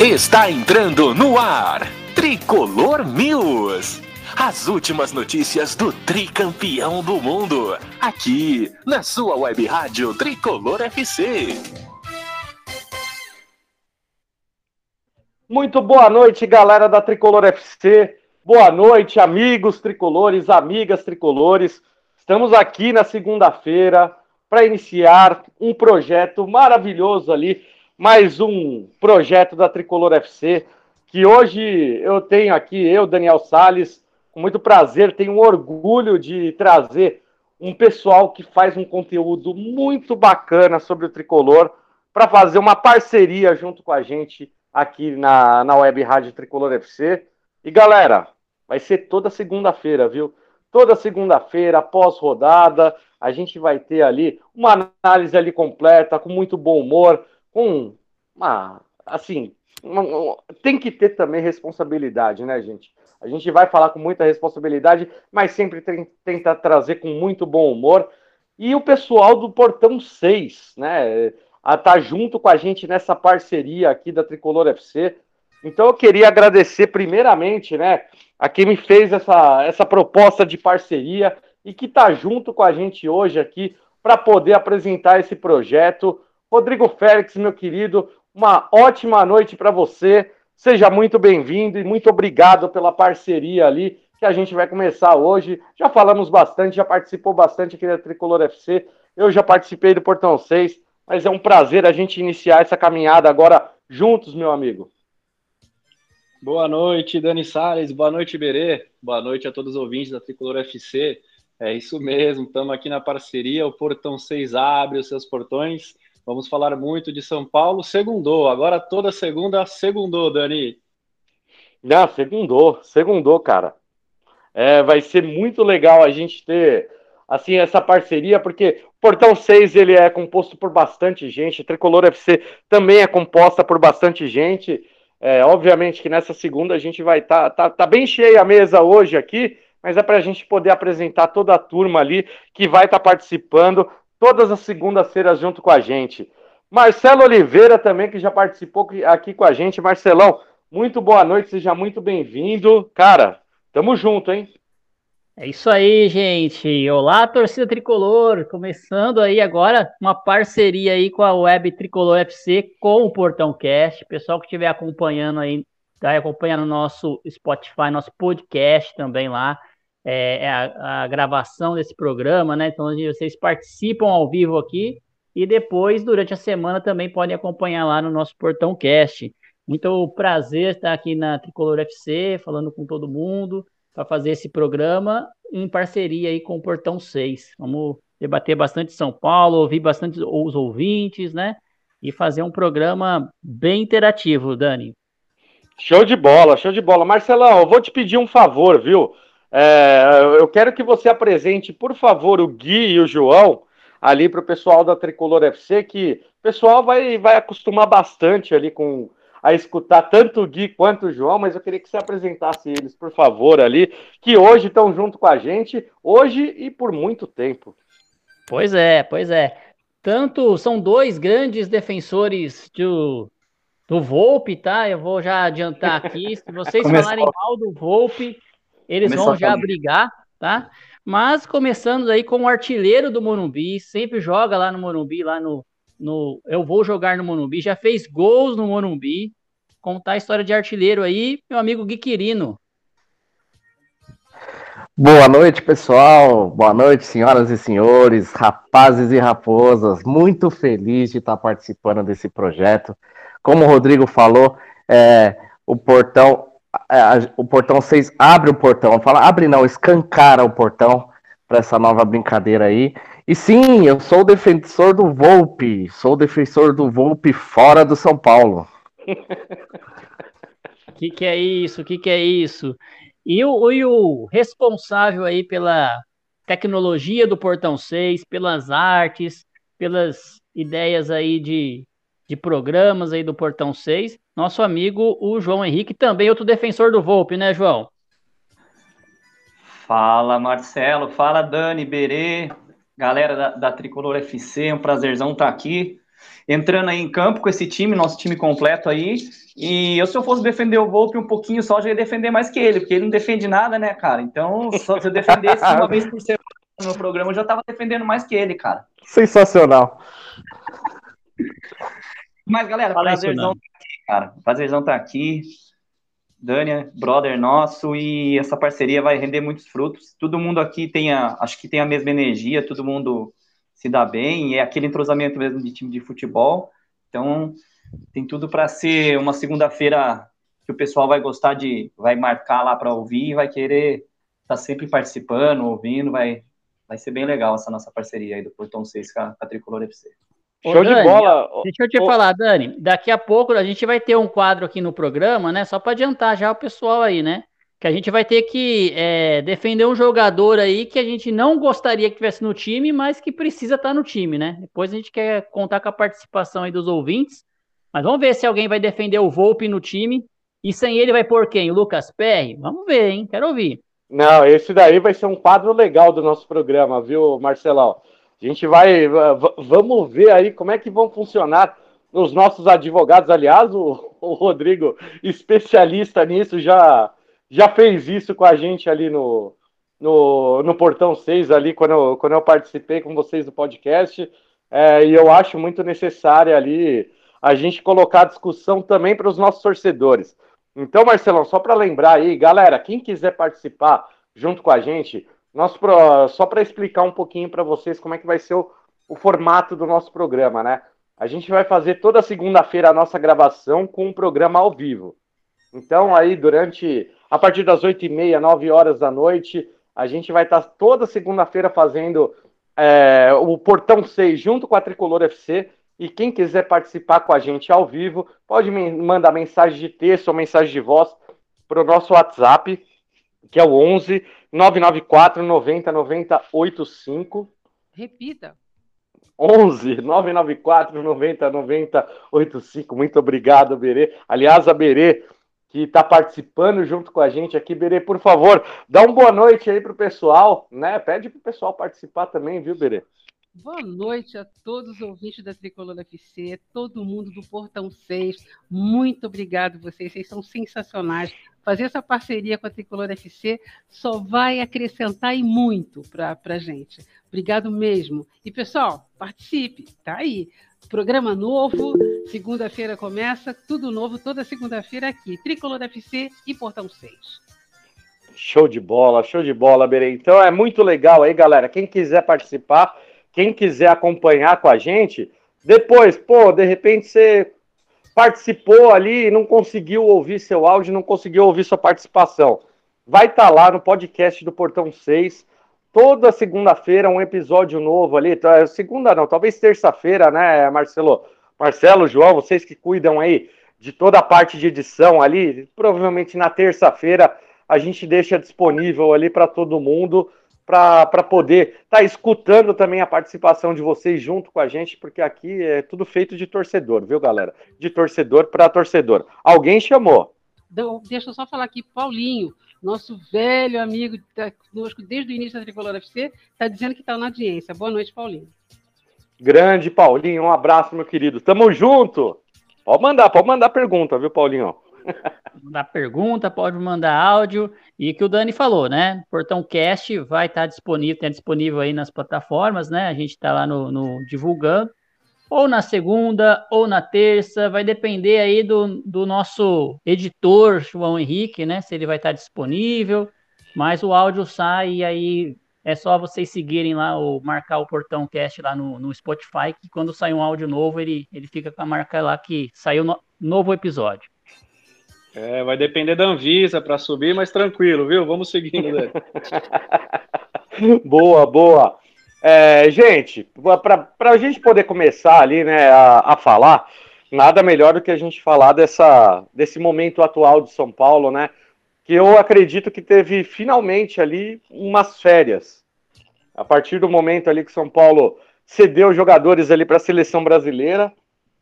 Está entrando no ar Tricolor News. As últimas notícias do tricampeão do mundo, aqui na sua web rádio Tricolor FC. Muito boa noite, galera da Tricolor FC. Boa noite, amigos tricolores, amigas tricolores. Estamos aqui na segunda-feira para iniciar um projeto maravilhoso ali, mais um projeto da Tricolor FC, que hoje eu tenho aqui, eu, Daniel Sales, com muito prazer, tenho orgulho de trazer um pessoal que faz um conteúdo muito bacana sobre o tricolor para fazer uma parceria junto com a gente aqui na, na Web Rádio Tricolor FC. E galera, vai ser toda segunda-feira, viu? Toda segunda-feira, após rodada, a gente vai ter ali uma análise ali completa, com muito bom humor, com uma, assim, uma, tem que ter também responsabilidade, né, gente? A gente vai falar com muita responsabilidade, mas sempre tenta trazer com muito bom humor. E o pessoal do Portão 6, né? A tá junto com a gente nessa parceria aqui da Tricolor FC. Então eu queria agradecer primeiramente, né, a quem me fez essa, essa proposta de parceria e que está junto com a gente hoje aqui para poder apresentar esse projeto. Rodrigo Félix, meu querido, uma ótima noite para você. Seja muito bem-vindo e muito obrigado pela parceria ali que a gente vai começar hoje. Já falamos bastante, já participou bastante aqui da Tricolor FC. Eu já participei do Portão 6, mas é um prazer a gente iniciar essa caminhada agora juntos, meu amigo. Boa noite, Dani Salles. Boa noite, Berê. Boa noite a todos os ouvintes da Tricolor FC. É isso mesmo, estamos aqui na parceria. O Portão 6 abre os seus portões Vamos falar muito de São Paulo. Segundou, agora toda segunda, segundou, Dani. Não, segundou, segundou, cara. É, vai ser muito legal a gente ter assim essa parceria, porque o Portão 6 ele é composto por bastante gente, Tricolor FC também é composta por bastante gente. É, obviamente que nessa segunda a gente vai estar tá, tá, tá, bem cheia a mesa hoje aqui, mas é para a gente poder apresentar toda a turma ali que vai estar tá participando todas as segundas-feiras junto com a gente. Marcelo Oliveira também, que já participou aqui com a gente. Marcelão, muito boa noite, seja muito bem-vindo. Cara, tamo junto, hein? É isso aí, gente. Olá, torcida tricolor. Começando aí agora uma parceria aí com a Web Tricolor FC com o Portão Cast. Pessoal que estiver acompanhando aí, tá acompanhando nosso Spotify, nosso podcast também lá é, é, a, a, gravação desse programa, né? Então vocês participam ao vivo aqui e depois, durante a semana, também podem acompanhar lá no nosso Portão Cast. Muito prazer estar aqui na Tricolor FC, falando com todo mundo, para fazer esse programa em parceria aí com o Portão 6. Vamos debater bastante São Paulo, ouvir bastante os ouvintes, né? E fazer um programa bem interativo, Dani. Show de bola, show de bola. Marcelão, eu vou te pedir um favor, viu? É, eu quero que você apresente, por favor, o Gui e o João ali para o pessoal da Tricolor FC, que o pessoal vai, vai acostumar bastante ali com a escutar tanto o Gui quanto o João, mas eu queria que você apresentasse eles, por favor, ali, que hoje estão junto com a gente, hoje e por muito tempo. Pois é, pois é. Tanto são dois grandes defensores do, do Volpe, tá? Eu vou já adiantar aqui. Se vocês falarem mal do Volpe, eles vão já brigar, tá? Mas começando aí com o artilheiro do Morumbi, sempre joga lá no Morumbi, lá no, no Eu Vou Jogar no Morumbi, já fez gols no Morumbi. Contar a história de artilheiro aí, meu amigo Gui Quirino. Boa noite, pessoal. Boa noite, senhoras e senhores, rapazes e raposas. Muito feliz de estar participando desse projeto. Como o Rodrigo falou, é, o portão, o portão 6 abre o portão, fala, abre não, escancara o portão para essa nova brincadeira aí. E sim, eu sou o defensor do Volpe, sou defensor do Volpe fora do São Paulo. O que, que é isso? O que, que é isso? E o, e o responsável aí pela tecnologia do Portão 6, pelas artes, pelas ideias aí de, de programas aí do Portão 6, nosso amigo o João Henrique, também outro defensor do Volpe, né, João? Fala, Marcelo. Fala, Dani, Berê, galera da, da Tricolor FC. É um prazerzão estar aqui. Entrando aí em campo com esse time, nosso time completo aí. E eu, se eu fosse defender o Volpe um pouquinho só, já ia defender mais que ele, porque ele não defende nada, né, cara? Então, só se eu defendesse uma vez por semana no programa, eu já tava defendendo mais que ele, cara. Sensacional. Mas, galera, Fala prazerzão estar tá aqui, cara. Prazerzão estar tá aqui. Dânia, brother nosso, e essa parceria vai render muitos frutos. Todo mundo aqui tem a, acho que tem a mesma energia, todo mundo se dá bem, é aquele entrosamento mesmo de time de futebol. Então, tem tudo para ser uma segunda-feira que o pessoal vai gostar de, vai marcar lá para ouvir vai querer estar tá sempre participando, ouvindo, vai, vai ser bem legal essa nossa parceria aí do Portão 6 com a, com a Tricolor FC. Ô, Show Dani, de bola. Deixa eu te Ô. falar, Dani. Daqui a pouco a gente vai ter um quadro aqui no programa, né? Só para adiantar já o pessoal aí, né? Que a gente vai ter que é, defender um jogador aí que a gente não gostaria que tivesse no time, mas que precisa estar tá no time, né? Depois a gente quer contar com a participação aí dos ouvintes. Mas vamos ver se alguém vai defender o Volpe no time. E sem ele vai por quem? O Lucas Perry? Vamos ver, hein? Quero ouvir. Não, esse daí vai ser um quadro legal do nosso programa, viu, Marcelão? A gente vai. Vamos ver aí como é que vão funcionar os nossos advogados. Aliás, o, o Rodrigo, especialista nisso, já, já fez isso com a gente ali no, no, no Portão 6, ali, quando eu, quando eu participei com vocês do podcast. É, e eu acho muito necessário ali a gente colocar a discussão também para os nossos torcedores. Então, Marcelão, só para lembrar aí, galera, quem quiser participar junto com a gente, nosso pro... Só para explicar um pouquinho para vocês como é que vai ser o, o formato do nosso programa, né? A gente vai fazer toda segunda-feira a nossa gravação com um programa ao vivo. Então, aí, durante. A partir das 8h30, 9 horas da noite, a gente vai estar tá toda segunda-feira fazendo é, o Portão 6 junto com a Tricolor FC. E quem quiser participar com a gente ao vivo, pode me mandar mensagem de texto ou mensagem de voz para o nosso WhatsApp, que é o 11 994 90 90 85. Repita. 11 994 90 90 85. Muito obrigado, Berê. Aliás, a Berê, que está participando junto com a gente aqui. Berê, por favor, dá uma boa noite aí para o pessoal, né? Pede para o pessoal participar também, viu, Berê? Boa noite a todos os ouvintes da Tricolor FC, todo mundo do Portão 6. Muito obrigado vocês, vocês são sensacionais. Fazer essa parceria com a Tricolor FC só vai acrescentar e muito para a gente. Obrigado mesmo. E pessoal, participe, tá aí. Programa novo, segunda-feira começa, tudo novo, toda segunda-feira aqui. Tricolor FC e Portão 6. Show de bola, show de bola, Berê. Então é muito legal aí, galera. Quem quiser participar, quem quiser acompanhar com a gente, depois, pô, de repente você participou ali e não conseguiu ouvir seu áudio, não conseguiu ouvir sua participação. Vai estar tá lá no podcast do Portão 6, toda segunda-feira um episódio novo ali, tá, segunda não, talvez terça-feira, né, Marcelo? Marcelo, João, vocês que cuidam aí de toda a parte de edição ali, provavelmente na terça-feira a gente deixa disponível ali para todo mundo para poder estar tá escutando também a participação de vocês junto com a gente, porque aqui é tudo feito de torcedor, viu, galera? De torcedor para torcedor. Alguém chamou? Então, deixa eu só falar aqui, Paulinho, nosso velho amigo, está conosco desde o início da Tricolor FC, está dizendo que está na audiência. Boa noite, Paulinho. Grande Paulinho, um abraço, meu querido. Tamo junto. Pode mandar, pode mandar pergunta, viu, Paulinho? Mandar pergunta, pode mandar áudio. E que o Dani falou, né? Portão Cast vai estar disponível, tem disponível aí nas plataformas, né? A gente está lá no, no, divulgando. Ou na segunda, ou na terça, vai depender aí do, do nosso editor, João Henrique, né? Se ele vai estar disponível. Mas o áudio sai e aí é só vocês seguirem lá ou marcar o Portão Cast lá no, no Spotify, que quando sai um áudio novo, ele, ele fica com a marca lá que saiu no, novo episódio. É, vai depender da Anvisa para subir, mas tranquilo, viu? Vamos seguindo, né? boa, boa. É, gente, para a gente poder começar ali, né, a, a, falar, nada melhor do que a gente falar dessa, desse momento atual de São Paulo, né? Que eu acredito que teve finalmente ali umas férias. A partir do momento ali que São Paulo cedeu jogadores ali para a seleção brasileira,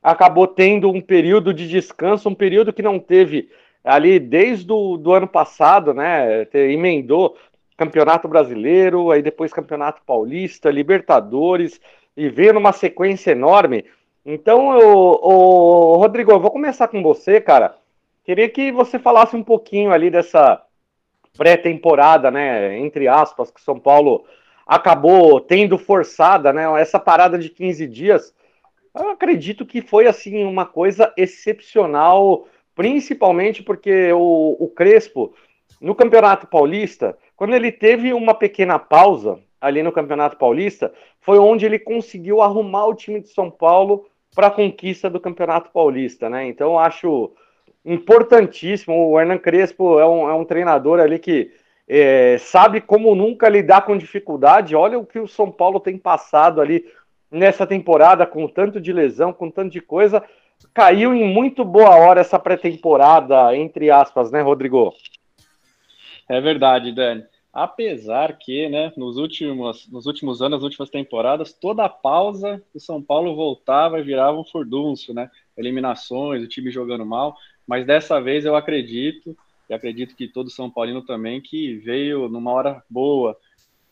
acabou tendo um período de descanso, um período que não teve ali desde o do ano passado, né? Emendou Campeonato Brasileiro, aí depois Campeonato Paulista, Libertadores, e veio numa sequência enorme. Então, eu, Rodrigo, eu vou começar com você, cara. Queria que você falasse um pouquinho ali dessa pré-temporada, né? Entre aspas, que São Paulo acabou tendo forçada, né? Essa parada de 15 dias. Eu acredito que foi assim uma coisa excepcional, principalmente porque o, o Crespo, no Campeonato Paulista, quando ele teve uma pequena pausa ali no Campeonato Paulista, foi onde ele conseguiu arrumar o time de São Paulo para a conquista do Campeonato Paulista, né? Então acho importantíssimo. O Hernan Crespo é um, é um treinador ali que é, sabe como nunca lidar com dificuldade. Olha o que o São Paulo tem passado ali nessa temporada, com tanto de lesão, com tanto de coisa. Caiu em muito boa hora essa pré-temporada, entre aspas, né, Rodrigo? É verdade, Dani. Apesar que, né, nos últimos, nos últimos anos, nas últimas temporadas, toda a pausa, o São Paulo voltava e virava um furdúncio, né? Eliminações, o time jogando mal. Mas dessa vez eu acredito, e acredito que todo São Paulino também, que veio numa hora boa,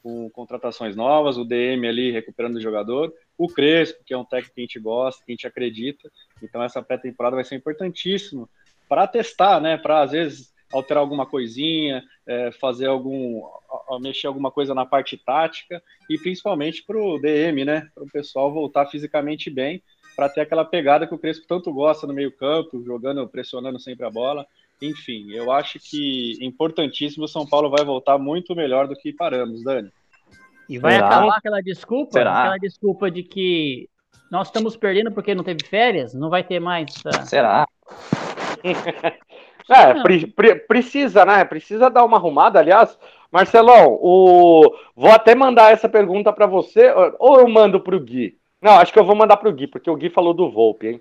com contratações novas, o DM ali recuperando o jogador, o Crespo, que é um técnico que a gente gosta, que a gente acredita. Então essa pré-temporada vai ser importantíssimo para testar, né? Para às vezes alterar alguma coisinha, é, fazer algum, mexer alguma coisa na parte tática e principalmente para o DM, né? Para o pessoal voltar fisicamente bem, para ter aquela pegada que o Crespo tanto gosta no meio campo, jogando, pressionando sempre a bola. Enfim, eu acho que importantíssimo o São Paulo vai voltar muito melhor do que paramos, Dani. E vai Será? acabar aquela desculpa, Será? aquela desculpa de que nós estamos perdendo porque não teve férias, não vai ter mais. Tá? Será? É, pre, pre, precisa, né? Precisa dar uma arrumada. Aliás, Marcelão, o... vou até mandar essa pergunta para você, ou eu mando para o Gui? Não, acho que eu vou mandar para o Gui, porque o Gui falou do Volpe, hein?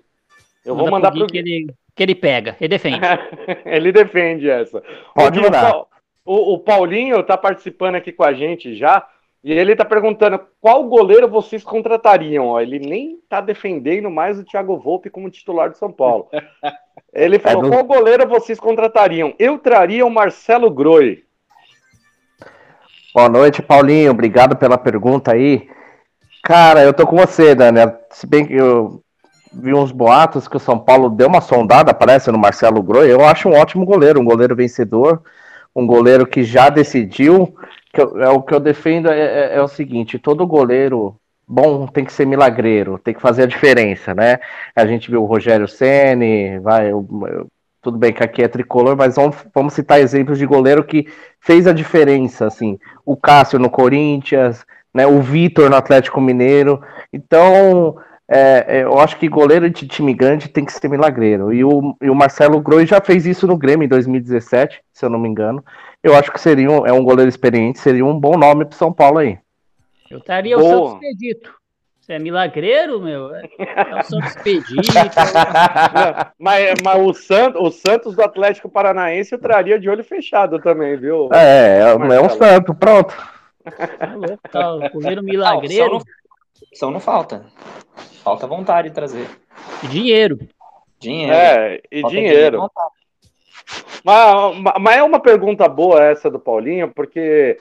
Eu Manda vou mandar para o Gui. Que ele, que ele pega, ele defende. ele defende essa. Pode mandar. O, o Paulinho está participando aqui com a gente já. E ele está perguntando qual goleiro vocês contratariam. Ó, ele nem está defendendo mais o Thiago Volpe como titular de São Paulo. Ele falou: é qual goleiro vocês contratariam? Eu traria o Marcelo Groi. Boa noite, Paulinho. Obrigado pela pergunta aí. Cara, eu tô com você, Daniel. Se bem que eu vi uns boatos que o São Paulo deu uma sondada, parece, no Marcelo Groi. Eu acho um ótimo goleiro, um goleiro vencedor, um goleiro que já decidiu. Que eu, é o que eu defendo é, é, é o seguinte: todo goleiro bom tem que ser milagreiro, tem que fazer a diferença, né? A gente viu o Rogério Ceni, vai, eu, eu, tudo bem que aqui é tricolor, mas vamos, vamos citar exemplos de goleiro que fez a diferença, assim, o Cássio no Corinthians, né? O Vitor no Atlético Mineiro. Então, é, é, eu acho que goleiro de time grande tem que ser milagreiro. E o, e o Marcelo Groi já fez isso no Grêmio em 2017, se eu não me engano. Eu acho que seria um, é um goleiro experiente, seria um bom nome para São Paulo aí. Eu estaria o Santos Expedito. Você é milagreiro, meu? É, é o Santos Expedito. mas mas o, Santos, o Santos do Atlético Paranaense eu traria de olho fechado também, viu? É, é, é um santo, pronto. Tá louco, tá, o milagreiro. Só não, não falta. Falta vontade de trazer. E dinheiro. Dinheiro. É, e falta dinheiro. Mas, mas é uma pergunta boa essa do Paulinho, porque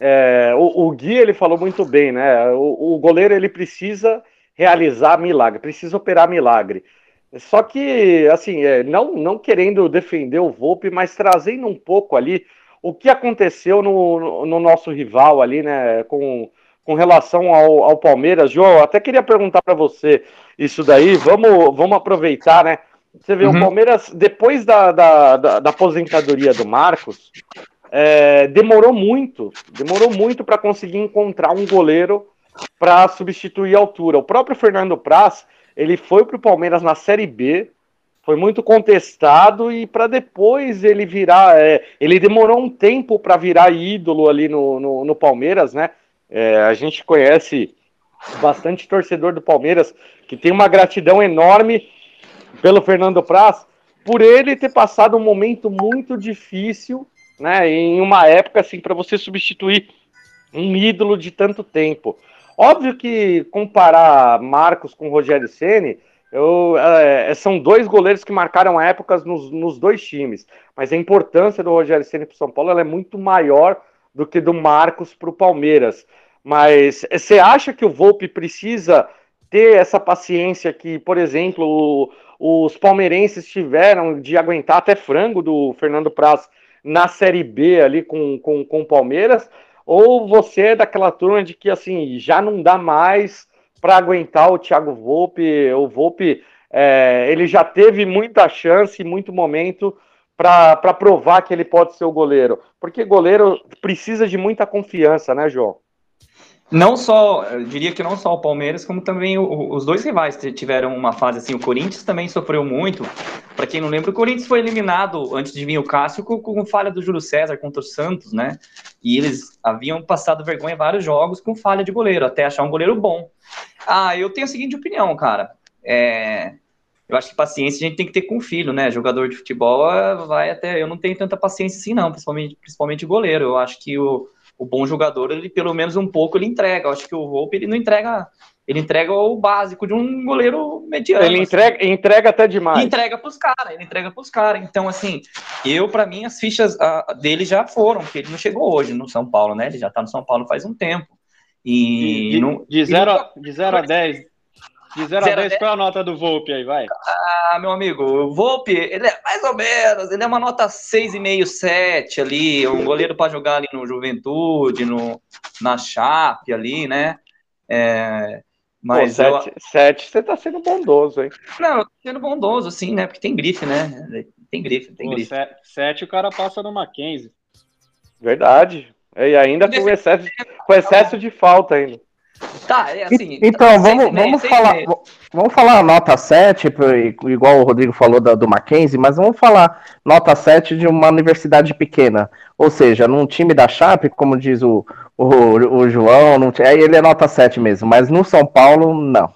é, o, o, Gui ele falou muito bem, né? O, o, goleiro ele precisa realizar milagre, precisa operar milagre. Só que, assim, é, não, não querendo defender o Volpe, mas trazendo um pouco ali o que aconteceu no, no nosso rival ali, né? Com, com relação ao, ao Palmeiras. João, até queria perguntar para você isso daí. Vamos, vamos aproveitar, né? Você vê, uhum. o Palmeiras, depois da, da, da, da aposentadoria do Marcos, é, demorou muito, demorou muito para conseguir encontrar um goleiro para substituir a altura. O próprio Fernando Praz, ele foi para o Palmeiras na Série B, foi muito contestado e para depois ele virar. É, ele demorou um tempo para virar ídolo ali no, no, no Palmeiras, né? É, a gente conhece bastante torcedor do Palmeiras que tem uma gratidão enorme pelo Fernando Praz por ele ter passado um momento muito difícil, né? Em uma época assim para você substituir um ídolo de tanto tempo. Óbvio que comparar Marcos com Rogério Ceni eu, é, são dois goleiros que marcaram épocas nos, nos dois times, mas a importância do Rogério Ceni para o São Paulo é muito maior do que do Marcos para o Palmeiras. Mas você acha que o Volpe precisa ter essa paciência que, por exemplo, os palmeirenses tiveram de aguentar até frango do Fernando Praz na Série B ali com, com, com o Palmeiras? Ou você é daquela turma de que assim já não dá mais para aguentar o Thiago Volpe. O Volpe é, ele já teve muita chance, muito momento para provar que ele pode ser o goleiro. Porque goleiro precisa de muita confiança, né, João? Não só, diria que não só o Palmeiras, como também o, os dois rivais tiveram uma fase assim. O Corinthians também sofreu muito. Para quem não lembra, o Corinthians foi eliminado antes de vir o Cássio com, com falha do Júlio César contra o Santos, né? E eles haviam passado vergonha em vários jogos com falha de goleiro, até achar um goleiro bom. Ah, eu tenho a seguinte opinião, cara. É, eu acho que paciência a gente tem que ter com o filho, né? Jogador de futebol eh, vai até. Eu não tenho tanta paciência assim, não, principalmente, principalmente goleiro. Eu acho que o, o bom jogador, ele pelo menos um pouco ele entrega. Eu acho que o Volpe ele não entrega. Ele entrega o básico de um goleiro mediano. Ele entrega, assim. entrega até demais. Entrega pros caras, ele entrega pros caras. Então, assim, eu, para mim, as fichas a, dele já foram, porque ele não chegou hoje no São Paulo, né? Ele já tá no São Paulo faz um tempo. E de, não, de 0 a, de zero a 10. De 0 a 10, qual é a nota do Volpe aí, vai? Ah, meu amigo, o Volpe, ele é mais ou menos, ele é uma nota 6,5, 7 ali, um goleiro para jogar ali no Juventude, no, na Chape ali, né? É, mas 7 você tá sendo bondoso, hein? Não, eu tô sendo bondoso, sim, né? Porque tem grife, né? Tem grife, tem Pô, grife. 7 o cara passa no Mackenzie. Verdade. E ainda com excesso, com excesso de falta ainda. Tá, é assim. Então, vamos, vamos falar. Vamos falar nota 7, igual o Rodrigo falou do, do Mackenzie, mas vamos falar nota 7 de uma universidade pequena. Ou seja, num time da Chape, como diz o, o, o João, ele é nota 7 mesmo, mas no São Paulo, não.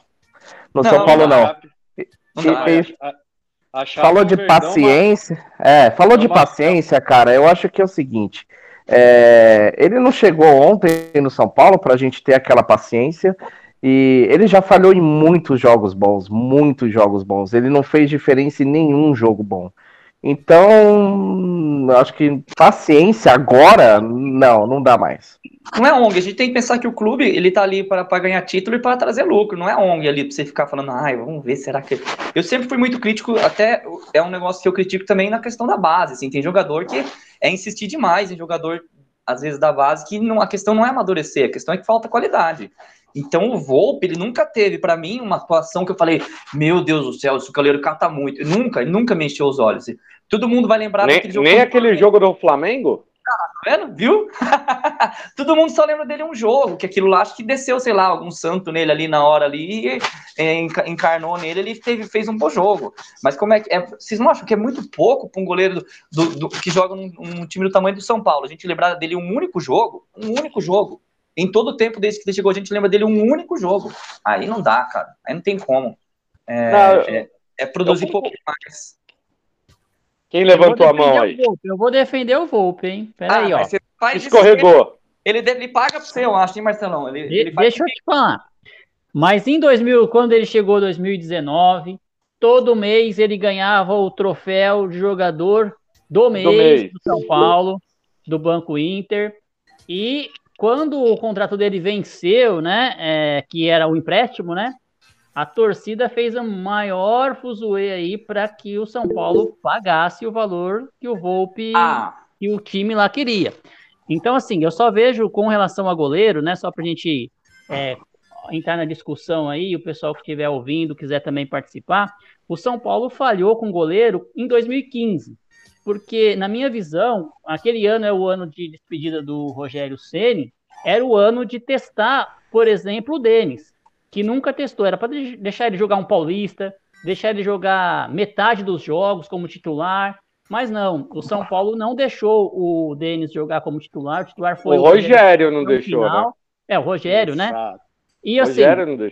No não, São Paulo, não. não. não. E, a, a falou de paciência. É, falou de paciência, cara. Eu acho que é o seguinte. É, ele não chegou ontem no São Paulo para a gente ter aquela paciência. E ele já falhou em muitos jogos bons, muitos jogos bons. Ele não fez diferença em nenhum jogo bom. Então, acho que paciência agora, não, não dá mais. Não é ONG, a gente tem que pensar que o clube, ele tá ali para ganhar título e para trazer lucro, não é ONG ali para você ficar falando, ai, vamos ver, será que... Eu sempre fui muito crítico, até é um negócio que eu critico também na questão da base, assim, tem jogador que é insistir demais em jogador, às vezes, da base, que não, a questão não é amadurecer, a questão é que falta qualidade. Então o Volpe, ele nunca teve, para mim, uma atuação que eu falei, meu Deus do céu, esse goleiro cata muito. Nunca, nunca me encheu os olhos. Todo mundo vai lembrar nem, daquele jogo. Nem aquele jogo do Flamengo? tá vendo? Viu? Todo mundo só lembra dele um jogo, que aquilo lá, acho que desceu, sei lá, algum santo nele ali na hora ali, e, encarnou nele, ele teve, fez um bom jogo. Mas como é que. É, vocês não acham que é muito pouco para um goleiro do, do, que joga num, time do tamanho do São Paulo? A gente lembrar dele um único jogo? Um único jogo. Em todo o tempo desde que ele chegou, a gente lembra dele um único jogo. Aí não dá, cara. Aí não tem como. É, não, é, é produzir um pouco mais. Quem levantou a mão aí? Eu vou defender o Volpe, hein? Pera ah, aí, ó. Escorregou. Ele, ele, ele, paga pra você, eu acho, hein, Marcelão? Ele, de, ele deixa eu te falar. Mas em 2000, quando ele chegou em 2019, todo mês ele ganhava o troféu de jogador do mês do, mês. do São Paulo, do Banco Inter. E quando o contrato dele venceu, né, é, que era o empréstimo, né, a torcida fez a maior fuzuê aí para que o São Paulo pagasse o valor que o Volpe ah. e o time lá queria. Então, assim, eu só vejo com relação a goleiro, né? Só para a gente é, entrar na discussão aí, o pessoal que estiver ouvindo, quiser também participar, o São Paulo falhou com goleiro em 2015. Porque, na minha visão, aquele ano é o ano de despedida do Rogério Ceni, era o ano de testar, por exemplo, o Denis que nunca testou. Era para deixar ele jogar um paulista, deixar ele jogar metade dos jogos como titular. Mas não, o São Paulo não deixou o Denis jogar como titular. O titular foi o, o Rogério, não deixou, final. né? É, o Rogério, né? E assim,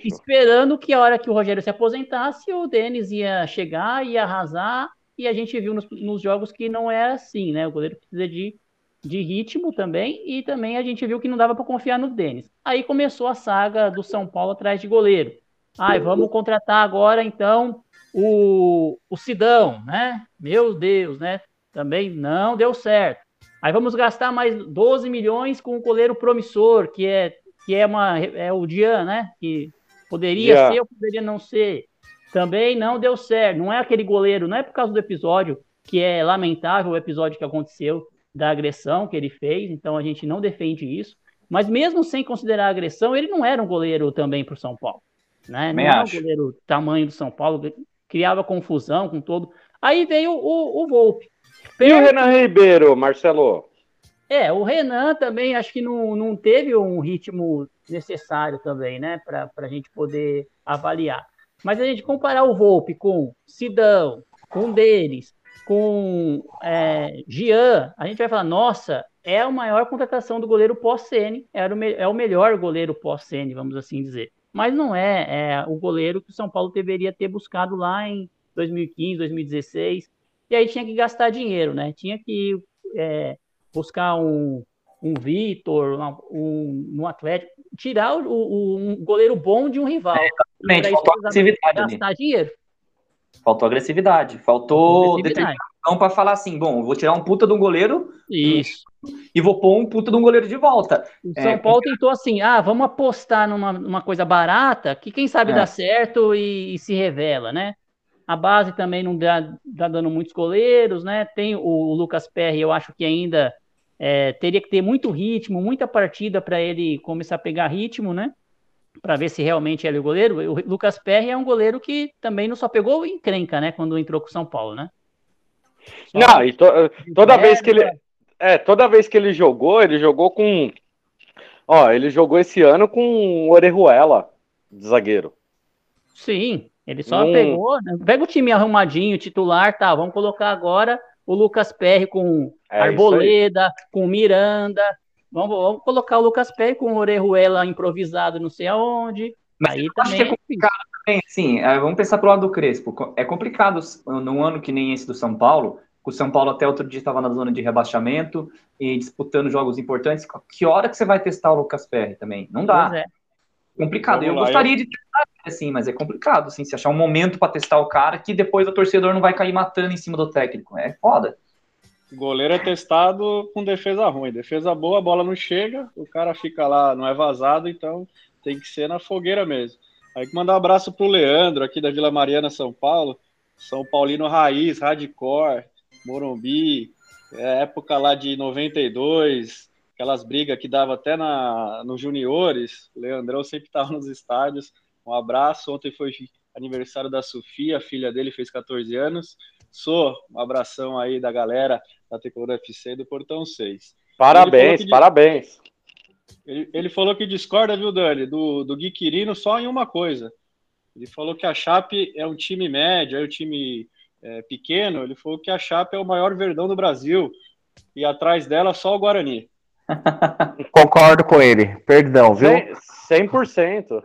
esperando que a hora que o Rogério se aposentasse, o Denis ia chegar, ia arrasar, e a gente viu nos, nos jogos que não é assim, né? O goleiro precisa de, de ritmo também, e também a gente viu que não dava para confiar no Denis. Aí começou a saga do São Paulo atrás de goleiro. Ai, vamos contratar agora então o, o Sidão, né? Meu Deus, né? Também não deu certo. Aí vamos gastar mais 12 milhões com o goleiro promissor, que é que é uma é o Dian, né? Que poderia yeah. ser ou poderia não ser. Também não deu certo. Não é aquele goleiro, não é por causa do episódio que é lamentável o episódio que aconteceu da agressão que ele fez, então a gente não defende isso. Mas mesmo sem considerar a agressão, ele não era um goleiro também para o São Paulo. Né? Não era um goleiro tamanho do São Paulo, criava confusão com todo. Aí veio o, o Volpe. E o Renan Ribeiro, Marcelo? É, o Renan também acho que não, não teve um ritmo necessário também, né, para a gente poder avaliar. Mas a gente comparar o Volpe com Sidão, com Denis, com é, Gian, a gente vai falar, nossa, é a maior contratação do goleiro pós-Sene, é o melhor goleiro pós-Sene, vamos assim dizer mas não é, é o goleiro que o São Paulo deveria ter buscado lá em 2015, 2016. E aí tinha que gastar dinheiro, né? Tinha que é, buscar um, um Vitor, um, um Atlético, tirar o, o, um goleiro bom de um rival. É, exatamente, faltou agressividade. Gastar ali. dinheiro. Faltou agressividade, faltou agressividade. determinação para falar assim, bom, vou tirar um puta de um goleiro Isso. e vou pôr um puta de um goleiro de volta. O São é, Paulo tentou assim, ah, vamos apostar numa, numa coisa barata que quem sabe é. dá certo e, e, se revela, né? A base também não dá, dá dando muitos goleiros, né? Tem o, o Lucas Perry, eu acho que ainda é, teria que ter muito ritmo, muita partida para ele começar a pegar ritmo, né? para ver se realmente ele é o goleiro. O Lucas Perry é um goleiro que também não só pegou encrenca, né, quando entrou com o São Paulo, né? Só não, e to, toda é, vez que ele é, toda vez que ele jogou, ele jogou com ó, ele jogou esse ano com o Orejuela, de zagueiro. Sim, ele só pegou, né? pega o time arrumadinho, titular, tá, vamos colocar agora o Lucas Perry com é Arboleda, com Miranda, Vamos, vamos colocar o Lucas Pé com o Orejuela improvisado não sei aonde. Mas Aí também. é complicado também, sim. É, vamos pensar pro lado do Crespo. É complicado num ano que nem esse do São Paulo. O São Paulo até outro dia estava na zona de rebaixamento e disputando jogos importantes. Que hora que você vai testar o Lucas Perry também? Não dá. É. Complicado. Vamos eu lá, gostaria eu... de testar assim, mas é complicado, assim, se achar um momento para testar o cara que depois o torcedor não vai cair matando em cima do técnico. É foda. Goleiro é testado com defesa ruim. Defesa boa, a bola não chega, o cara fica lá, não é vazado, então tem que ser na fogueira mesmo. Aí que mandar um abraço pro Leandro, aqui da Vila Mariana, São Paulo. São Paulino Raiz, Hardcore, Morumbi, é época lá de 92, aquelas brigas que dava até na, nos juniores. O Leandrão sempre estava nos estádios. Um abraço. Ontem foi aniversário da Sofia, a filha dele fez 14 anos. Sou, um abração aí da galera da Tricolor FC do Portão 6. Parabéns, ele parabéns. Ele, ele, falou que discorda, viu, Dani, do, do Gui Quirino só em uma coisa. Ele falou que a Chape é um time médio, é um time é, pequeno. Ele falou que a Chape é o maior verdão do Brasil e atrás dela só o Guarani. Concordo com ele. Perdão, viu? 100%.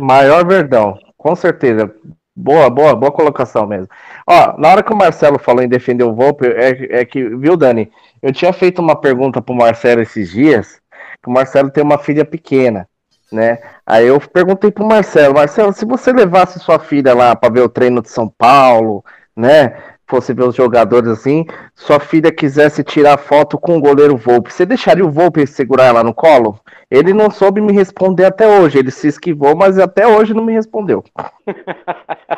maior verdão, com certeza. Boa, boa, boa colocação mesmo. Ó, na hora que o Marcelo falou em defender o Volpe, é, é que, viu, Dani? Eu tinha feito uma pergunta pro Marcelo esses dias, que o Marcelo tem uma filha pequena, né? Aí eu perguntei pro Marcelo, Marcelo, se você levasse sua filha lá para ver o treino de São Paulo, né? Fosse ver os jogadores assim, sua filha quisesse tirar foto com o goleiro Volpe, você deixaria o Volpe segurar ela no colo? Ele não soube me responder até hoje, ele se esquivou, mas até hoje não me respondeu.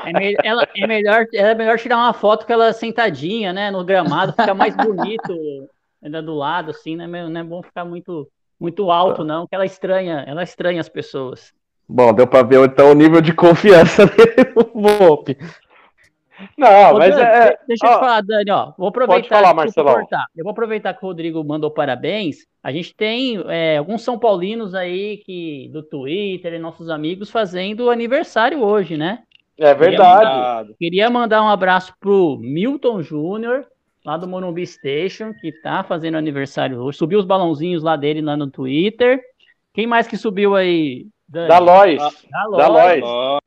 É, me ela, é, melhor, é melhor tirar uma foto com ela sentadinha, né, no gramado, fica mais bonito ainda do lado, assim, né, não é bom ficar muito, muito alto, não, que ela estranha, ela estranha as pessoas. Bom, deu para ver então o nível de confiança dele no Volpe. Não, Ô, mas Dani, é. Deixa eu te falar, Dani, ó. Vou aproveitar. Pode falar, Marcelo. Eu vou aproveitar que o Rodrigo mandou parabéns. A gente tem é, alguns São Paulinos aí que do Twitter e nossos amigos fazendo aniversário hoje, né? É verdade. Queria mandar um abraço pro Milton Júnior, lá do Morumbi Station, que tá fazendo aniversário hoje. Subiu os balãozinhos lá dele lá no Twitter. Quem mais que subiu aí? Dani? Da Lois. Da Lois. Da Lois.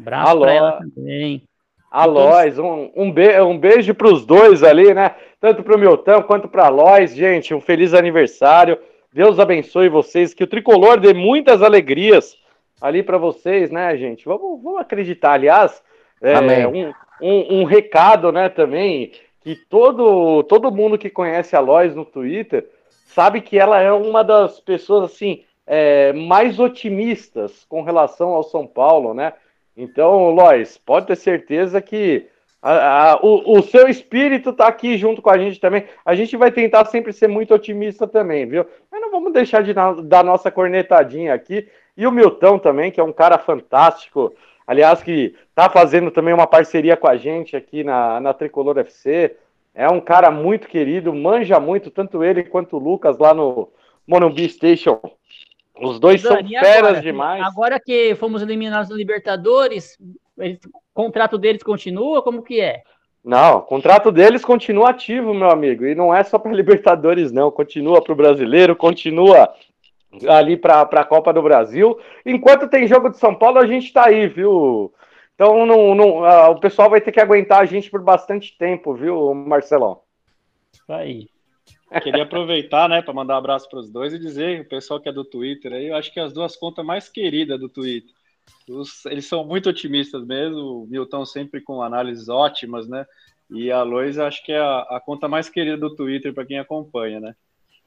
Abraço Alô. pra ela também. A Lois, um, um, be um beijo para os dois ali, né? Tanto para o Milton quanto para a Lois. Gente, um feliz aniversário. Deus abençoe vocês. Que o tricolor dê muitas alegrias ali para vocês, né, gente? Vamos, vamos acreditar. Aliás, é, um, um, um, recado, né, também, que todo, todo mundo que conhece a Lois no Twitter sabe que ela é uma das pessoas, assim, é, mais otimistas com relação ao São Paulo, né? Então, Lois, pode ter certeza que a, a, o, o, seu espírito está aqui junto com a gente também. A gente vai tentar sempre ser muito otimista também, viu? Mas não vamos deixar de dar nossa cornetadinha aqui. E o Milton também, que é um cara fantástico. Aliás, que está fazendo também uma parceria com a gente aqui na, na Tricolor FC. É um cara muito querido, manja muito, tanto ele quanto o Lucas lá no Monumbi Station. Os dois são feras agora, demais. Agora que fomos eliminados na Libertadores, o contrato deles continua? Como que é? Não, o contrato deles continua ativo, meu amigo. E não é só para Libertadores, não. Continua para o brasileiro, continua ali para a Copa do Brasil. Enquanto tem jogo de São Paulo, a gente está aí, viu? Então não, não, uh, o pessoal vai ter que aguentar a gente por bastante tempo, viu, Marcelão? Isso aí. Queria aproveitar, né, para mandar um abraço para os dois e dizer, o pessoal que é do Twitter aí, eu acho que as duas contas mais queridas do Twitter. Os, eles são muito otimistas mesmo, o Milton sempre com análises ótimas, né? E a Lois acho que é a, a conta mais querida do Twitter para quem acompanha, né?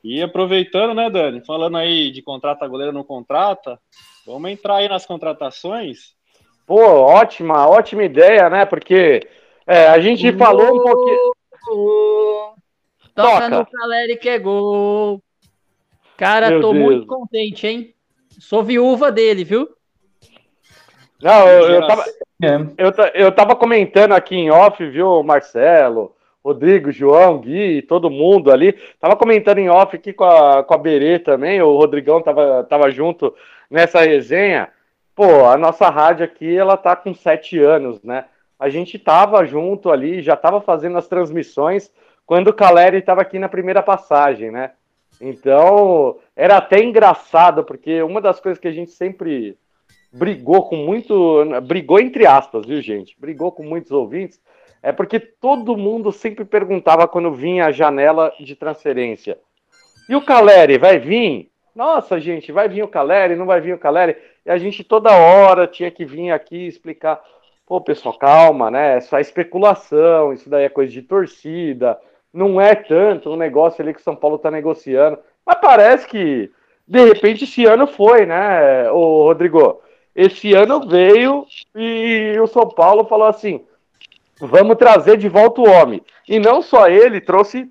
E aproveitando, né, Dani, falando aí de contrata goleiro não contrata, vamos entrar aí nas contratações. Pô, ótima, ótima ideia, né? Porque é, a gente falou um pouquinho. Toca, Toca. no Caleri que é gol. Cara, Meu tô Deus. muito contente, hein? Sou viúva dele, viu? Não, eu, eu, tava, eu, eu tava comentando aqui em off, viu, Marcelo, Rodrigo, João, Gui, todo mundo ali. Tava comentando em off aqui com a, com a Berê também, o Rodrigão tava, tava junto nessa resenha. Pô, a nossa rádio aqui, ela tá com sete anos, né? A gente tava junto ali, já tava fazendo as transmissões quando o Caleri estava aqui na primeira passagem, né? Então, era até engraçado, porque uma das coisas que a gente sempre brigou com muito. Brigou entre aspas, viu, gente? Brigou com muitos ouvintes. É porque todo mundo sempre perguntava quando vinha a janela de transferência. E o Caleri vai vir? Nossa, gente, vai vir o Caleri, não vai vir o Caleri? E a gente toda hora tinha que vir aqui explicar. Pô, pessoal, calma, né? É só especulação, isso daí é coisa de torcida não é tanto um negócio ali que o São Paulo está negociando. Mas parece que, de repente, esse ano foi, né, o Rodrigo? Esse ano veio e o São Paulo falou assim: vamos trazer de volta o homem. E não só ele, trouxe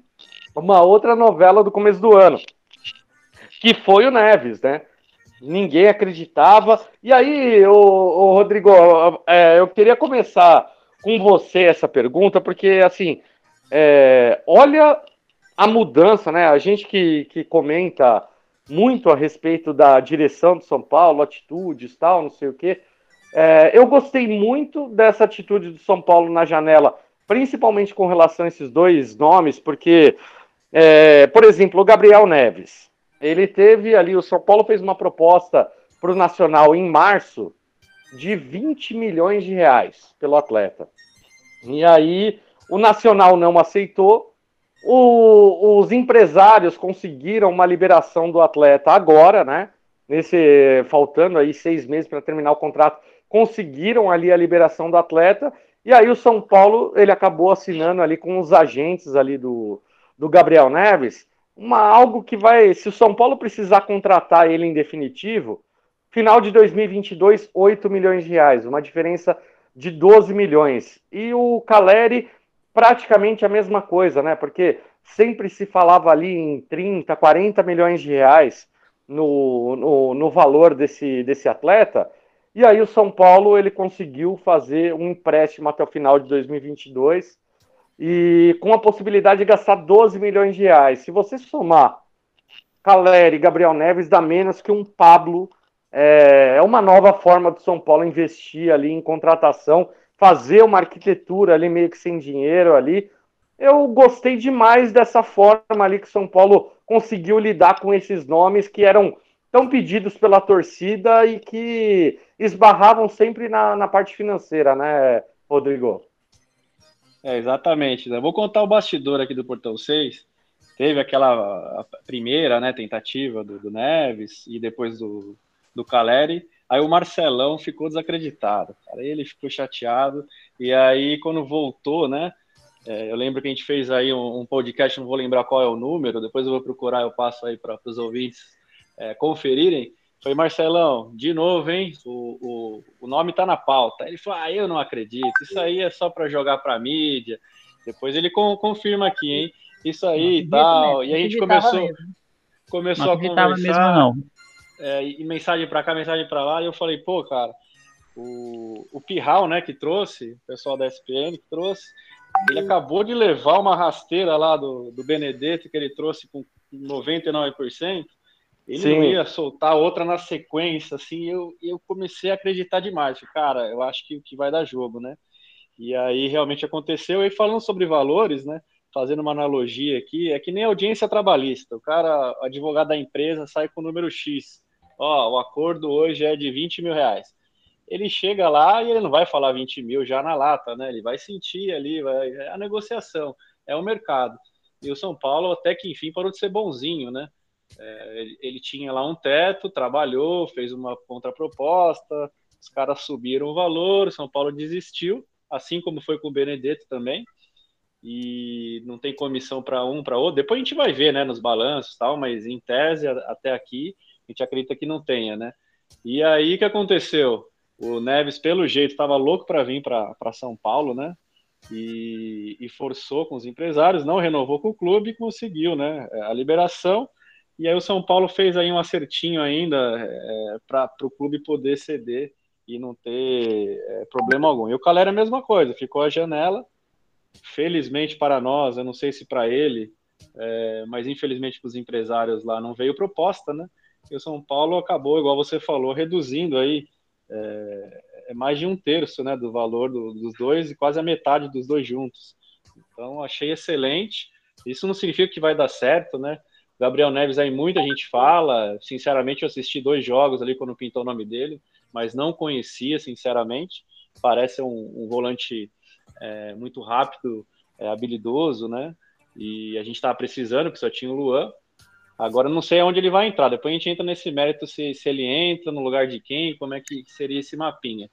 uma outra novela do começo do ano, que foi o Neves, né? Ninguém acreditava. E aí, o, o Rodrigo, é, eu queria começar com você essa pergunta, porque assim é, olha a mudança, né? A gente que, que comenta muito a respeito da direção do São Paulo, atitudes, tal, não sei o quê. É, eu gostei muito dessa atitude do São Paulo na janela, principalmente com relação a esses dois nomes, porque, é, por exemplo, o Gabriel Neves, ele teve ali, o São Paulo fez uma proposta para o Nacional em março de 20 milhões de reais pelo atleta. E aí o Nacional não aceitou. O, os empresários conseguiram uma liberação do atleta agora, né? Nesse faltando aí seis meses para terminar o contrato, conseguiram ali a liberação do atleta. E aí o São Paulo ele acabou assinando ali com os agentes ali do, do Gabriel Neves, uma algo que vai, se o São Paulo precisar contratar ele em definitivo, final de 2022, 8 milhões de reais, uma diferença de 12 milhões. E o Caleri praticamente a mesma coisa, né? Porque sempre se falava ali em 30, 40 milhões de reais no, no, no valor desse, desse atleta. E aí o São Paulo ele conseguiu fazer um empréstimo até o final de 2022 e com a possibilidade de gastar 12 milhões de reais. Se você somar Caleri e Gabriel Neves, dá menos que um Pablo é, é uma nova forma do São Paulo investir ali em contratação, fazer uma arquitetura ali meio que sem dinheiro ali. Eu gostei demais dessa forma ali que São Paulo conseguiu lidar com esses nomes que eram tão pedidos pela torcida e que esbarravam sempre na, na parte financeira, né, Rodrigo? É, exatamente. Né? Vou contar o bastidor aqui do Portão 6. Teve aquela primeira né, tentativa do, do Neves e depois do, do Caleri. Aí o Marcelão ficou desacreditado. Cara. Ele ficou chateado. E aí, quando voltou, né? É, eu lembro que a gente fez aí um, um, podcast, não vou lembrar qual é o número, depois eu vou procurar, eu passo aí para os ouvintes é, conferirem. Foi Marcelão, de novo, hein? O, o, o nome tá na pauta. Ele falou: Ah, eu não acredito, isso aí é só para jogar para mídia. Depois ele com, confirma aqui, hein? Isso aí e tal. Mesmo, e a gente começou, começou não a conversar. Mesmo, não. É, e mensagem para cá, mensagem para lá. E eu falei: Pô, cara, o, o Pirral, né, que trouxe, o pessoal da SPN que trouxe, ele acabou de levar uma rasteira lá do, do Benedetto que ele trouxe com 99%. Ele Sim. não ia soltar outra na sequência, assim, eu, eu comecei a acreditar demais. Cara, eu acho que, que vai dar jogo, né? E aí realmente aconteceu. E falando sobre valores, né? Fazendo uma analogia aqui, é que nem audiência trabalhista. O cara, o advogado da empresa, sai com o número X. Ó, o acordo hoje é de 20 mil reais. Ele chega lá e ele não vai falar 20 mil já na lata, né? Ele vai sentir ali, vai, é a negociação, é o mercado. E o São Paulo, até que enfim, parou de ser bonzinho, né? É, ele, ele, tinha lá um teto, trabalhou, fez uma contraproposta, os caras subiram o valor, o São Paulo desistiu, assim como foi com o Benedetto também, e não tem comissão para um, para outro. Depois a gente vai ver, né, nos balanços tal, mas em tese, até aqui, a gente acredita que não tenha, né? E aí que aconteceu? O Neves, pelo jeito, estava louco para vir para São Paulo, né? E, e, forçou com os empresários, não renovou com o clube e conseguiu, né? A liberação e aí o São Paulo fez aí um acertinho ainda é, para o clube poder ceder e não ter é, problema algum. E o Calera é a mesma coisa, ficou a janela. Felizmente para nós, eu não sei se para ele, é, mas infelizmente para os empresários lá não veio proposta, né? E o São Paulo acabou, igual você falou, reduzindo aí é, é mais de um terço né, do valor do, dos dois e quase a metade dos dois juntos. Então achei excelente. Isso não significa que vai dar certo, né? Gabriel Neves aí muita gente fala. Sinceramente, eu assisti dois jogos ali quando pintou o nome dele, mas não conhecia, sinceramente. Parece um, um volante é, muito rápido, é, habilidoso, né? E a gente estava precisando, porque só tinha o Luan. Agora não sei aonde ele vai entrar. Depois a gente entra nesse mérito se, se ele entra no lugar de quem, como é que seria esse mapinha.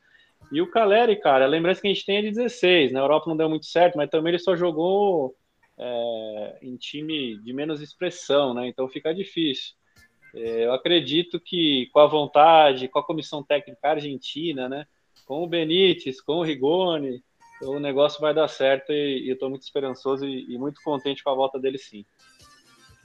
E o Caleri, cara, a lembrança que a gente tem é de 16. Na Europa não deu muito certo, mas também ele só jogou é, em time de menos expressão, né? Então fica difícil. É, eu acredito que com a vontade, com a comissão técnica argentina, né? Com o Benítez, com o Rigoni, o negócio vai dar certo e, e eu estou muito esperançoso e, e, muito contente com a volta dele sim.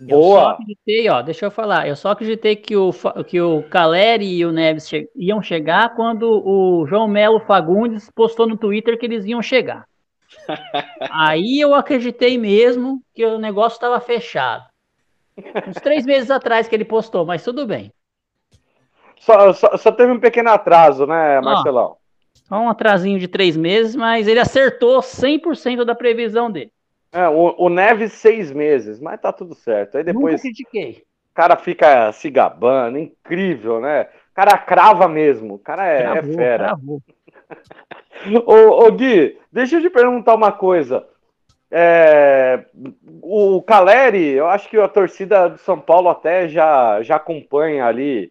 Boa! Eu só acreditei, ó, deixa eu falar, eu só acreditei que o, que o Caleri e o Neves che iam chegar quando o João Melo Fagundes postou no Twitter que eles iam chegar. Aí eu acreditei mesmo que o negócio estava fechado. Uns três meses atrás que ele postou, mas tudo bem. Só, só, só teve um pequeno atraso, né, Marcelão? Só um atrasinho de três meses, mas ele acertou 100% da previsão dele. É, o, o, Neves, seis meses, mas tá tudo certo. Aí depois. Nunca critiquei. O cara fica se gabando, incrível, né? O cara crava mesmo. O cara é, é cravou, é fera. Cravou. ô, ô, Gui, deixa eu te perguntar uma coisa. É, o Caleri, eu acho que a torcida do São Paulo até já, já acompanha ali,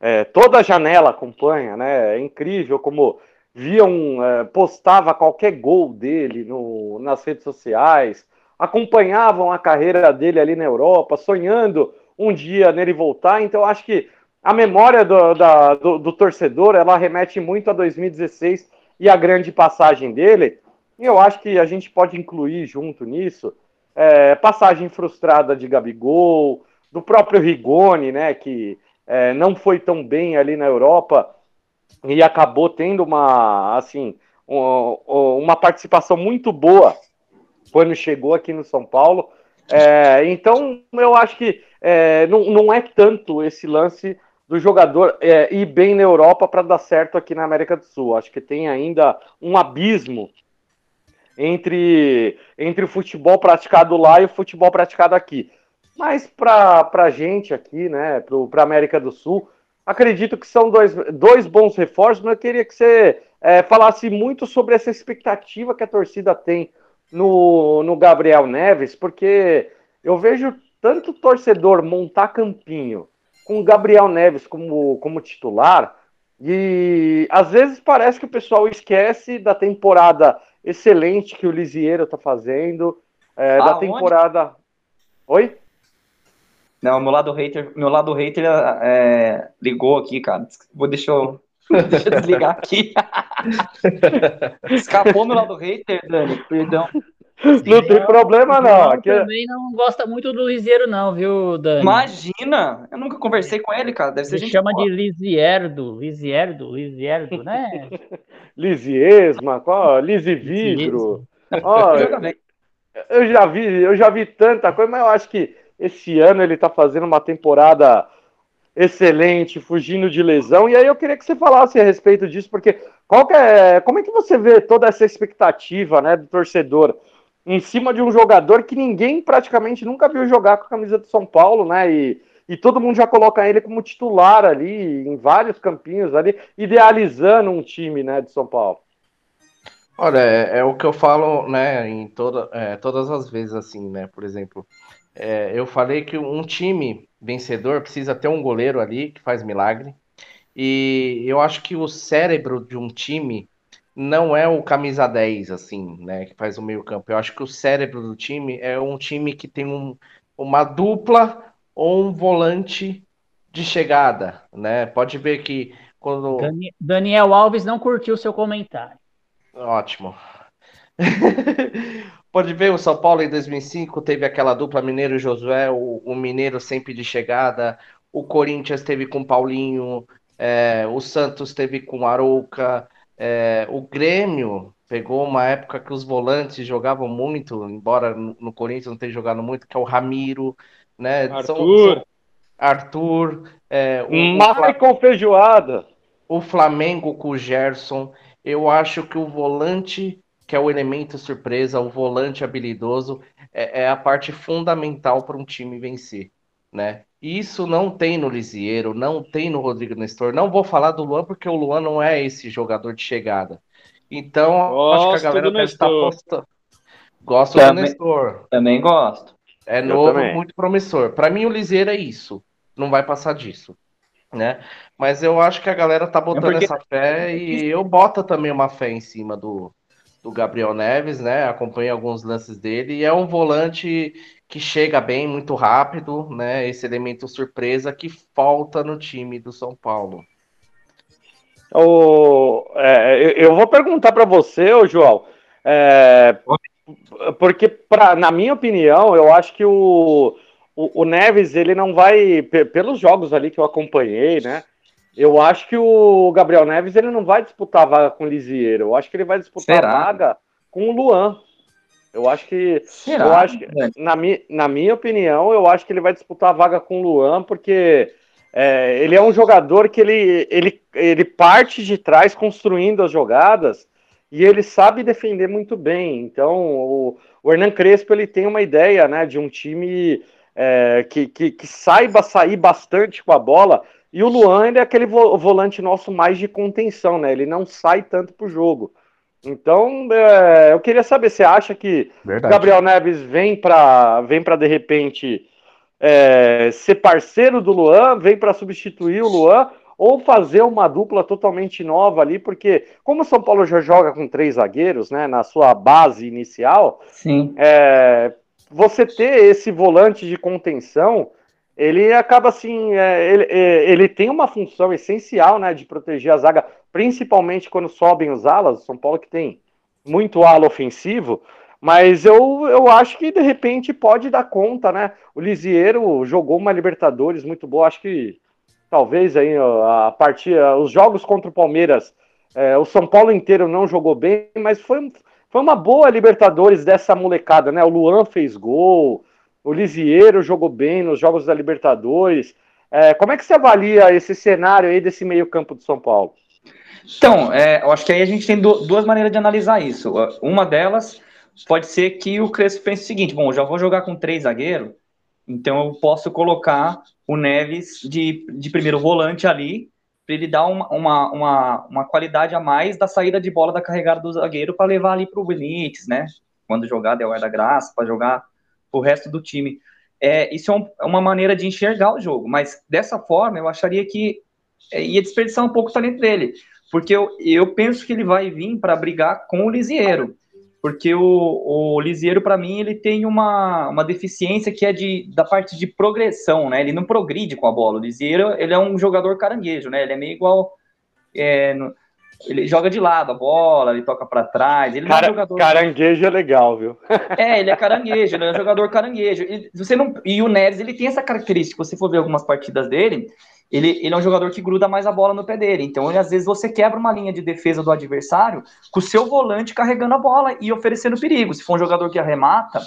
é, toda a janela acompanha, né? É incrível como viam, é, postava qualquer gol dele no, nas redes sociais, acompanhavam a carreira dele ali na Europa, sonhando um dia nele voltar. Então, acho que a memória do, da, do, do torcedor ela remete muito a 2016 e a grande passagem dele. E eu acho que a gente pode incluir junto nisso é, passagem frustrada de Gabigol, do próprio Rigoni, né, que é, não foi tão bem ali na Europa e acabou tendo uma, assim, uma participação muito boa quando chegou aqui no São Paulo. É, então, eu acho que é, não, não é tanto esse lance do jogador é, ir bem na Europa para dar certo aqui na América do Sul. Acho que tem ainda um abismo entre, entre o futebol praticado lá e o futebol praticado aqui. Mas para a gente aqui, né, para a América do Sul, acredito que são dois, dois bons reforços, mas eu queria que você é, falasse muito sobre essa expectativa que a torcida tem no, no Gabriel Neves, porque eu vejo tanto torcedor montar campinho com o Gabriel Neves como, como titular, e às vezes parece que o pessoal esquece da temporada excelente que o Lisieiro tá fazendo, é, da temporada. Oi? Não, meu lado hater, meu lado hater é, ligou aqui, cara. Vou deixar eu, deixa eu desligar aqui. Escapou meu lado hater, Dani, perdão. Não tem problema, não. Aqui... É- também não gosta muito do Lisieiro, não, viu, Dani? Imagina! Eu nunca conversei com ele, cara. Deve ser ele gente chama boa. de Lisierdo, Lisierdo, Lisierdo, né? Lisiesma, qual? Lisividro. Ó, eu já vi, eu já vi tanta coisa, mas eu acho que esse ano ele tá fazendo uma temporada excelente, fugindo de lesão. E aí eu queria que você falasse a respeito disso, porque qual é, como é que você vê toda essa expectativa, né, do torcedor? em cima de um jogador que ninguém praticamente nunca viu jogar com a camisa do São Paulo, né? E, e todo mundo já coloca ele como titular ali, em vários campinhos ali, idealizando um time, né, de São Paulo. Olha, é, é o que eu falo, né, em toda, é, todas as vezes, assim, né? Por exemplo, é, eu falei que um time vencedor precisa ter um goleiro ali que faz milagre. E eu acho que o cérebro de um time não é o camisa 10, assim, né, que faz o meio campo. Eu acho que o cérebro do time é um time que tem um, uma dupla ou um volante de chegada, né? Pode ver que quando... Daniel Alves não curtiu seu comentário. Ótimo. Pode ver, o São Paulo em 2005 teve aquela dupla Mineiro e Josué, o, o Mineiro sempre de chegada, o Corinthians teve com Paulinho, é, o Santos teve com Arouca, é, o Grêmio pegou uma época que os volantes jogavam muito, embora no, no Corinthians não tenha jogado muito, que é o Ramiro, né? Arthur. São, são Arthur. É, o, Maicon Feijoada. O Flamengo com o Gerson. Eu acho que o volante, que é o elemento surpresa, o volante habilidoso, é, é a parte fundamental para um time vencer, né? Isso não tem no Lisieiro, não tem no Rodrigo Nestor. Não vou falar do Luan porque o Luan não é esse jogador de chegada. Então, gosto acho que a galera deve estar apostando. Gosto também, do Nestor. Também gosto. É novo, muito promissor. Para mim, o Lisieiro é isso. Não vai passar disso. Né? Mas eu acho que a galera tá botando é porque... essa fé e eu boto também uma fé em cima do, do Gabriel Neves, né? Acompanho alguns lances dele e é um volante que chega bem muito rápido, né? Esse elemento surpresa que falta no time do São Paulo. O, é, eu vou perguntar para você, ô João, é, porque pra, na minha opinião, eu acho que o, o, o, Neves ele não vai pelos jogos ali que eu acompanhei, né? Eu acho que o Gabriel Neves ele não vai disputar a vaga com o Lisieiro. Eu acho que ele vai disputar Será? a vaga com o Luan. Eu acho que. Será? Eu acho que, na, mi, na minha opinião, eu acho que ele vai disputar a vaga com o Luan, porque é, ele é um jogador que ele, ele, ele parte de trás construindo as jogadas e ele sabe defender muito bem. Então, o, o Hernan Crespo ele tem uma ideia né, de um time é, que, que, que, saiba sair bastante com a bola. E o Luan ele é aquele volante nosso mais de contenção, né? Ele não sai tanto pro jogo. Então, é, eu queria saber, você acha que Verdade. Gabriel Neves vem para vem para de repente é, ser parceiro do Luan, vem para substituir o Luan ou fazer uma dupla totalmente nova ali, porque como o São Paulo já joga com três zagueiros, né, na sua base inicial, Sim. É, você ter esse volante de contenção, ele acaba assim, é, ele, é, ele tem uma função essencial, né, de proteger a zaga principalmente quando sobem os alas, o São Paulo que tem muito ala ofensivo, mas eu, eu acho que de repente pode dar conta, né? O Lisieiro jogou uma Libertadores muito boa, acho que talvez aí a partida, os jogos contra o Palmeiras, é, o São Paulo inteiro não jogou bem, mas foi, foi uma boa Libertadores dessa molecada, né? O Luan fez gol, o Lisieiro jogou bem nos jogos da Libertadores. É, como é que você avalia esse cenário aí desse meio campo de São Paulo? Então, é, eu acho que aí a gente tem duas maneiras de analisar isso. Uma delas pode ser que o Crespo pense o seguinte: bom, eu já vou jogar com três zagueiros, então eu posso colocar o Neves de, de primeiro volante ali, para ele dar uma, uma, uma, uma, qualidade a mais da saída de bola da carregada do zagueiro para levar ali para o Benítez, né? Quando jogar der da graça, para jogar o resto do time. É, isso é, um, é, uma maneira de enxergar o jogo, mas dessa forma eu acharia que é, ia desperdiçar um pouco o talento dele, porque eu, eu penso que ele vai vir para brigar com o Lisieiro porque o, o Lisieiro, para mim, ele tem uma, uma deficiência que é de, da parte de progressão, né? Ele não progride com a bola. O Lisieiro, ele é um jogador caranguejo, né? Ele é meio igual... É, no, ele joga de lado a bola, ele toca para trás. Ele Cara, é um jogador... Caranguejo é legal, viu? É, ele é caranguejo, ele é um jogador caranguejo. E, você não... e o Neres, ele tem essa característica. Se você for ver algumas partidas dele, ele, ele é um jogador que gruda mais a bola no pé dele. Então, ele, às vezes, você quebra uma linha de defesa do adversário com o seu volante carregando a bola e oferecendo perigo. Se for um jogador que arremata,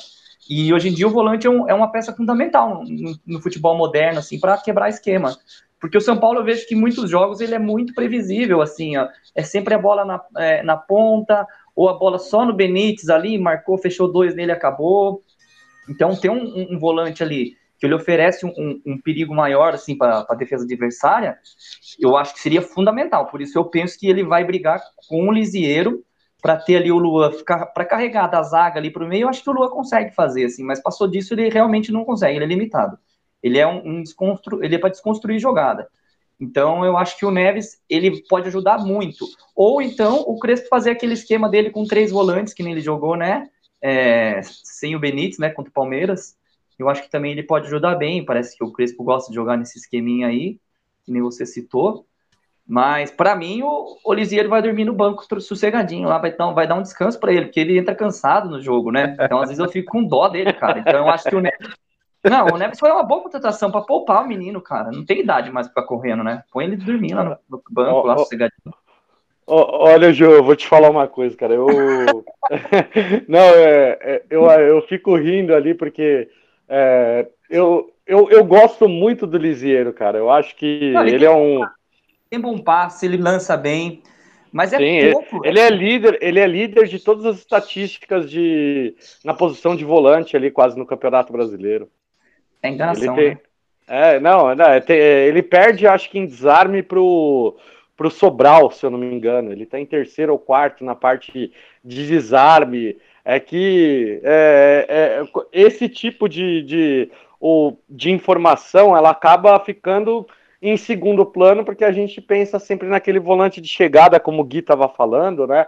e hoje em dia o volante é, um, é uma peça fundamental no, no futebol moderno, assim, para quebrar esquema. Porque o São Paulo eu vejo que em muitos jogos ele é muito previsível, assim, ó, é sempre a bola na, é, na ponta, ou a bola só no Benítez ali, marcou, fechou dois nele, acabou. Então, ter um, um, um volante ali que ele oferece um, um, perigo maior assim para a defesa adversária, eu acho que seria fundamental. Por isso eu penso que ele vai brigar com o Lisieiro para ter ali o Lua para carregar da zaga ali para o meio. Eu acho que o Lua consegue fazer assim, mas passou disso ele realmente não consegue. Ele é limitado. Ele é um, um desconstru... ele é para desconstruir jogada. Então eu acho que o Neves ele pode ajudar muito. Ou então o Crespo fazer aquele esquema dele com três volantes que nem ele jogou, né? É, sem o Benítez, né? Contra o Palmeiras eu acho que também ele pode ajudar bem. Parece que o Crespo gosta de jogar nesse esqueminha aí, que nem você citou. Mas, para mim, o Olisiero vai dormir no banco sossegadinho lá, vai dar, vai dar um descanso para ele, porque ele entra cansado no jogo, né? Então, às vezes, eu fico com dó dele, cara. Então, eu acho que o Neves. Não, o Neves foi uma boa contratação para poupar o menino, cara. Não tem idade mais para ficar correndo, né? Põe ele dormir lá no, banco, oh, lá, sossegadinho. Olha, Jô, eu vou te falar uma coisa, cara. Eu. Não, é, é, eu, eu fico rindo ali porque é, eu, eu, eu gosto muito do Lisieiro, cara. Eu acho que Não, ele, ele é um. Tem bom passe, ele lança bem. Mas é Sim, pouco. Ele, ele, é líder, ele é líder de todas as estatísticas de na posição de volante ali, quase no Campeonato Brasileiro. É enganação, tem, né? É, não, não é, tem, ele perde, acho que em desarme pro, pro Sobral, se eu não me engano. Ele tá em terceiro ou quarto na parte de desarme é que é, é, esse tipo de, de, o, de informação ela acaba ficando em segundo plano, porque a gente pensa sempre naquele volante de chegada, como o Gui estava falando, né?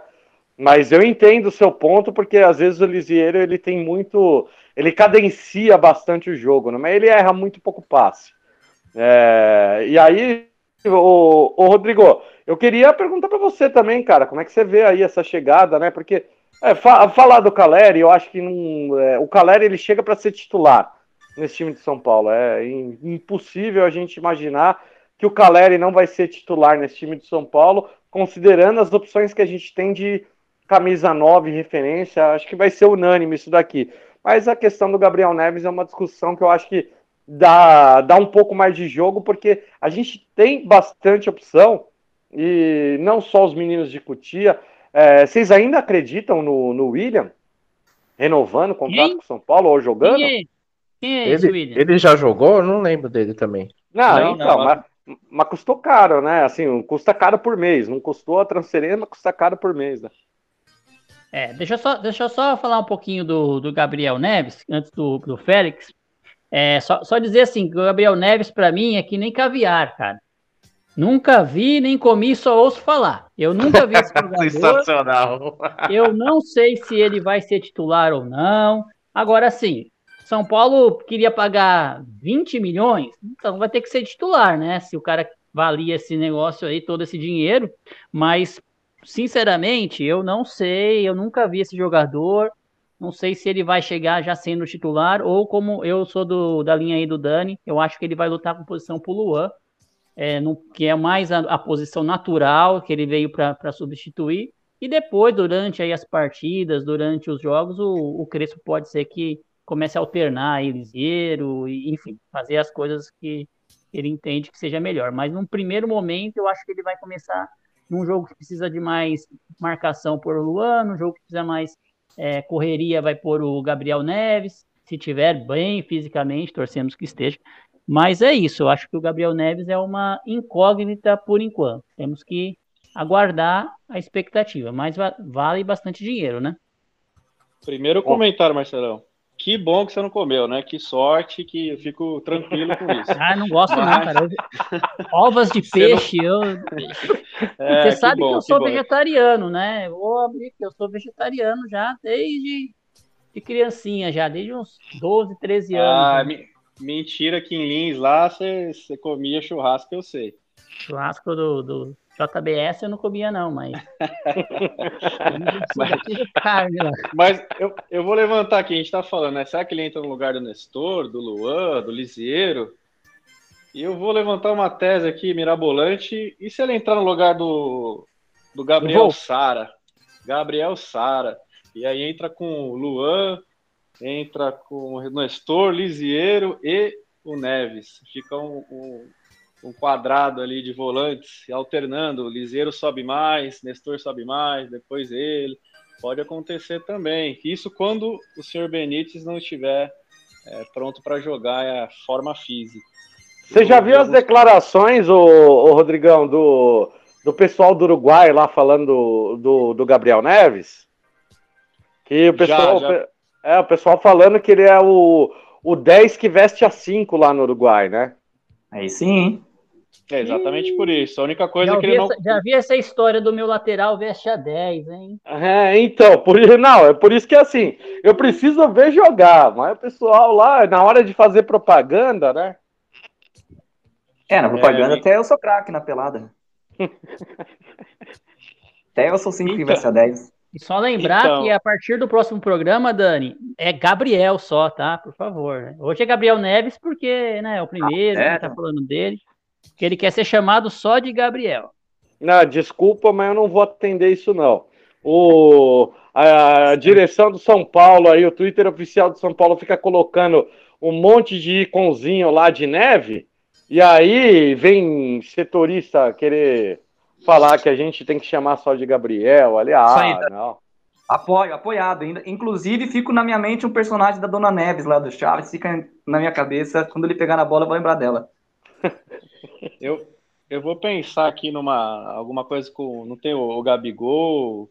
Mas eu entendo o seu ponto, porque às vezes o Lisieiro ele tem muito. Ele cadencia bastante o jogo, né? mas ele erra muito pouco passe. É, e aí, o, o Rodrigo, eu queria perguntar para você também, cara, como é que você vê aí essa chegada, né? Porque é, fa falar do Caleri, eu acho que não, é, o Caleri ele chega para ser titular nesse time de São Paulo. É impossível a gente imaginar que o Caleri não vai ser titular nesse time de São Paulo, considerando as opções que a gente tem de camisa 9 referência. Acho que vai ser unânime isso daqui. Mas a questão do Gabriel Neves é uma discussão que eu acho que dá, dá um pouco mais de jogo, porque a gente tem bastante opção, e não só os meninos de Cutia, é, vocês ainda acreditam no, no William? Renovando o contrato Quem? com São Paulo ou jogando? Quem é, Quem é esse, ele, William? Ele já jogou? Eu não lembro dele também. Não, não então, não, mas, mas, custou caro, né? Assim, custa caro por mês. Não custou a transferência, mas custa caro por mês, né? É, deixa eu só, deixa eu só falar um pouquinho do, do Gabriel Neves, antes do, do Félix. É, só, só dizer assim, Gabriel Neves, para mim, é que nem caviar, cara. Nunca vi, nem comi, só ouço falar. Eu nunca vi esse jogador. Sensacional. Eu não sei se ele vai ser titular ou não. Agora sim, São Paulo queria pagar 20 milhões, então vai ter que ser titular, né? Se o cara valia esse negócio aí, todo esse dinheiro. Mas, sinceramente, eu não sei, eu nunca vi esse jogador. Não sei se ele vai chegar já sendo titular ou como eu sou do, da linha aí do Dani, eu acho que ele vai lutar com posição pro Luan é, no, que é mais a, a, posição natural que ele veio para substituir. E depois, durante aí as partidas, durante os jogos, o, o Crespo pode ser que comece a alternar aí Liseiro, e, enfim, fazer as coisas que, ele entende que seja melhor. Mas num primeiro momento, eu acho que ele vai começar num jogo que precisa de mais marcação por Luan, num jogo que precisa mais é, correria, vai por o Gabriel Neves, se tiver bem fisicamente, torcemos que esteja. Mas é isso, eu acho que o Gabriel Neves é uma incógnita por enquanto. Temos que aguardar a expectativa, mas vale bastante dinheiro, né? Primeiro comentário, Marcelão. Que bom que você não comeu, né? Que sorte que eu fico tranquilo com isso. Ah, não gosto Mas... não, cara. Ovas de peixe, não... eu... É, você sabe que, bom, que eu sou que vegetariano, né? Eu vou abrir que eu sou vegetariano já desde de criancinha, já desde uns 12, 13 anos. Ah, né? mentira que em Lins lá você, você comia churrasco, eu sei. Churrasco do, do JBS eu não comia, não, mas. mas, carne lá. mas eu, eu vou levantar aqui, a gente tá falando, né? Será que ele entra no lugar do Nestor, do Luan, do Lisieiro? E eu vou levantar uma tese aqui, mirabolante. E se ele entrar no lugar do, do Gabriel Sara? Gabriel Sara. E aí entra com o Luan, entra com o Nestor, Lisieiro e o Neves. Fica um, um um quadrado ali de volantes, alternando. O Liseiro sobe mais, Nestor sobe mais, depois ele. Pode acontecer também. Isso quando o senhor Benítez não estiver é, pronto para jogar a forma física. Você já viu as declarações, o, o Rodrigão, do, do pessoal do Uruguai lá falando do, do, do Gabriel Neves? Que o pessoal, já, já. É, o pessoal falando que ele é o, o 10 que veste a 5 lá no Uruguai, né? Aí sim. É exatamente por isso. A única coisa já que ele não. Essa, já vi essa história do meu lateral veste a 10, hein? É, então, por, não, é por isso que assim, eu preciso ver jogar, mas o pessoal lá, na hora de fazer propaganda, né? É, na propaganda é, até eu sou craque na pelada. até eu sou 5 então, veste a 10. E só lembrar então... que a partir do próximo programa, Dani, é Gabriel só, tá? Por favor. Hoje é Gabriel Neves, porque né, é o primeiro, ah, é, tá falando dele que ele quer ser chamado só de Gabriel. Não, desculpa, mas eu não vou atender isso não. O, a, a direção do São Paulo aí, o Twitter oficial do São Paulo fica colocando um monte de iconzinho lá de neve, e aí vem setorista querer falar que a gente tem que chamar só de Gabriel ali. Ah, aí, não. Apoio, apoiado ainda. Inclusive, fico na minha mente um personagem da Dona Neves lá do Chaves, fica na minha cabeça. Quando ele pegar na bola, eu vou lembrar dela. Eu, eu vou pensar aqui numa alguma coisa com. Não tem o, o Gabigol.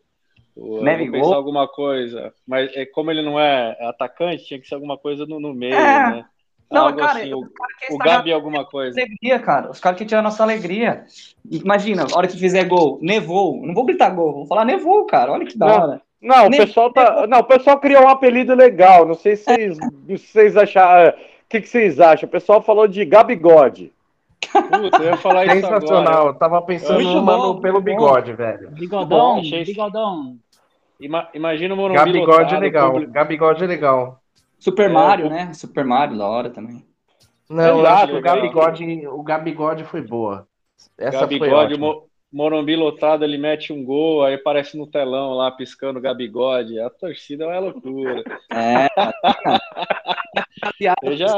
O, vou pensar alguma coisa. Mas é, como ele não é atacante, tinha que ser alguma coisa no, no meio, é. né? Não, Algo cara, assim, o, o Gabi alguma coisa. Alegria, cara. Os caras que tiram a nossa alegria. Imagina, a hora que fizer gol, nevou. Não vou gritar gol, vou falar nevou, cara. Olha que da hora. Não, o pessoal tá. Não, o pessoal criou um apelido legal. Não sei se vocês, é. vocês acharam. O que, que vocês acham? O pessoal falou de Gabigode. Puta, eu ia falar isso Sensacional. Agora. Eu tava pensando no mano pelo bigode, velho. Bigodão, bigodão. Ima, imagina o Morumbi Gabigode é legal. Público. Gabigode é legal. Super Mario, né? Super Mario, da hora também. Não, eu acho que o Gabigode, o Gabigode foi boa. Essa Gabigode, foi Morumbi lotado, ele mete um gol, aí aparece no telão lá piscando o Gabigode. A torcida é loucura. É. eu já,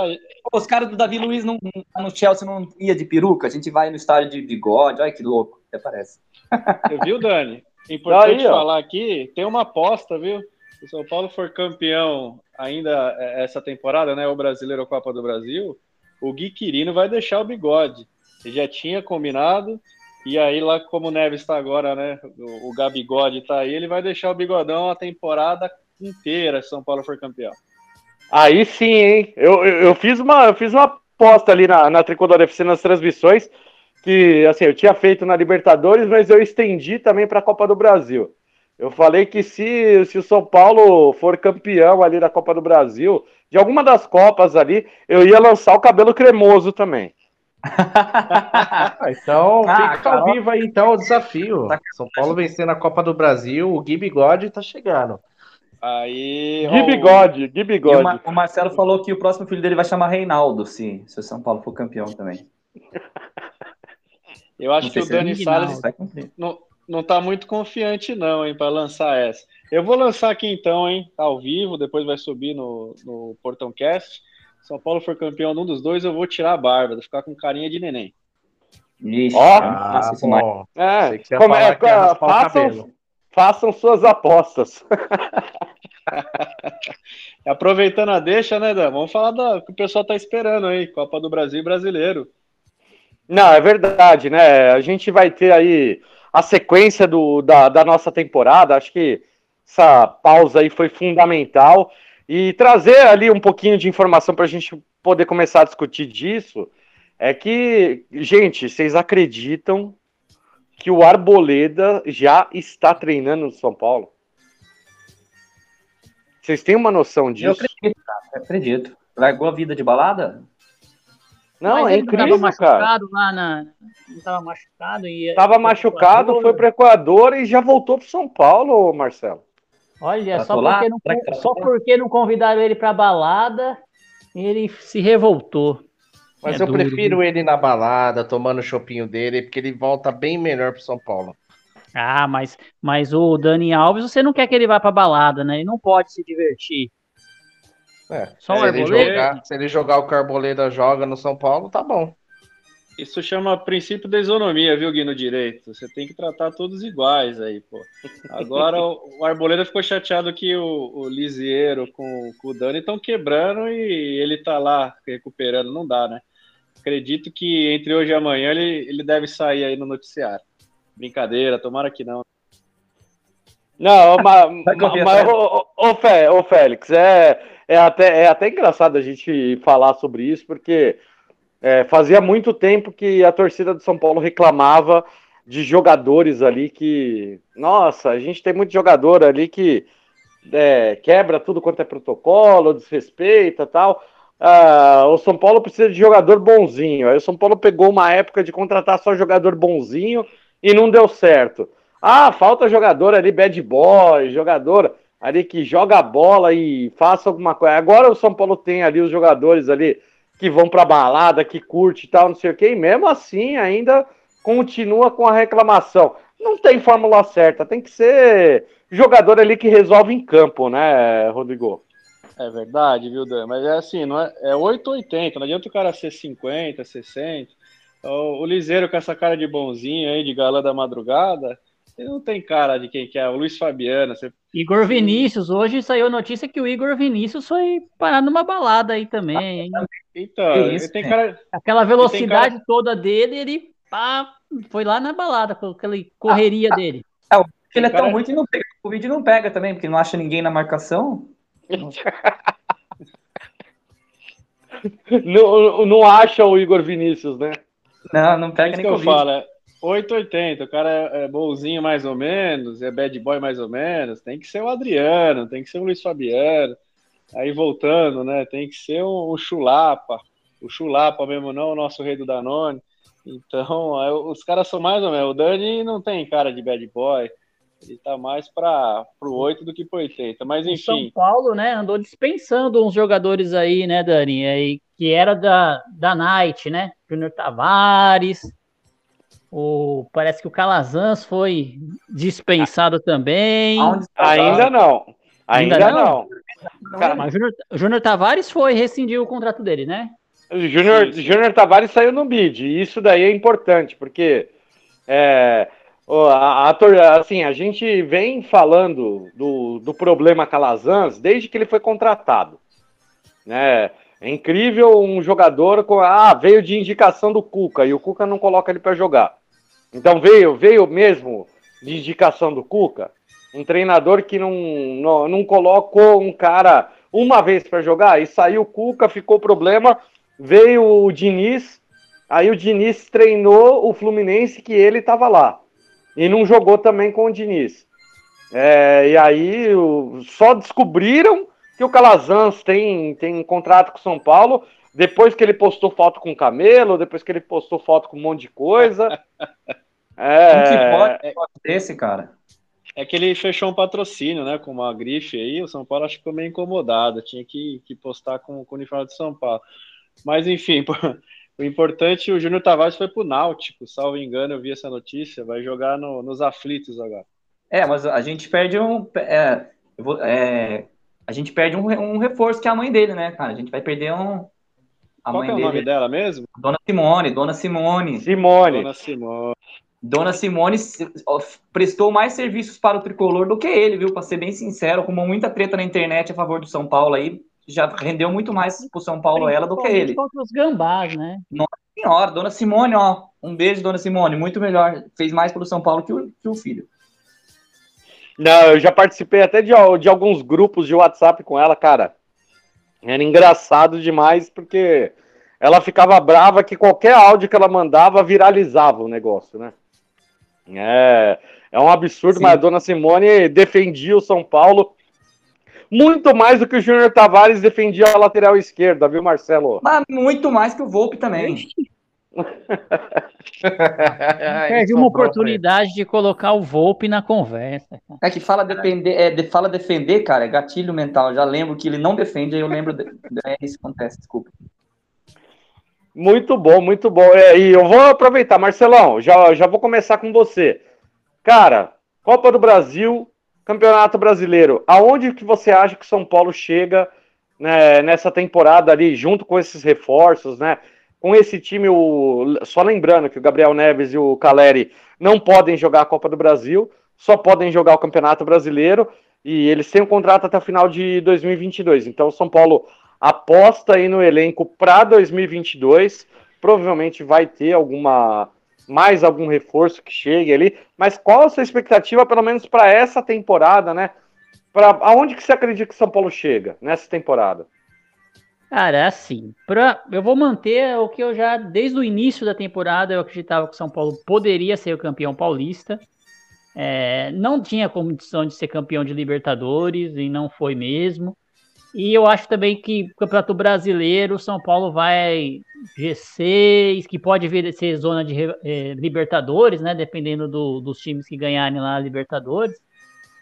os caras do Davi Luiz não, no Chelsea não ia de peruca, a gente vai no estádio de bigode, olha que louco, até parece. Você viu, Dani? Importante Aí, falar aqui, tem uma aposta, viu? Se o São Paulo for campeão ainda é, essa temporada, né? O Brasileiro Copa do Brasil, o Gui Quirino vai deixar o bigode. Ele já tinha combinado, e aí lá como o Neves está agora, né? O, o Gabigode está aí, ele vai deixar o bigodão a temporada inteira se São Paulo for campeão. Aí sim, hein? Eu, eu, eu, fiz, uma, eu fiz uma aposta ali na, na Tricolor FC nas transmissões, que assim, eu tinha feito na Libertadores, mas eu estendi também para a Copa do Brasil. Eu falei que se, se o São Paulo for campeão ali da Copa do Brasil, de alguma das Copas ali, eu ia lançar o cabelo cremoso também. então, ah, fica ao vivo aí então o desafio. São Paulo vencendo a Copa do Brasil, o Gui Bigode tá chegando. Aí. Gui Bigode, Gui Bigode. O, o, Marcelo falou que o próximo filho dele vai chamar Reinaldo, se, se o São Paulo for campeão também. Eu acho que o Dani Salles não, não tá muito confiante, não, hein, para lançar essa. Eu vou lançar aqui então, hein, ao vivo, depois vai subir no, no Portão Cast. São Paulo for campeão de um dos dois, eu vou tirar a barba, vou ficar com carinha de neném. Ixi, Ó, ah, é, como é, façam, façam suas apostas. Aproveitando a deixa, né, Dan? Vamos falar do que o pessoal tá esperando aí, Copa do Brasil brasileiro. Não, é verdade, né? A gente vai ter aí a sequência do, da, da nossa temporada. Acho que essa pausa aí foi fundamental. E trazer ali um pouquinho de informação para a gente poder começar a discutir disso é que, gente, vocês acreditam que o Arboleda já está treinando no São Paulo? Vocês têm uma noção disso? Eu acredito, cara, eu acredito. Largou a vida de balada? Não, Mas é incrível, cara. Lá na... Ele tava machucado e. Tava machucado, foi para Equador e já voltou para São Paulo, Marcelo. Olha, só porque, não, só porque não convidaram ele pra balada, ele se revoltou. Mas é eu duro, prefiro ele na balada, tomando o chopinho dele, porque ele volta bem melhor pro São Paulo. Ah, mas, mas o Dani Alves, você não quer que ele vá pra balada, né? Ele não pode se divertir. É, Só se, ele jogar, se ele jogar o que o Arboleda joga no São Paulo, tá bom. Isso chama princípio da isonomia, viu, Gui, no direito? Você tem que tratar todos iguais aí, pô. Agora o Arboleda ficou chateado que o, o Lisieiro com, com o Dani estão quebrando e ele tá lá recuperando, não dá, né? Acredito que entre hoje e amanhã ele, ele deve sair aí no noticiário. Brincadeira, tomara que não. Não, mas, mas ô, ô, ô, Félix, é, é, até, é até engraçado a gente falar sobre isso, porque é, fazia muito tempo que a torcida do São Paulo reclamava de jogadores ali que. Nossa, a gente tem muito jogador ali que é, quebra tudo quanto é protocolo, desrespeita tal. Ah, o São Paulo precisa de jogador bonzinho. Aí o São Paulo pegou uma época de contratar só jogador bonzinho e não deu certo. Ah, falta jogador ali, bad boy, jogador ali que joga a bola e faça alguma coisa. Agora o São Paulo tem ali os jogadores ali que vão pra balada, que curte e tal, não sei o quê, e mesmo assim ainda continua com a reclamação. Não tem fórmula certa, tem que ser jogador ali que resolve em campo, né, Rodrigo? É verdade, viu, Dan? Mas é assim, não é, é 8 ou 80, não adianta o cara ser 50, 60. O, o Liseiro com essa cara de bonzinho aí, de galã da madrugada, ele não tem cara de quem que é, o Luiz Fabiano. Você... Igor Vinícius, hoje saiu notícia que o Igor Vinícius foi parar numa balada aí também, hein? Então, isso, ele tem cara. Aquela velocidade cara... toda dele, ele pá, foi lá na balada, com aquela correria ah, dele. Ah, ele é tão ruim que não pega. O vídeo não pega também, porque não acha ninguém na marcação. não, não acha o Igor Vinícius, né? Não, não pega é nem que eu falo, é 880, o cara é, é bonzinho mais ou menos, é bad boy mais ou menos, tem que ser o Adriano, tem que ser o Luiz Fabiano. Aí voltando, né? Tem que ser um, um chulapa, o chulapa mesmo, não o nosso rei do Danone. Então, é, os caras são mais ou menos. O Dani não tem cara de bad boy. Ele tá mais para o 8 do que pro 80. Mas enfim. São Paulo, né, andou dispensando uns jogadores aí, né, Dani? Aí, que era da, da Night, né? Júnior Tavares. O, parece que o Calazans foi dispensado também. Ainda não. Ainda, Ainda não. não. Mas o Júnior Tavares foi, rescindiu o contrato dele, né? Júnior, Júnior Tavares saiu no bid, e isso daí é importante, porque é, a, a, assim, a gente vem falando do, do problema Calazans desde que ele foi contratado. Né? É incrível um jogador com. Ah, veio de indicação do Cuca e o Cuca não coloca ele para jogar. Então veio, veio mesmo de indicação do Cuca um treinador que não, não, não colocou um cara uma vez para jogar e saiu o Cuca, ficou problema, veio o Diniz, aí o Diniz treinou o Fluminense que ele estava lá e não jogou também com o Diniz. É, e aí só descobriram que o Calazans tem, tem um contrato com o São Paulo depois que ele postou foto com o Camelo, depois que ele postou foto com um monte de coisa. é... Como que pode desse, cara? É que ele fechou um patrocínio, né, com uma grife aí, o São Paulo acho que ficou meio incomodado, tinha que, que postar com, com o uniforme de São Paulo. Mas enfim, o importante, o Júnior Tavares foi pro Náutico, salvo engano, eu vi essa notícia, vai jogar no, nos aflitos agora. É, mas a gente perde um. É, é, a gente perde um, um reforço que é a mãe dele, né, cara? A gente vai perder um, A Qual mãe é o nome dela mesmo? Dona Simone, Dona Simone. Simone. Dona Simone. Dona Simone prestou mais serviços para o tricolor do que ele, viu? Para ser bem sincero, arrumou muita treta na internet a favor do São Paulo aí, já rendeu muito mais pro São Paulo ela do que ele. Contra os gambás, né? Nossa senhora, Dona Simone, ó, um beijo, Dona Simone, muito melhor, fez mais pelo São Paulo que o, que o filho. Não, eu já participei até de, de alguns grupos de WhatsApp com ela, cara. Era engraçado demais, porque ela ficava brava que qualquer áudio que ela mandava viralizava o negócio, né? É, é um absurdo, Sim. mas a dona Simone defendia o São Paulo muito mais do que o Júnior Tavares defendia a lateral esquerda, viu, Marcelo? Mas muito mais que o Volpe também. Perde uma oportunidade de colocar o Volpe na conversa. É que fala defender, é, de, fala defender, cara, é gatilho mental. Já lembro que ele não defende, aí eu lembro. De, é isso acontece, desculpa. Muito bom, muito bom. É, e eu vou aproveitar, Marcelão, já, já vou começar com você. Cara, Copa do Brasil, Campeonato Brasileiro, aonde que você acha que São Paulo chega né, nessa temporada ali, junto com esses reforços, né? Com esse time, o... só lembrando que o Gabriel Neves e o Caleri não podem jogar a Copa do Brasil, só podem jogar o Campeonato Brasileiro, e eles têm um contrato até o final de 2022. Então, o São Paulo aposta aí no elenco para 2022. Provavelmente vai ter alguma mais algum reforço que chegue ali. Mas qual a sua expectativa, pelo menos para essa temporada, né? Para aonde que você acredita que São Paulo chega nessa temporada? Cara, é assim, pra, eu vou manter o que eu já, desde o início da temporada, eu acreditava que São Paulo poderia ser o campeão paulista. É, não tinha condição de ser campeão de Libertadores e não foi mesmo. E eu acho também que o Campeonato Brasileiro, São Paulo vai G6, que pode vir ser zona de eh, Libertadores, né? Dependendo do, dos times que ganharem lá Libertadores.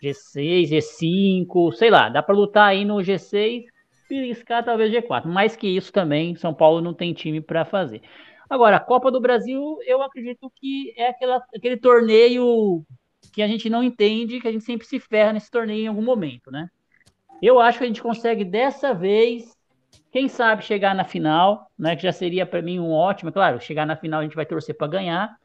G6, G5, sei lá, dá para lutar aí no G6, piscar talvez G4. Mais que isso também, São Paulo não tem time para fazer. Agora, a Copa do Brasil, eu acredito que é aquela, aquele torneio que a gente não entende, que a gente sempre se ferra nesse torneio em algum momento, né? Eu acho que a gente consegue dessa vez, quem sabe, chegar na final, né? Que já seria para mim um ótimo. Claro, chegar na final a gente vai torcer para ganhar,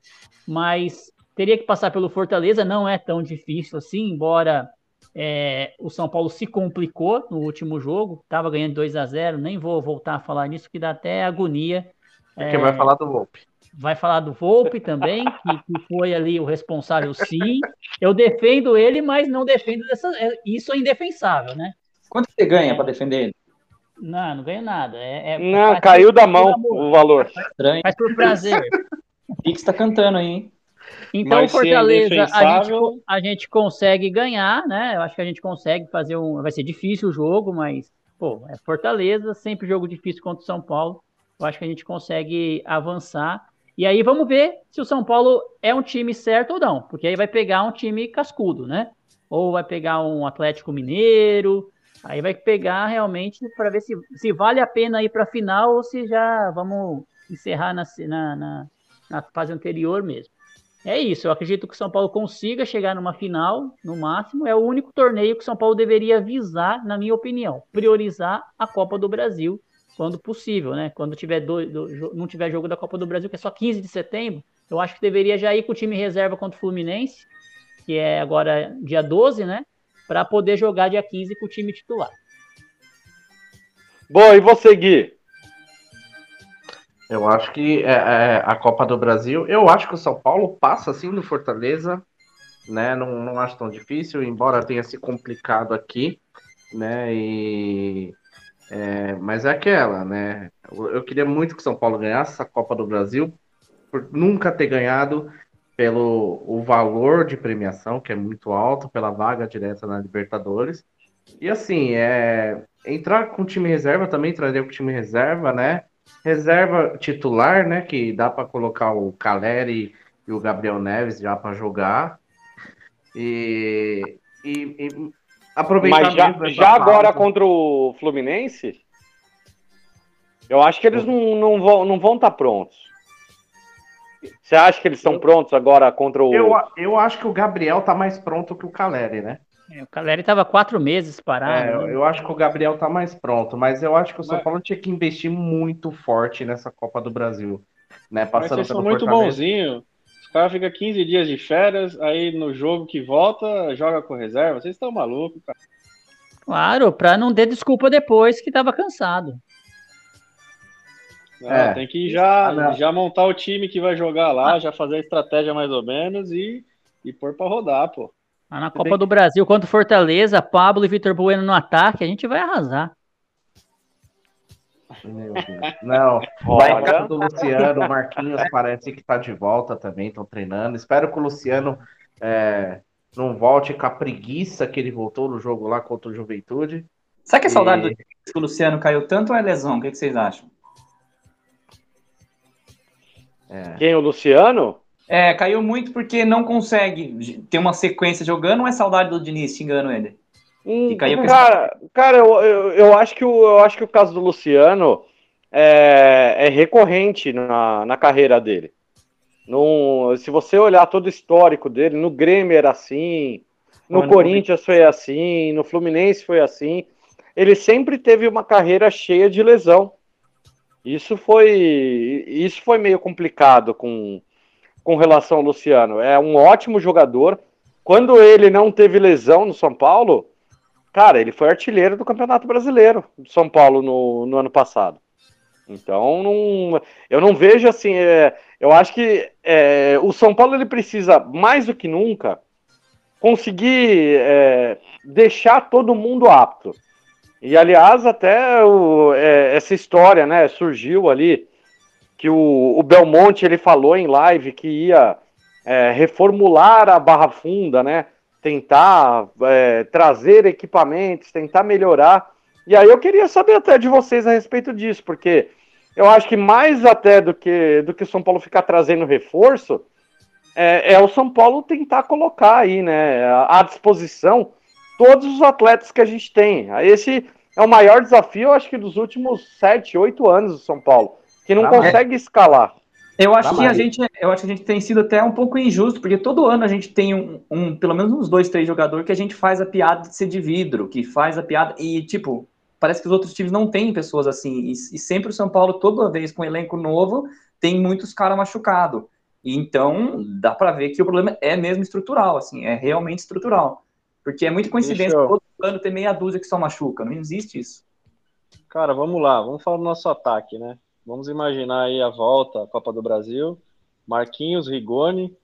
mas teria que passar pelo Fortaleza, não é tão difícil assim, embora é, o São Paulo se complicou no último jogo, estava ganhando 2 a 0 nem vou voltar a falar nisso, que dá até agonia. É, Quem vai falar do Volpe? Vai falar do Volpe também, que, que, foi ali o responsável, sim. Eu defendo ele, mas não defendo dessa. É, isso é indefensável, né? Quanto você ganha para defender ele? Não, não ganho nada. É, é não, caiu da mão o valor. Estranho. Mas por prazer. o Pix tá cantando aí, hein? Então, Mas Fortaleza, a gente, a gente consegue ganhar, né? Eu acho que a gente consegue fazer um. Vai ser difícil o jogo, mas, pô, é Fortaleza, sempre jogo difícil contra o São Paulo. Eu acho que a gente consegue avançar. E aí vamos ver se o São Paulo é um time certo ou não, porque aí vai pegar um time cascudo, né? Ou vai pegar um Atlético Mineiro, Aí vai pegar realmente para ver se, se vale a pena ir para a final ou se já vamos encerrar na, na, na, na, fase anterior mesmo. É isso, eu acredito que o São Paulo consiga chegar numa final, no máximo. É o único torneio que o São Paulo deveria visar, na minha opinião. Priorizar a Copa do Brasil quando possível, né? Quando tiver do, do, não tiver jogo da Copa do Brasil, que é só 15 de setembro, eu acho que deveria já ir com o time reserva contra o Fluminense, que é agora dia 12, né? para poder jogar dia 15 com o time titular. Bom, e você, Gui? Eu acho que é, é, a Copa do Brasil, eu acho que o São Paulo passa assim no Fortaleza, né? Não, não acho tão difícil, embora tenha se complicado aqui, né? E, é, mas é aquela, né? Eu, queria muito que o São Paulo ganhasse a Copa do Brasil, por nunca ter ganhado pelo o valor de premiação, que é muito alto, pela vaga direta na Libertadores. E assim, é, entrar com time reserva também trazer com time reserva, né? Reserva titular, né? Que dá para colocar o Caleri e o Gabriel Neves já para jogar. E, e, e aproveitar Mas já, já agora contra o Fluminense, eu acho que eles não, não vão não vão estar tá prontos. Você acha que eles estão prontos agora contra o. Eu, eu acho que o Gabriel tá mais pronto que o Caleri, né? É, o Caleri estava quatro meses parado. É, né? eu acho que o Gabriel tá mais pronto, mas eu acho que o São Paulo tinha que investir muito forte nessa Copa do Brasil. Né? Mas Passando vocês são muito bonzinhos. Os caras ficam 15 dias de férias, aí no jogo que volta, joga com reserva. Vocês estão malucos, cara. Claro, para não ter desculpa depois que estava cansado. Não, É. Tem que já, Ah, já montar o time que vai jogar lá, já fazer a estratégia mais ou menos e, e pôr pra rodar, pô. Lá na Copa do Brasil, contra o Fortaleza, Pablo e Vitor Bueno no ataque, a gente vai arrasar. Meu Deus. Não, vai ficar do Luciano, o Marquinhos parece que tá de volta também, estão treinando. Espero que o Luciano é, não volte com a preguiça que ele voltou no jogo lá contra o Juventude. Será que é saudade E- do que o Luciano caiu tanto ou é lesão? O que, que vocês acham? Quem, o Luciano? É, caiu muito porque não consegue ter uma sequência jogando ou é saudade do Diniz, engano ele? Hum, cara, cara eu, eu, eu acho que o, eu acho que o caso do Luciano é, é recorrente na, na carreira dele. Num, se você olhar todo o histórico dele, no Grêmio era assim, no Mano, Corinthians foi assim, no Fluminense foi assim. Ele sempre teve uma carreira cheia de lesão. Isso foi, isso foi meio complicado com, com relação ao Luciano. É um ótimo jogador. Quando ele não teve lesão no São Paulo, cara, ele foi artilheiro do Campeonato Brasileiro do São Paulo no, no ano passado. Então, não, eu não vejo assim. é, eu acho que é, o São Paulo ele precisa, mais do que nunca, conseguir é, deixar todo mundo apto. E, aliás, até o- é, essa história né, surgiu ali que o, o Belmonte ele falou em live que ia é, reformular a Barra Funda, né? Tentar é, trazer equipamentos, tentar melhorar. E aí eu queria saber até de vocês a respeito disso, porque eu acho que mais até do que do que o São Paulo ficar trazendo reforço, é, é o São Paulo tentar colocar aí, né, à disposição todos os atletas que a gente tem. Esse é o maior desafio, eu acho que dos últimos sete, oito anos do São Paulo, que não Ah, consegue escalar. Eu acho Tá que a gente, eu acho que a gente tem sido até um pouco injusto, porque todo ano a gente tem um, um- pelo menos uns dois, três jogadores que a gente faz a piada de ser de vidro, que faz a piada e tipo parece que os outros times não têm pessoas assim e, e sempre o São Paulo toda vez com um elenco novo tem muitos caras machucados. Então dá pra ver que o problema é mesmo estrutural, assim, é realmente estrutural, porque é muita coincidência eu- todo ano ter meia dúzia que só machuca, não existe isso. Cara, vamos lá, vamos falar do nosso ataque, né? Vamos imaginar aí a volta à Copa do Brasil. Marquinhos, Rigoni,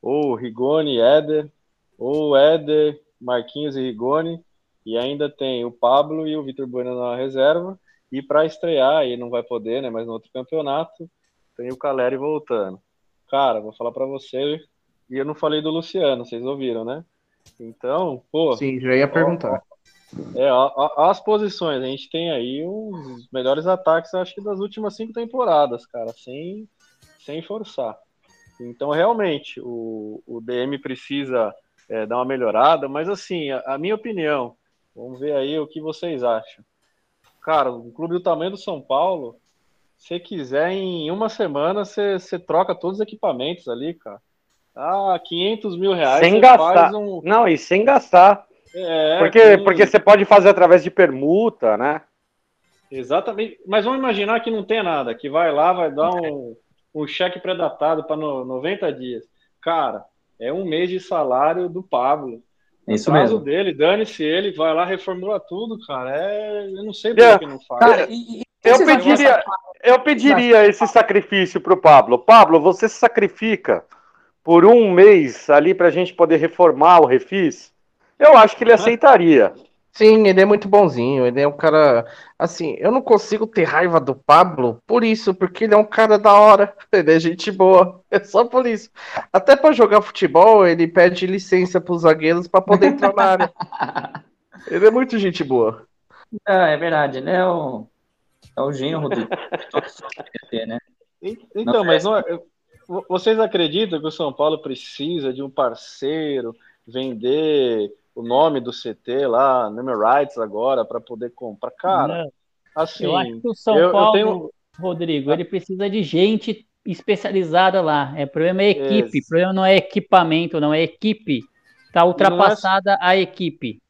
ou Rigoni, Éder, ou Éder, Marquinhos e Rigoni, e ainda tem o Pablo e o Vitor Bueno na reserva, e para estrear, aí não vai poder, né, mas no outro campeonato, tem o Caleri voltando. Cara, vou falar para você, e eu não falei do Luciano, vocês ouviram, né? Então, pô, Sim, já ia perguntar. É, ó, ó, as posições. A gente tem aí os melhores ataques, acho que das últimas cinco temporadas, cara, sem, sem forçar. Então, realmente, o, o DM precisa é, dar uma melhorada, mas assim, a, a minha opinião, vamos ver aí o que vocês acham. Cara, um clube do tamanho do São Paulo, se quiser, em uma semana você troca todos os equipamentos ali, cara. Ah, 500 mil reais Sem gastar. um. Não, e sem gastar. É, porque, com- porque você pode fazer através de permuta, né? Exatamente. Mas vamos imaginar que não tem nada, que vai lá, vai dar um, um cheque pré-datado para 90 dias. Cara, é um mês de salário do Pablo. É isso caso mesmo. dele, dane-se ele, vai lá, reformula tudo, cara. É, eu não sei por É. que não faz. Cara, e, e Eu pediria, eu pediria esse sacrifício pro Pablo. Pablo, você se sacrifica por um mês ali pra gente poder reformar o refis? Eu acho que ele aceitaria. Sim, ele é muito bonzinho. Ele é um cara. Assim, eu não consigo ter raiva do Pablo por isso, porque ele é um cara da hora. Ele é gente boa. É só por isso. Até pra jogar futebol, ele pede licença pros zagueiros pra poder entrar na área. Ele é muito gente boa. Ah, é verdade, né? É o, é o genro do né? En- Então, mas não é- vocês acreditam que o São Paulo precisa de um parceiro vender o nome do CT lá, Name Rights agora, para poder comprar? Cara, Não, assim, eu acho que o São eu- eu Paulo, tenho- Rodrigo, ele precisa de gente especializada lá. É, problema é equipe, o problema não é equipamento, não é equipe. Tá ultrapassada é... a equipe.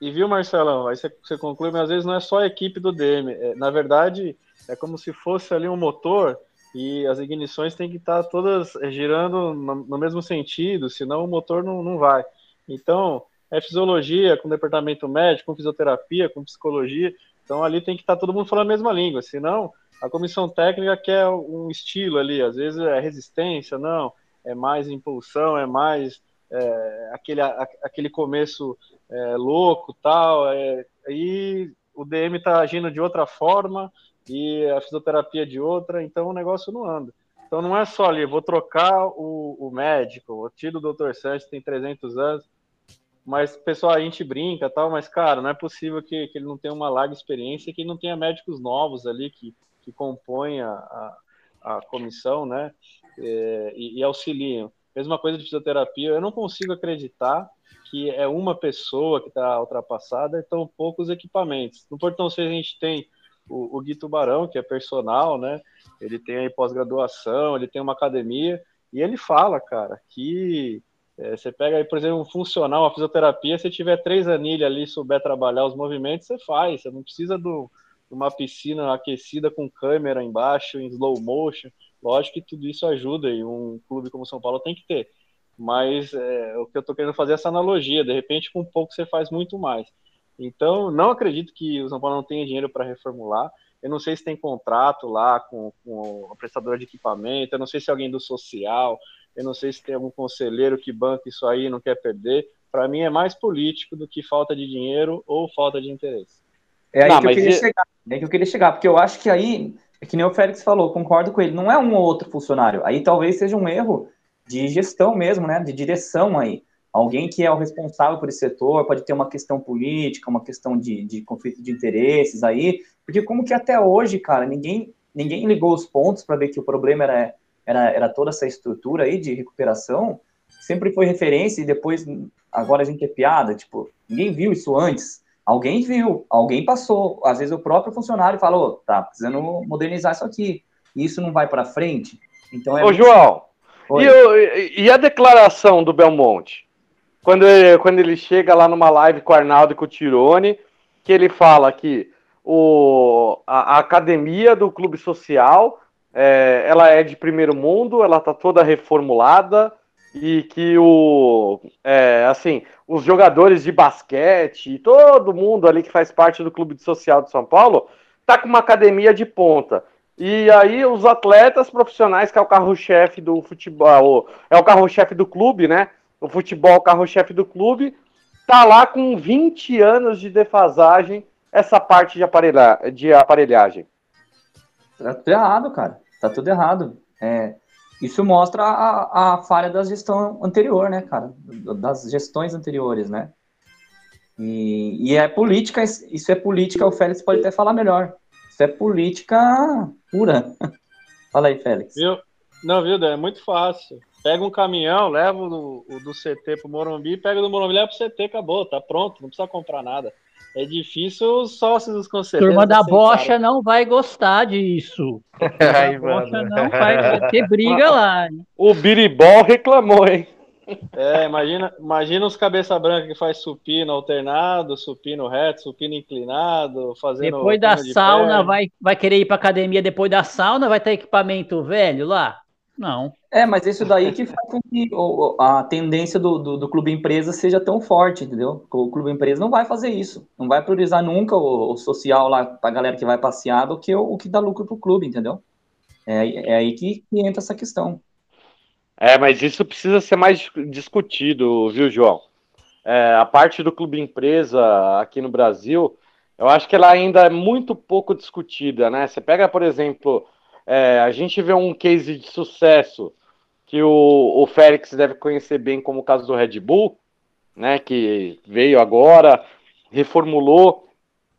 E viu, Marcelão? Aí você, você conclui, mas às vezes não é só a equipe do DM. É, na verdade, é como se fosse ali um motor e as ignições têm que estar todas girando no, no mesmo sentido, senão o motor não, não vai. Então, é fisiologia com departamento médico, com fisioterapia, com psicologia. Então, ali tem que estar todo mundo falando a mesma língua, senão a comissão técnica quer um estilo ali, às vezes é resistência, não, é mais impulsão, é mais é, aquele, a, aquele começo é, louco tal, é, aí o DM está agindo de outra forma e a fisioterapia de outra, então o negócio não anda. Então não é só ali, vou trocar o, o médico, o tiro do Dr. Santos tem 300 anos, mas pessoal, a gente brinca tal, mas cara, não é possível que, que ele não tenha uma larga experiência, que ele não tenha médicos novos ali que, que compõem a, a, a comissão, né, é, e, e auxiliam. Mesma coisa de fisioterapia, eu não consigo acreditar que é uma pessoa que está ultrapassada e tão poucos equipamentos. No Portão 6 a gente tem o, o Gui Tubarão, que é personal, né? Ele tem aí pós-graduação, ele tem uma academia, e ele fala, cara, que é, você pega aí, por exemplo, um funcional, uma fisioterapia, se tiver três anilhas ali, souber trabalhar os movimentos, você faz, você não precisa de uma piscina aquecida com câmera embaixo, em slow motion. Lógico que tudo isso ajuda e um clube como São Paulo tem que ter. Mas é, o que eu estou querendo fazer é essa analogia, de repente com pouco você faz muito mais. Então, não acredito que o São Paulo não tenha dinheiro para reformular. Eu não sei se tem contrato lá com, com a prestadora de equipamento, eu não sei se é alguém do social, eu não sei se tem algum conselheiro que banca isso aí e não quer perder. Para mim é mais político do que falta de dinheiro ou falta de interesse. É aí não, que eu queria e... chegar, é que eu queria chegar, porque eu acho que aí, é que nem o Félix falou, concordo com ele, não é um ou outro funcionário. Aí talvez seja um erro de gestão mesmo, né? De direção aí alguém que é o responsável por esse setor, pode ter uma questão política, uma questão de, de conflito de interesses aí, porque como que até hoje, cara, ninguém, ninguém ligou os pontos para ver que o problema era, era, era toda essa estrutura aí de recuperação, sempre foi referência e depois, agora a gente é piada, tipo, ninguém viu isso antes, alguém viu, alguém passou, às vezes o próprio funcionário falou, tá precisando modernizar isso aqui, e isso não vai para frente, então é... Ô, João, e, e, a declaração do Belmonte? quando ele, quando ele chega lá numa live com o Arnaldo e com o Tirone, que ele fala que o, a, a academia do clube social é, ela é de primeiro mundo, ela tá toda reformulada e que o é, assim os jogadores de basquete e todo mundo ali que faz parte do clube social de São Paulo tá com uma academia de ponta. E aí os atletas profissionais, que é o carro-chefe do futebol, é o carro-chefe do clube, né? o futebol carro-chefe do clube, tá lá com 20 anos de defasagem essa parte de, aparelha, de aparelhagem. Tá errado, cara. Tá tudo errado. É, isso mostra a, a falha da gestão anterior, né, cara? Das gestões anteriores, né? E, e é política, isso é política, o Félix pode até falar melhor. Isso é política pura. Fala aí, Félix. Viu? Não, viu, É muito fácil. Pega um caminhão, leva o, o do CT pro Morumbi, pega do Morumbi, leva pro CT, acabou, tá pronto, não precisa comprar nada. É difícil os sócios com certeza. Turma da bocha não vai gostar disso. a bocha não vai ter briga lá. O Biribol reclamou, hein? É, imagina, imagina os cabeça branca que faz supino alternado, supino reto, supino inclinado, fazendo. Depois da sauna, vai, vai querer ir pra academia depois da sauna, vai ter equipamento velho lá? Não. É, mas isso daí que faz com que a tendência do, do, do, clube empresa seja tão forte, entendeu? O clube empresa não vai fazer isso. Não vai priorizar nunca o, o social lá pra galera que vai passear do que o, o que dá lucro pro clube, entendeu? É, é aí que, que entra essa questão. É, mas isso precisa ser mais discutido, viu, João? É, a parte do clube empresa aqui no Brasil, eu acho que ela ainda é muito pouco discutida, né? Você pega, por exemplo, é, a gente vê um case de sucesso que o, o Félix deve conhecer bem, como o caso do Red Bull, né? Que veio agora, reformulou,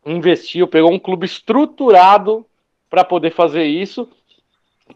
investiu, pegou um clube estruturado para poder fazer isso.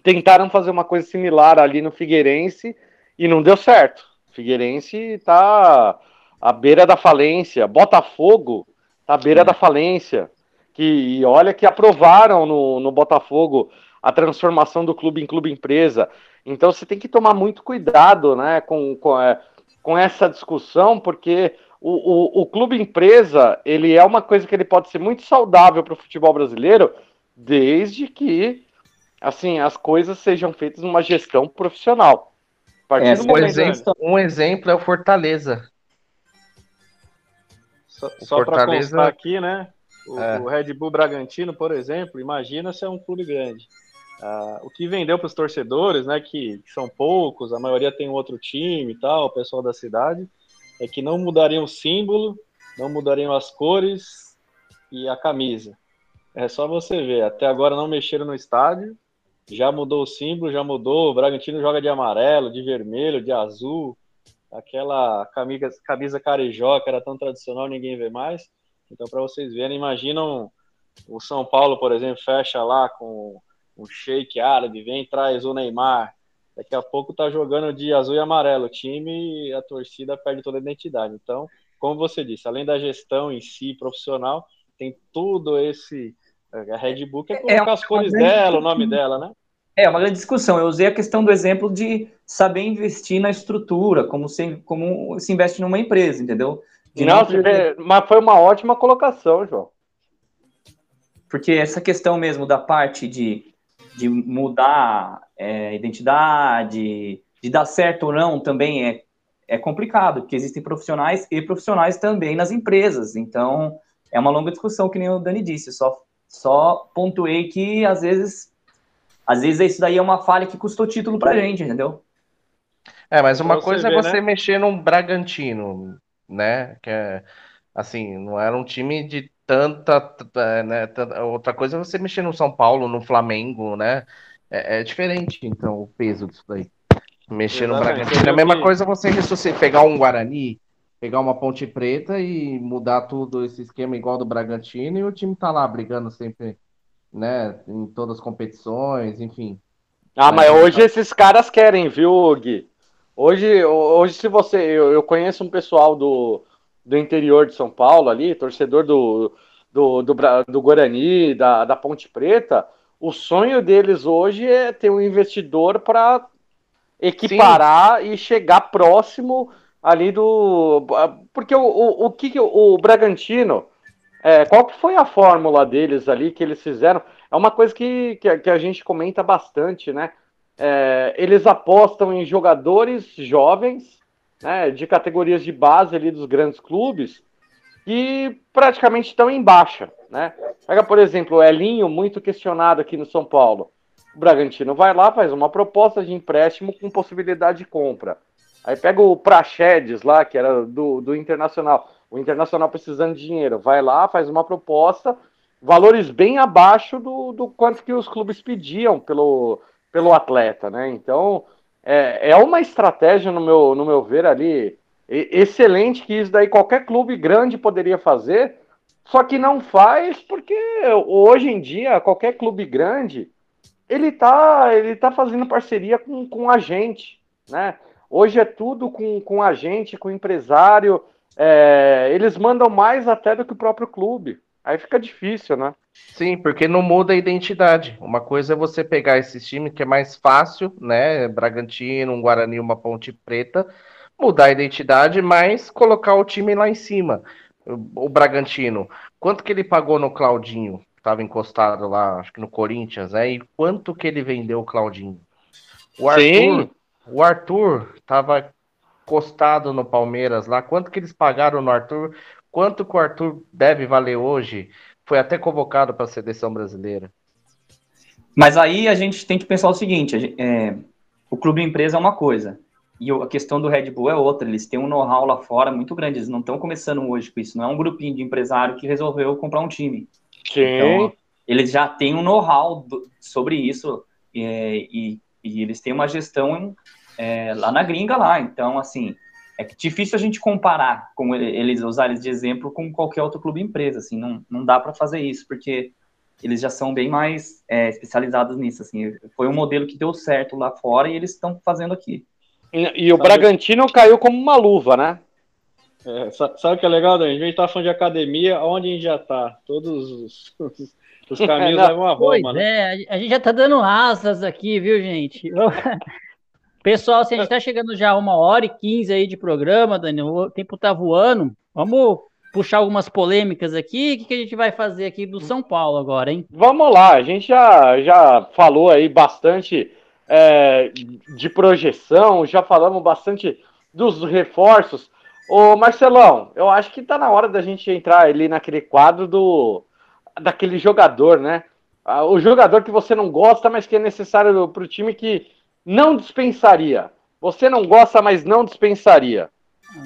Tentaram fazer uma coisa similar ali no Figueirense e não deu certo. Figueirense está à beira da falência. Botafogo está à beira da falência. Que, e olha que aprovaram no, no Botafogo a transformação do clube em clube empresa. Então você tem que tomar muito cuidado, né, com, com é, com essa discussão, porque o, o, o clube empresa ele é uma coisa que ele pode ser muito saudável para o futebol brasileiro, desde que assim as coisas sejam feitas numa gestão profissional. É, um, exemplo, um exemplo é o Fortaleza. Só, só para constar aqui, né? O, é. o, Red Bull Bragantino, por exemplo, imagina se é um clube grande. Ah, o que vendeu para os torcedores, né, que, são poucos, a maioria tem outro time e tal, o pessoal da cidade, é que não mudariam o símbolo, não mudariam as cores e a camisa. É só você ver, até agora não mexeram no estádio, já mudou o símbolo, já mudou, o Bragantino joga de amarelo, de vermelho, de azul, aquela camisa, camisa carijó que era tão tradicional, ninguém vê mais. Então, para vocês verem, imaginam o São Paulo, por exemplo, fecha lá com um shake árabe, vem traz o Neymar. Daqui a pouco tá jogando de azul e amarelo o time e a torcida perde toda a identidade. Então, como você disse, além da gestão em si profissional, tem tudo esse. A Red Bull é, colocar é as cores dela, o nome dela, né? É uma grande discussão. Eu usei a questão do exemplo de saber investir na estrutura, como se, como se investe numa empresa, entendeu? De não, não mas foi uma ótima colocação, João. Porque essa questão mesmo da parte de, de mudar é, identidade, de dar certo ou não, também é, é complicado, porque existem profissionais e profissionais também nas empresas. Então, é uma longa discussão, que nem o Dani disse. Só, só pontuei que, às vezes, às vezes isso daí é uma falha que custou título pra gente, entendeu? É, mas uma coisa é você né? mexer num Bragantino, né? Que é assim, não era um time de tanta, né? Outra coisa é você mexer no São Paulo, no Flamengo, né? É, é diferente, então, o peso disso daí. Mexer Exatamente. no Bragantino é a mesma coisa você pegar um Guarani, pegar uma Ponte Preta e mudar tudo esse esquema igual do Bragantino e o time tá lá brigando sempre, né? Em todas as competições, enfim. Ah, mas hoje esses caras querem, viu, Gui? Hoje, hoje se você. Eu, eu conheço um pessoal do, do interior de São Paulo ali, torcedor do, do, do, do Guarani, da, da Ponte Preta. O sonho deles hoje é ter um investidor para equiparar Sim. e chegar próximo ali do. Porque o, o, o que o, o Bragantino. É, qual que foi a fórmula deles ali que eles fizeram? É uma coisa que, que, que a gente comenta bastante, né? É, eles apostam em jogadores jovens, né, de categorias de base ali dos grandes clubes, que praticamente estão em baixa. Né? Pega, por exemplo, o Elinho, muito questionado aqui no São Paulo. O Bragantino vai lá, faz uma proposta de empréstimo com possibilidade de compra. Aí pega o Praxedes lá, que era do, do Internacional. O Internacional precisando de dinheiro. Vai lá, faz uma proposta, valores bem abaixo do, do quanto que os clubes pediam pelo, pelo atleta, né? Então, é, é uma estratégia, no meu, no meu ver, ali, excelente, que isso daí qualquer clube grande poderia fazer, só que não faz porque hoje em dia, qualquer clube grande, ele tá, ele tá fazendo parceria com, com a gente, né? Hoje é tudo com, com a gente, com empresário, é, eles mandam mais até do que o próprio clube. Aí fica difícil, né? Sim, porque não muda a identidade. Uma coisa é você pegar esses times que é mais fácil, né? Bragantino, um Guarani, uma Ponte Preta, mudar a identidade, mas colocar o time lá em cima. O, Bragantino, quanto que ele pagou no Claudinho? Estava encostado lá, acho que no Corinthians, né? E quanto que ele vendeu o Claudinho? O Arthur, Sim. o Arthur estava encostado no Palmeiras lá. Quanto que eles pagaram no Arthur? Quanto que o Arthur deve valer hoje? Foi até convocado para a seleção brasileira. Mas aí a gente tem que pensar o seguinte: é, o clube empresa é uma coisa, e a questão do Red Bull é outra. Eles têm um know-how lá fora muito grande. Eles não estão começando hoje com isso. Não é um grupinho de empresário que resolveu comprar um time. Sim. Então, eles já têm um know-how sobre isso é, e, e, eles têm uma gestão é, lá na gringa lá. Então, assim, é difícil a gente comparar, como eles usar eles de exemplo, com qualquer outro clube empresa, assim, não, não dá para fazer isso, porque eles já são bem mais é, especializados nisso, assim, foi um modelo que deu certo lá fora e eles estão fazendo aqui. E, e o Bragantino caiu como uma luva, né? É, sabe o que é legal, Dani? A gente tá falando de academia, onde a gente já tá? Todos os, os caminhos levam a Roma, pois né? É, a gente já tá dando asas aqui, viu, gente? Pessoal, se a gente está chegando já a uma hora e quinze aí de programa, Daniel, o tempo tá voando. Vamos puxar algumas polêmicas aqui. O que, que a gente vai fazer aqui do São Paulo agora, hein? Vamos lá, a gente já, já falou aí bastante é, de projeção, já falamos bastante dos reforços. Ô Marcelão, eu acho que tá na hora da gente entrar ali naquele quadro do daquele jogador, né? Ah, o jogador que você não gosta, mas que é necessário para o time que não dispensaria. Você não gosta, mas não dispensaria.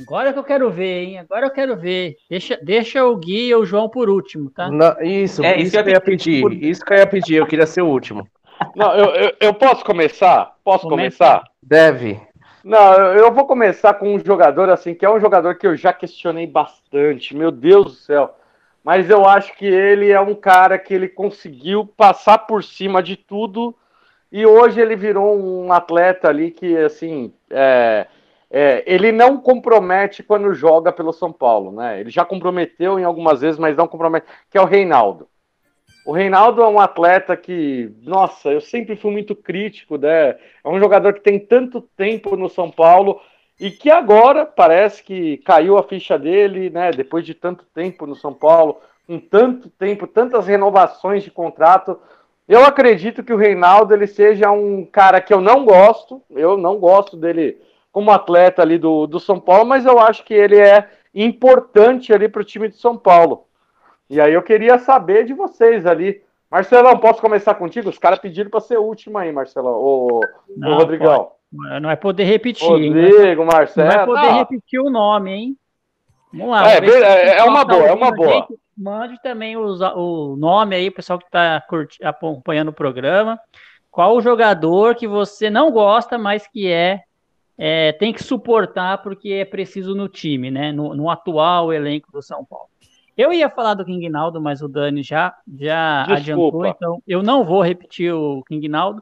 Agora que eu quero ver, hein? Agora eu quero ver. Deixa, deixa o Gui e o João por último, tá? Não, isso, é, isso, que eu ia pedir. Por... Isso que eu ia pedir, eu queria ser o último. Não, eu, eu, eu posso começar? Posso Começa. começar? Deve. Não, eu vou começar com um jogador assim, que é um jogador que eu já questionei bastante. Meu Deus do céu. Mas eu acho que ele é um cara que ele conseguiu passar por cima de tudo e hoje ele virou um atleta ali que, assim, é, é, ele não compromete quando joga pelo São Paulo, né? Ele já comprometeu em algumas vezes, mas não compromete, que é o Reinaldo. O Reinaldo é um atleta que, nossa, eu sempre fui muito crítico, né? É um jogador que tem tanto tempo no São Paulo e que agora parece que caiu a ficha dele, né? Depois de tanto tempo no São Paulo, com tanto tempo, tantas renovações de contrato, eu acredito que o Reinaldo ele seja um cara que eu não gosto, eu não gosto dele como atleta ali do, do São Paulo, mas eu acho que ele é importante ali para o time de São Paulo. E aí eu queria saber de vocês ali. Marcelão, posso começar contigo? Os caras pediram para ser o último aí, Marcelão. O, não, Rodrigão. Pode. Não vai poder repetir. Rodrigo, hein? Marcelo. Não vai poder ah. repetir o nome, hein? Vamos lá. É, é, é uma boa, é uma boa. Mande também os, o nome aí, pessoal que está acompanhando o programa. Qual o jogador que você não gosta, mas que é, é tem que suportar porque é preciso no time, né? No, no, atual elenco do São Paulo. Eu ia falar do King Naldo, mas o Dani já, já adiantou, então eu não vou repetir o King Naldo.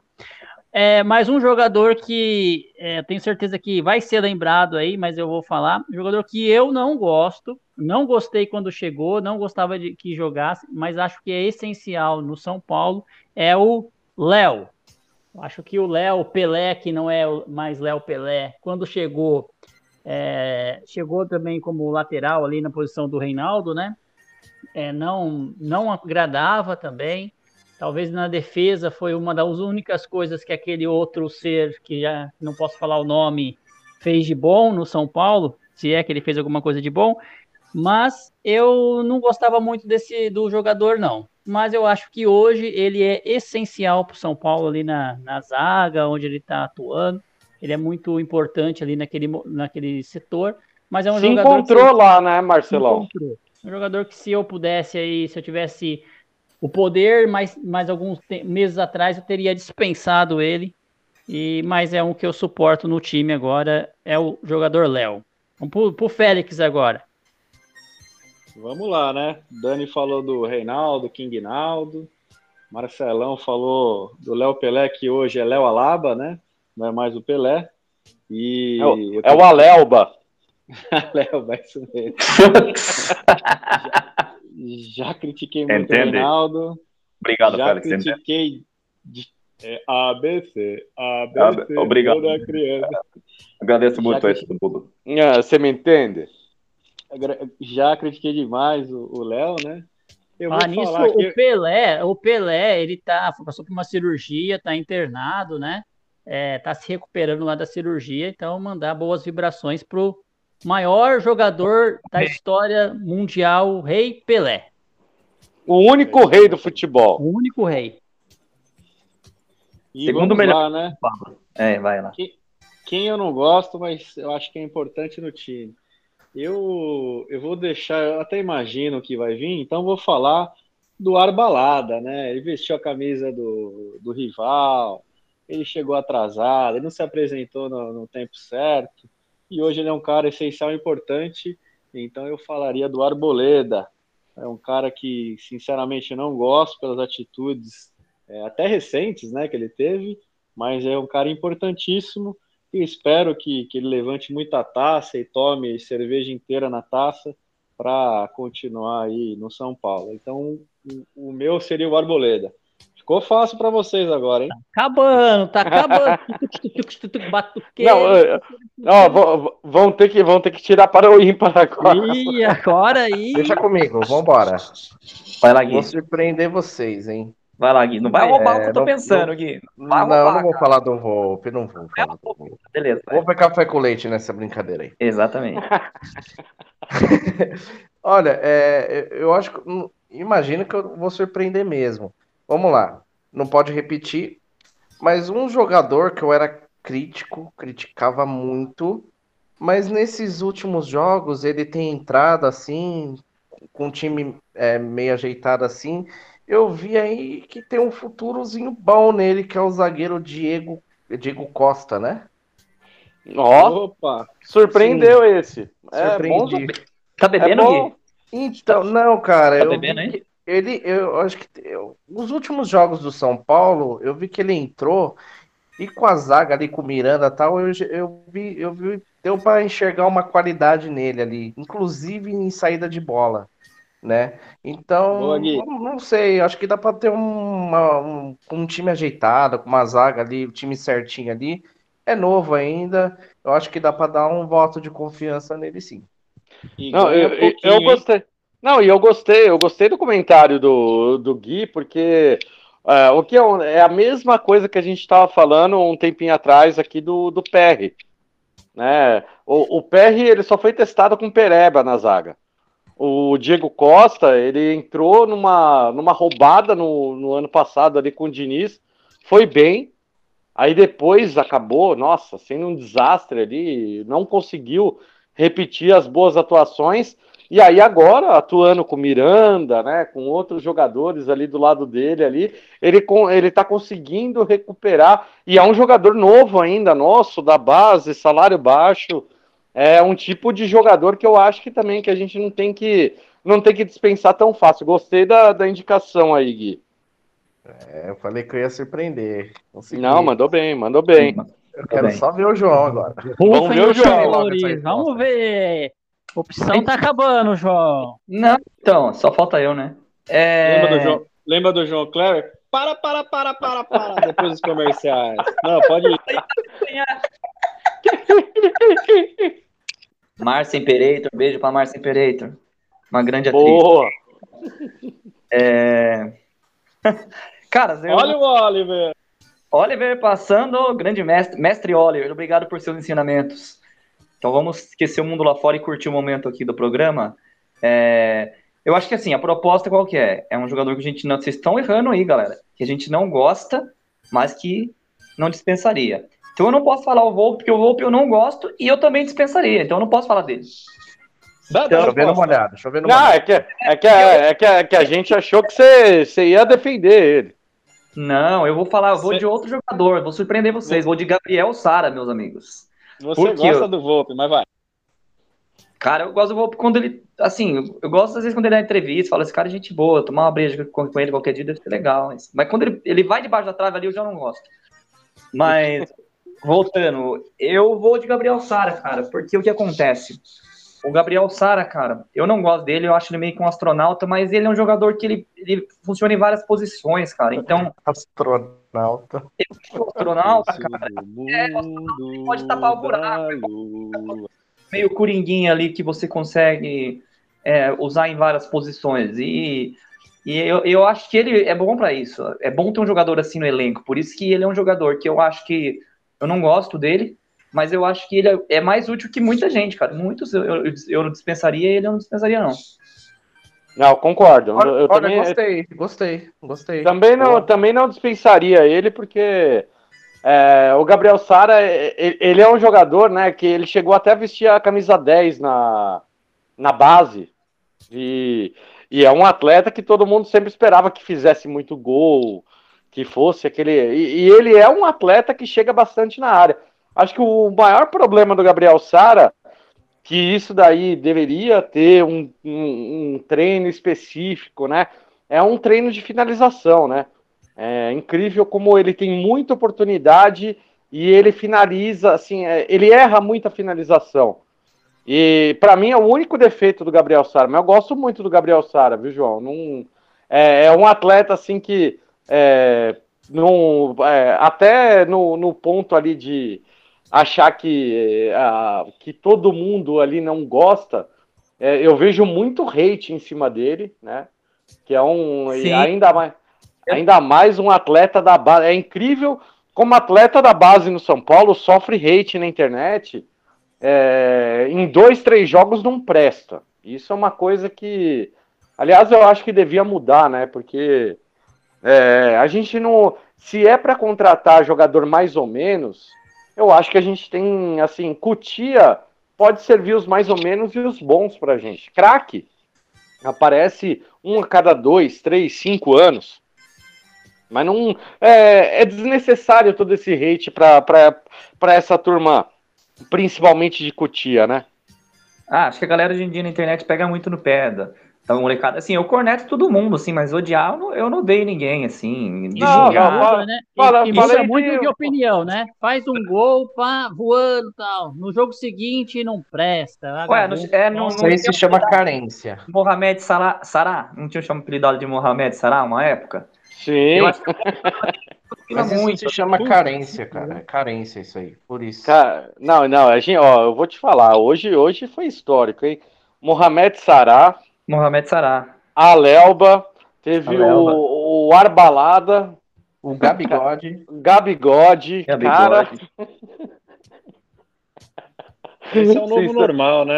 É, mais um jogador que é, tenho certeza que vai ser lembrado aí, mas eu vou falar. Um jogador que eu não gosto, não gostei quando chegou, não gostava de que jogasse, mas acho que é essencial no São Paulo, é o Léo. Acho que o Léo Pelé, que não é mais Léo Pelé, quando chegou, é, chegou também como lateral ali na posição do Reinaldo, né? É, não, não agradava também. Talvez na defesa foi uma das únicas coisas que aquele outro ser, que já não posso falar o nome, fez de bom no São Paulo, se é que ele fez alguma coisa de bom. Mas eu não gostava muito desse do jogador, não. Mas eu acho que hoje ele é essencial para o São Paulo ali na, na zaga, onde ele está atuando. Ele é muito importante ali naquele, naquele setor. Mas é um se jogador. encontrou que, lá, né, Marcelão? Um jogador que se eu pudesse aí, se eu tivesse o poder, mas, mas alguns meses atrás eu teria dispensado ele. E, mas é um que eu suporto no time agora, é o jogador Léo. Vamos pro, pro Félix agora. Vamos lá, né? Dani falou do Reinaldo, King Naldo. Marcelão falou do Léo Pelé, que hoje é Léo Alaba, né? Não é mais o Pelé. E é o, é o Alelba. Alelba, isso mesmo. Já critiquei muito Entende? o Reinaldo. Obrigado, Já Félix. critiquei de, é, ABC, ABC, Obrigado. toda criança. Agradeço muito Já a isso tudo. Ah, você me entende? Já critiquei demais o Léo, né? Eu ah, nisso, o Pelé, o Pelé, ele tá, passou por uma cirurgia, tá internado, né? É, tá se recuperando lá da cirurgia, então mandar boas vibrações pro maior jogador da história mundial, Rei Pelé. O único rei do futebol. O único rei. E Segundo melhor, lá, né? É, vai lá. Quem, quem, eu não gosto, mas eu acho que é importante no time. Eu, eu vou deixar, eu até imagino que vai vir, então vou falar do Arbalada, né? Ele vestiu a camisa do, do rival, ele chegou atrasado, ele não se apresentou no, no tempo certo e hoje ele é um cara essencial e importante, então eu falaria do Arboleda. É um cara que, sinceramente, eu não gosto pelas atitudes é, até recentes né, que ele teve, mas é um cara importantíssimo e espero que, que ele levante muita taça e tome cerveja inteira na taça para continuar aí no São Paulo. Então, o, o meu seria o Arboleda. Ficou fácil para vocês agora, hein? Tá acabando, tá acabando. Não, vão, vão, ter que, vão ter que tirar para o ímpar agora. Ih, agora aí. Deixa comigo, vambora. Vai lá, Gui. Vou surpreender vocês, hein? Vai lá, Gui. Não vai roubar é, o que eu tô não, pensando, não, Gui. Não, não, roubar, não vou cara. falar do Volpe, não vou. Falar do Volpe. Beleza. Vai. Vou pegar café com leite nessa brincadeira aí. Exatamente. Olha, é, eu acho que. Imagino que eu vou surpreender mesmo. Vamos lá. Não pode repetir. Mas um jogador que eu era crítico, criticava muito, mas nesses últimos jogos ele tem entrado assim, com o time é, meio ajeitado assim. Eu vi aí que tem um futurozinho bom nele, que é o zagueiro Diego, Diego Costa, né? Ó, Opa, surpreendeu Sim, esse. É, Surpreendi. Bom... Tá bebendo, é bom... Então, não, cara. Tá eu bebendo, hein? ele, eu acho que eu, os últimos jogos do São Paulo, eu vi que ele entrou e com a zaga ali com o Miranda e tal, eu, eu vi, eu vi, deu para enxergar uma qualidade nele ali, inclusive em saída de bola, né? Então, não, não, sei, acho que dá para ter uma, um, um time ajeitado, com uma zaga ali, o um time certinho ali. É novo ainda, eu acho que dá para dar um voto de confiança nele sim. Não, eu, eu, eu gostei. Não, e eu gostei, eu gostei do comentário do, do Gui, porque é, o que é, é, a mesma coisa que a gente estava falando um tempinho atrás aqui do, do PR. Né? O, o PR ele só foi testado com Pereba na zaga. O Diego Costa, ele entrou numa, numa roubada no, no ano passado ali com o Diniz, foi bem, aí depois acabou, nossa, sendo um desastre ali, não conseguiu repetir as boas atuações, e aí agora, atuando com Miranda, né, com outros jogadores ali do lado dele ali, ele ele tá conseguindo recuperar. E é um jogador novo ainda nosso da base, salário baixo. É um tipo de jogador que eu acho que também que a gente não tem que não tem que dispensar tão fácil. Gostei da, da indicação aí, Gui. É, eu falei que eu ia surpreender. Consegui. Não, mandou bem, mandou bem. Eu quero bem. só ver o João agora. Vamos ver o João. Vamos ver. Opção tá acabando, João. Não, então, só falta eu, né? É... Lembra, do João, lembra do João Clever? Para, para, para, para, para, depois dos comerciais. Não, pode ir. Márcia Imperator, beijo pra Márcia Imperator. Uma grande atriz. Boa! É... Cara, eu... olha o Oliver. Oliver passando, grande mestre, mestre Oliver, obrigado por seus ensinamentos. Então vamos esquecer o mundo lá fora e curtir o momento aqui do programa. É, eu acho que assim, a proposta qual que é? É um jogador que a gente não. Vocês estão errando aí, galera. Que a gente não gosta, mas que não dispensaria. Então eu não posso falar o Volpe, porque o Volpe eu não gosto e eu também dispensaria. Então eu não posso falar dele. Dá, deixa eu ver uma olhada. Deixa eu ver uma não, é que, é, que, é, que, é que a gente achou que você, você ia defender ele. Não, eu vou falar, eu vou você... de outro jogador, vou surpreender vocês. Vou de Gabriel Sara, meus amigos. Você Porque gosta eu... do Volpe, mas vai. Cara, eu gosto do Volpe quando ele. Assim, eu gosto às vezes quando ele dá entrevista, fala, esse cara é gente boa, tomar uma breja com, com ele qualquer dia deve ser legal. Mas, mas quando ele, ele vai debaixo da trave ali, eu já não gosto. Mas, voltando, eu vou de Gabriel Sara, cara, porque o que acontece? O Gabriel Sara, cara, eu não gosto dele, eu acho ele meio que um astronauta, mas ele é um jogador que ele, ele funciona em várias posições, cara. Então. Astronauta. Ele é astronauta, cara. É, pode tapar o buraco. Meio coringuinha ali que você consegue é, usar em várias posições. E, e eu, eu acho que ele é bom para isso. É bom ter um jogador assim no elenco. Por isso que ele é um jogador que eu acho que eu não gosto dele mas eu acho que ele é, mais útil que muita gente, cara. Muitos eu, eu, eu dispensaria ele eu não dispensaria, não. Não, concordo. Olha, eu olha, também gostei, gostei, gostei. Também não, também não dispensaria ele, porque é, o Gabriel Sara, ele é um jogador, né, que ele chegou até a vestir a camisa 10 na, na base. E, e é um atleta que todo mundo sempre esperava que fizesse muito gol, que fosse aquele. E, e ele é um atleta que chega bastante na área. Acho que o maior problema do Gabriel Sara, que isso daí deveria ter um, um, um, treino específico, né? É um treino de finalização, né? É incrível como ele tem muita oportunidade e ele finaliza, assim, é, ele erra muita finalização. E para mim é o único defeito do Gabriel Sara, mas eu gosto muito do Gabriel Sara, viu, João? É, é um atleta assim que é, no, é, até no, no ponto ali de achar que, uh, que todo mundo ali não gosta, é, eu vejo muito hate em cima dele, né? Que é um ainda mais, ainda mais um atleta da base. É incrível como atleta da base no São Paulo sofre hate na internet. É, em dois, três jogos não presta. Isso é uma coisa que, aliás, eu acho que devia mudar, né? Porque é, a gente não, se é para contratar jogador mais ou menos, eu acho que a gente tem, assim, Cutia pode servir os mais ou menos e os bons pra gente. Craque aparece um a cada dois, três, cinco anos. Mas não. É, é desnecessário todo esse hate para essa turma, principalmente de Cutia, né? Ah, acho que a galera hoje em dia na internet pega muito no pé da, então, molecada, assim, eu corneto todo mundo, assim, mas odiar eu não, eu não odeio ninguém, assim. De não, não, fala, né? fala, e, fala, isso é muito de... de opinião, né? Faz um gol, pá, voando e tal. No jogo seguinte não presta. Ué, no, é, não, Isso aí se chama carência. Mohamed Salah, Sará, não tinha chamado apelidado de Mohamed Sará uma época? Sim. Eu acho que... Mas isso muito. se chama carência, cara. É carência isso aí, por isso. Cara, não, não, a gente, ó, eu vou te falar, hoje, hoje foi histórico, hein? Mohamed Sará Mohamed Sará. A Lelba, teve O, o Arbalada. O Gabigode. Gabigode, Gabigode. cara. Esse é o novo normal, né?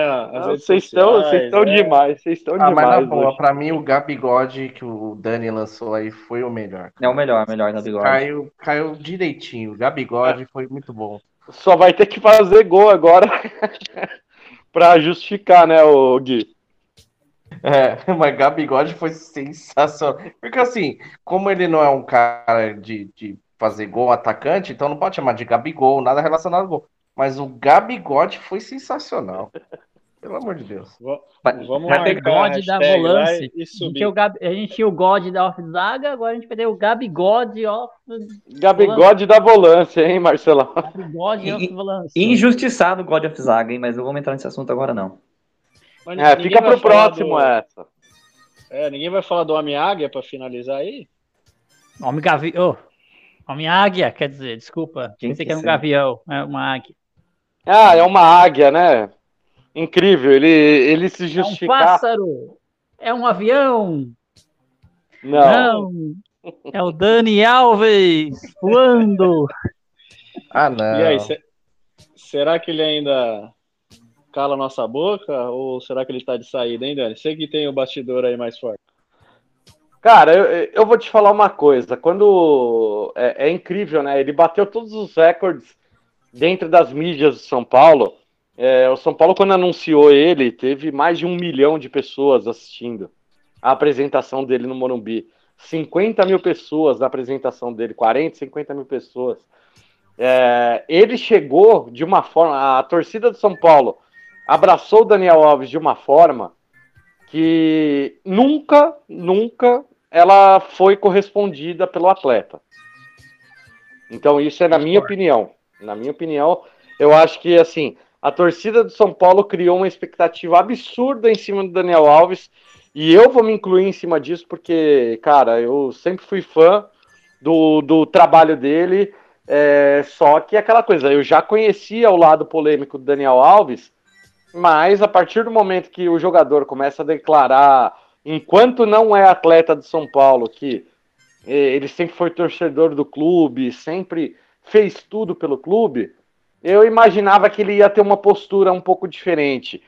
Vocês estão, estão é. demais, vocês estão ah, demais. Mas na boa, pra mim o Gabigode que o Dani lançou aí foi o melhor. É o melhor, melhor Gabigode. Caiu, caiu direitinho. O Gabigode é. foi muito bom. Só vai ter que fazer gol agora pra justificar, né, o Gui? É, mas Gabigode foi sensacional. Porque assim, como ele não é um cara de, de fazer gol atacante, então não pode chamar de Gabigol, nada relacionado ao gol. Mas o Gabigode foi sensacional. Pelo amor de Deus. Vamos lá. God da volância. Gab... A gente tinha o God da off zaga, agora a gente ter o Gabigode off. Gabigode da volância, hein, Marcelão? Gabigode off volância. Injustiçado o God of zaga, hein, mas não vamos entrar nesse assunto agora não. Mas é, fica pro próximo do... essa. É, ninguém vai falar do Homem-Águia pra finalizar aí? Homem Gavião. Oh, Homem Águia, quer dizer, desculpa. Quem Pensei que era um gavião, é uma águia. Ah, é uma águia, né? Incrível, ele, ele se justifica. É um pássaro! É um avião! Não. Não. É o Dani Alves voando! Ah, não. E aí, será que ele ainda cala a nossa boca? Ou será que ele está de saída, hein, Dani? Sei que tem o bastidor aí mais forte. Cara, eu, eu vou te falar uma coisa. Quando. É, é, incrível, né? Ele bateu todos os recordes dentro das mídias de São Paulo. É, o São Paulo, quando anunciou ele, teve mais de um milhão de pessoas assistindo a apresentação dele no Morumbi. 50 mil pessoas na apresentação dele, 40, 50 mil pessoas. É, ele chegou de uma forma. A torcida do São Paulo abraçou o Daniel Alves de uma forma que nunca, nunca ela foi correspondida pelo atleta. Então isso é na minha opinião. Na minha opinião, eu acho que assim, a torcida do São Paulo criou uma expectativa absurda em cima do Daniel Alves e eu vou me incluir em cima disso porque, cara, eu sempre fui fã do, do trabalho dele. É, só que aquela coisa, eu já conhecia o lado polêmico do Daniel Alves mas a partir do momento que o jogador começa a declarar, enquanto não é atleta de São Paulo, que eh, ele sempre foi torcedor do clube, sempre fez tudo pelo clube, eu imaginava que ele ia ter uma postura um pouco diferente.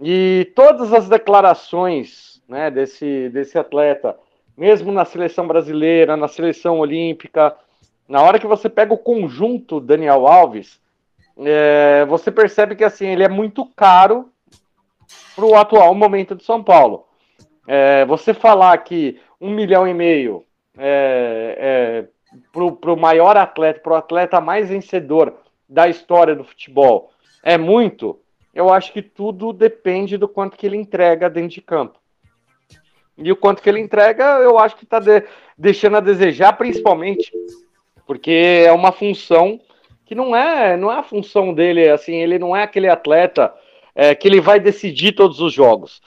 E todas as declarações né, desse, desse atleta, mesmo na seleção brasileira, na seleção olímpica, na hora que você pega o conjunto Daniel Alves, é, você percebe que assim ele é muito caro para o atual momento de São Paulo. É, você falar que um milhão e meio é, é, para o maior atleta, para o atleta mais vencedor da história do futebol, é muito. Eu acho que tudo depende do quanto que ele entrega dentro de campo. E o quanto que ele entrega, eu acho que está de, deixando a desejar, principalmente porque é uma função que não é, não é a função dele, assim, ele não é aquele atleta é, que ele vai decidir todos os jogos.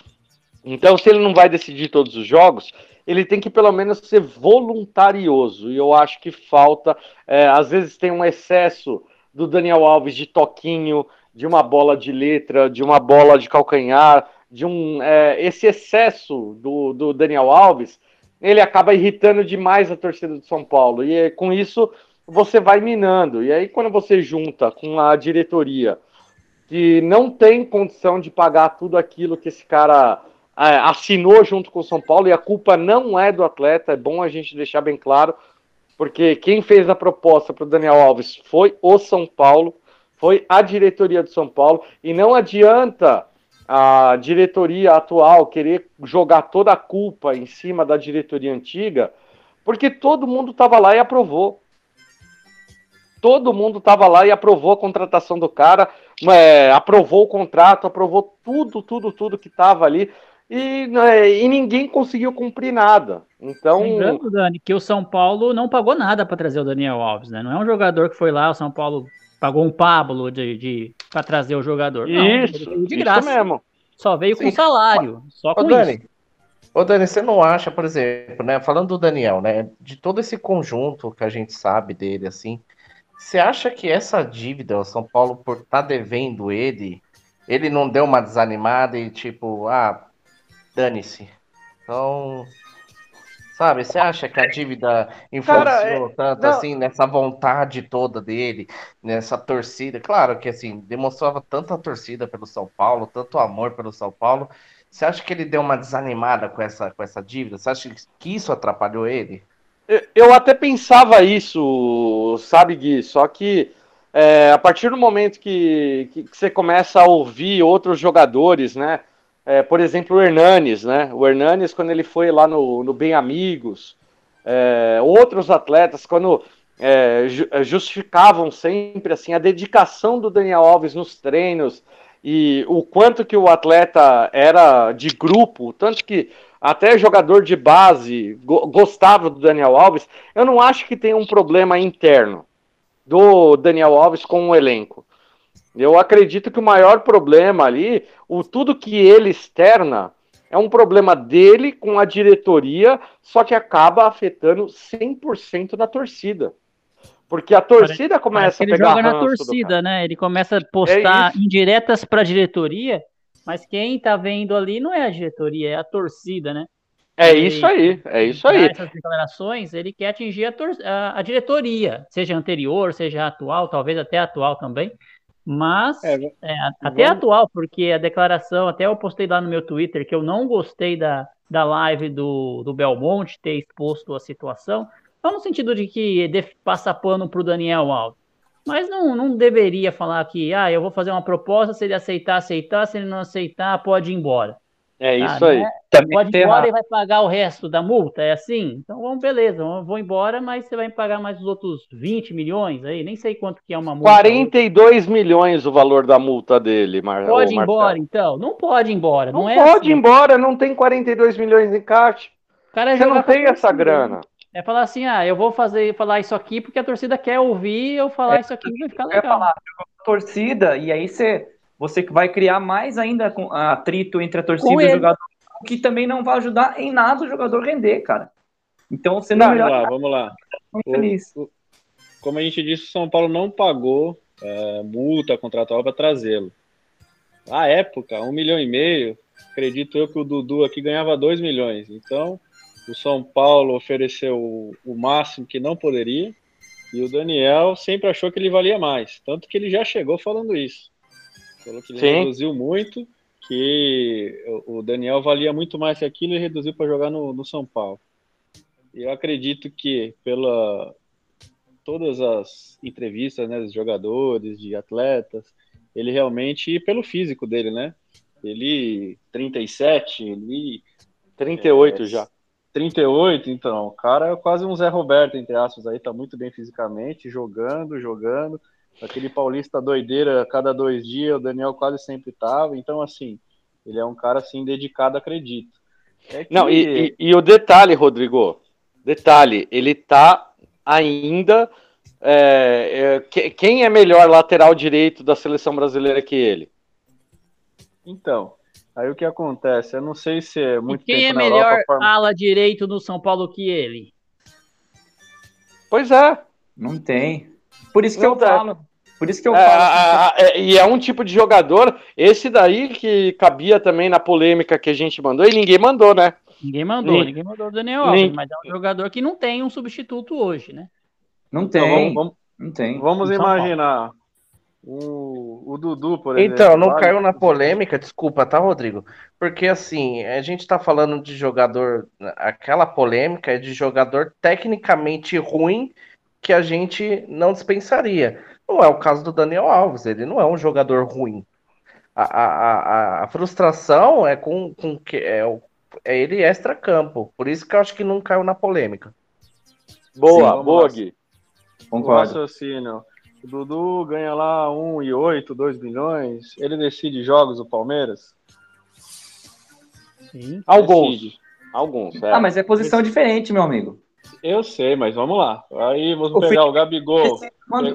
Então, se ele não vai decidir todos os jogos, ele tem que pelo menos ser voluntarioso. E eu acho que falta. É, às vezes tem um excesso do Daniel Alves de toquinho, de uma bola de letra, de uma bola de calcanhar, de um. É, esse excesso do, do Daniel Alves, ele acaba irritando demais a torcida do São Paulo. E com isso você vai minando. E aí, quando você junta com a diretoria que não tem condição de pagar tudo aquilo que esse cara é, assinou junto com o São Paulo, e a culpa não é do atleta, é bom a gente deixar bem claro, porque quem fez a proposta para o Daniel Alves foi o São Paulo, foi a diretoria do São Paulo, e não adianta a diretoria atual querer jogar toda a culpa em cima da diretoria antiga, porque todo mundo estava lá e aprovou. Todo mundo estava lá e aprovou a contratação do cara, é, aprovou o contrato, aprovou tudo, tudo, tudo que estava ali e, né, e ninguém conseguiu cumprir nada. Então. Lembrando, Dani, que o São Paulo não pagou nada para trazer o Daniel Alves, né? Não é um jogador que foi lá, o São Paulo pagou um Pablo de, de para trazer o jogador. Não, isso, de graça. Isso mesmo. Só veio Sim. com salário. Só com Ô, Dani, isso. Ô, Dani, você não acha, por exemplo, né? Falando do Daniel, né? De todo esse conjunto que a gente sabe dele, assim, você acha que essa dívida, o São Paulo, por estar tá devendo ele, ele não deu uma desanimada e tipo, ah, dane-se. Então, sabe, você acha que a dívida influenciou Cara, é, tanto não. assim nessa vontade toda dele, nessa torcida? Claro que assim, demonstrava tanta torcida pelo São Paulo, tanto amor pelo São Paulo. Você acha que ele deu uma desanimada com essa, com essa dívida? Você acha que isso atrapalhou ele? Eu até pensava isso, sabe, Gui? Só que é, a partir do momento que, que, que, você começa a ouvir outros jogadores, né? É, por exemplo, o Hernanes, né? O Hernanes, quando ele foi lá no, no Bem Amigos, é, outros atletas, quando é, é, justificavam sempre assim a dedicação do Daniel Alves nos treinos e o quanto que o atleta era de grupo, tanto que até jogador de base go gostava do Daniel Alves. Eu não acho que tem um problema interno do Daniel Alves com o elenco. Eu acredito que o maior problema ali, o tudo que ele externa, é um problema dele com a diretoria, só que acaba afetando 100% da torcida. Porque a torcida começa a pegar ele joga na torcida, né? Ele começa a postar é indiretas para a diretoria, mas quem tá vendo ali não é a diretoria, é a torcida, né? É ele, isso aí, é isso aí. Essas declarações, ele quer atingir a, a, a, diretoria, seja anterior, seja atual, talvez até atual também. Mas é, é, até vamos... atual, porque a declaração, até eu postei lá no meu Twitter que eu não gostei da, da live do, do Belmonte ter exposto a situação, não no sentido de que passa pano para o Daniel Alves, mas não, não deveria falar que, ah, eu vou fazer uma proposta, se ele aceitar, aceitar, se ele não aceitar, pode ir embora. É isso ah, aí. Né? Pode ir embora e vai pagar o resto da multa, é assim? Então vamos, beleza, vou embora, mas você vai pagar mais os outros 20 milhões aí, nem sei quanto que é uma multa. 42 milhões o valor da multa dele, Mar Pode ir embora, então? Não pode ir embora, não, não é pode assim. ir embora, não tem 42 milhões em caixa. Cara, você não tem essa grana. É falar assim, ah, eu vou fazer falar isso aqui porque a torcida quer ouvir eu falar é, isso aqui vai ficar legal. Falar, torcida, e aí você você vai criar mais ainda atrito entre a torcida e o jogador, que também não vai ajudar em nada o jogador render, cara. Então você não. Vamos lá, vamos lá. O, o, como a gente disse, o São Paulo não pagou é, multa contratual para trazê-lo. Na época, um milhão e meio, acredito eu que o Dudu aqui ganhava dois milhões. Então, o São Paulo ofereceu o, o máximo que não poderia. E o Daniel sempre achou que ele valia mais. Tanto que ele já chegou falando isso. Falou que ele Sim. reduziu muito, que o Daniel valia muito mais que aquilo e reduziu para jogar no, no São Paulo. E eu acredito que pela todas as entrevistas né, dos jogadores, de atletas, ele realmente, e pelo físico dele, né? Ele 37, ele 38 é, já. 38, então, o cara é quase um Zé Roberto, entre aspas, aí tá muito bem fisicamente, jogando, jogando. Aquele paulista doideira, cada dois dias, o Daniel quase sempre tava. Então, assim, ele é um cara, assim, dedicado, acredito. É que... Não, e, e, e, o detalhe, Rodrigo, detalhe, ele tá ainda... É, é, quem é melhor lateral direito da seleção brasileira que ele? Então, Aí o que acontece? Eu não sei se é muito e quem tempo é na melhor Europa, forma- ala direito no São Paulo que ele? Pois é. Não tem. Por isso que Não eu tem. falo. Por isso que eu É, falo. a- a- é, e é um tipo de jogador, esse daí que cabia também na polêmica que a gente mandou, e ninguém mandou, né? Ninguém mandou, Nem- ninguém mandou o Daniel Alves, nem- mas é um jogador que não tem um substituto hoje, né? Não tem. Então, vamos, vamos- Não tem. vamos São Paulo. O, o Dudu, por exemplo. Então, não caiu na polêmica, desculpa, tá, Rodrigo? Porque assim, a gente tá falando de jogador, aquela polêmica é de jogador tecnicamente ruim que a gente não dispensaria. Não é o caso do Daniel Alves, ele não é um jogador ruim. A, a, a, a frustração é com, com que é, o- é ele extra-campo, por isso que eu acho que não caiu na polêmica. Boa, vamos boa. Gui. O Concordo. raciocínio. O Dudu ganha lá 1,8, 2 milhões. Ele decide jogos do Palmeiras? Sim. Alguns. Decide. Alguns, é. Ah, mas é posição diferente, meu amigo. Eu sei, mas vamos lá. Aí vamos O pegar o Gabigol.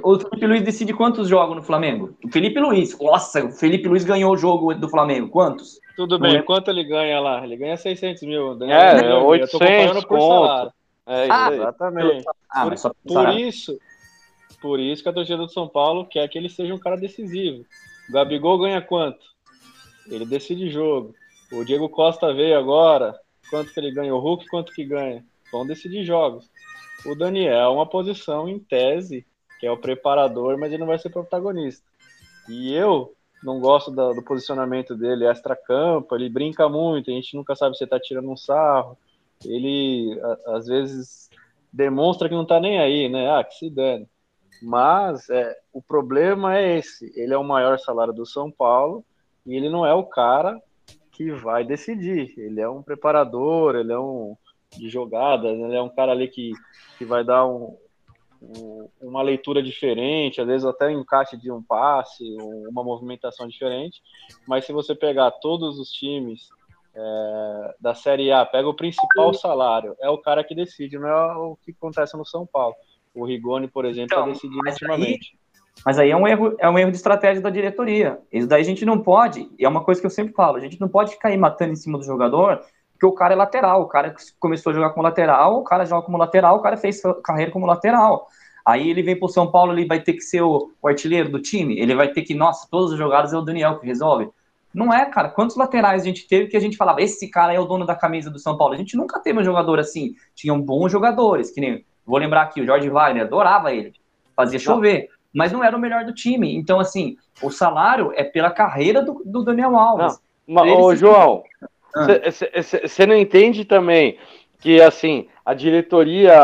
O Felipe Luiz decide quantos jogos no Flamengo? O Felipe Luiz. Nossa, o Felipe Luiz ganhou o jogo do Flamengo. Quantos? Tudo Não bem, é- quanto ele ganha lá? Ele ganha 600 mil. Daniel, É, eu tô 800 comparando por conto. salário. É Ah. Exatamente. Ah, por, mas só por isso, por isso que a torcida do São Paulo quer que ele seja um cara decisivo. O Gabigol ganha quanto? Ele decide jogo. O Diego Costa veio agora. Quanto que ele ganha? O Hulk, quanto que ganha? Vão decidir jogos. O Daniel é uma posição em tese, que é o preparador, mas ele não vai ser protagonista. E eu não gosto da- do posicionamento dele extra-campo, ele brinca muito, a gente nunca sabe se ele tá tirando um sarro. Ele, a- às vezes, demonstra que não tá nem aí, né? Ah, que se dane. Mas é, o problema é esse: ele é o maior salário do São Paulo e ele não é o cara que vai decidir. Ele é um preparador, ele é um de jogadas, ele é um cara ali que, que vai dar um, um- uma leitura diferente, às vezes até um encaixe de um passe, um- uma movimentação diferente. Mas se você pegar todos os times é, da Série A, pega o principal salário, é o cara que decide, não é o que acontece no São Paulo. O Rigoni, por exemplo, está Então, decidindo mas aí- ultimamente. Mas aí é um erro, é um erro de estratégia da diretoria. Isso daí a gente não pode, e é uma coisa que eu sempre falo, a gente não pode ficar aí matando em cima do jogador, porque o cara é lateral, o cara começou a jogar como lateral, o cara joga como lateral, o cara fez carreira como lateral. Aí ele vem pro São Paulo, ele vai ter que ser o, o artilheiro do time, ele vai ter que, nossa, todas as jogadas é o Daniel que resolve. Não é, cara. Quantos laterais a gente teve que a gente falava, esse cara é o dono da camisa do São Paulo? A gente nunca teve um jogador assim. Tinham bons jogadores, que nem, vou lembrar aqui, o Jorge Wagner, adorava ele, fazia chover mas não era o melhor do time. Então, assim, o salário é pela carreira do, do Daniel Alves. Mas, Ele ô, se- João, Ah. você não entende também que, assim, a diretoria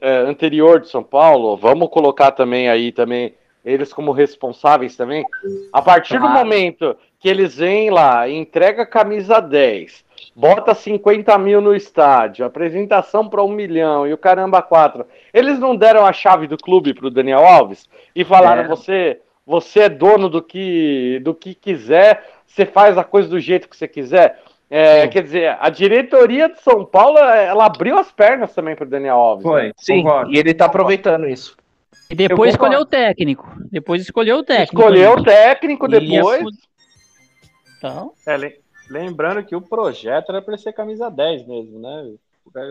é, anterior de São Paulo, vamos colocar também aí também eles como responsáveis também, a partir do momento que eles vêm lá e entrega a camisa 10, bota 50 mil no estádio, apresentação para um milhão e o caramba quatro, eles não deram a chave do clube para o Daniel Alves e falaram, É. você, você é dono do que, do que quiser, você faz a coisa do jeito que você quiser. É, quer dizer, a diretoria de São Paulo, ela abriu as pernas também para o Daniel Alves. né? Foi, Sim, concordo. e ele tá aproveitando isso. E depois escolheu o técnico. Depois escolheu o técnico. Escolheu o né? técnico E depois. a- Então, É, lembrando que o projeto era para ser camisa 10 mesmo, né?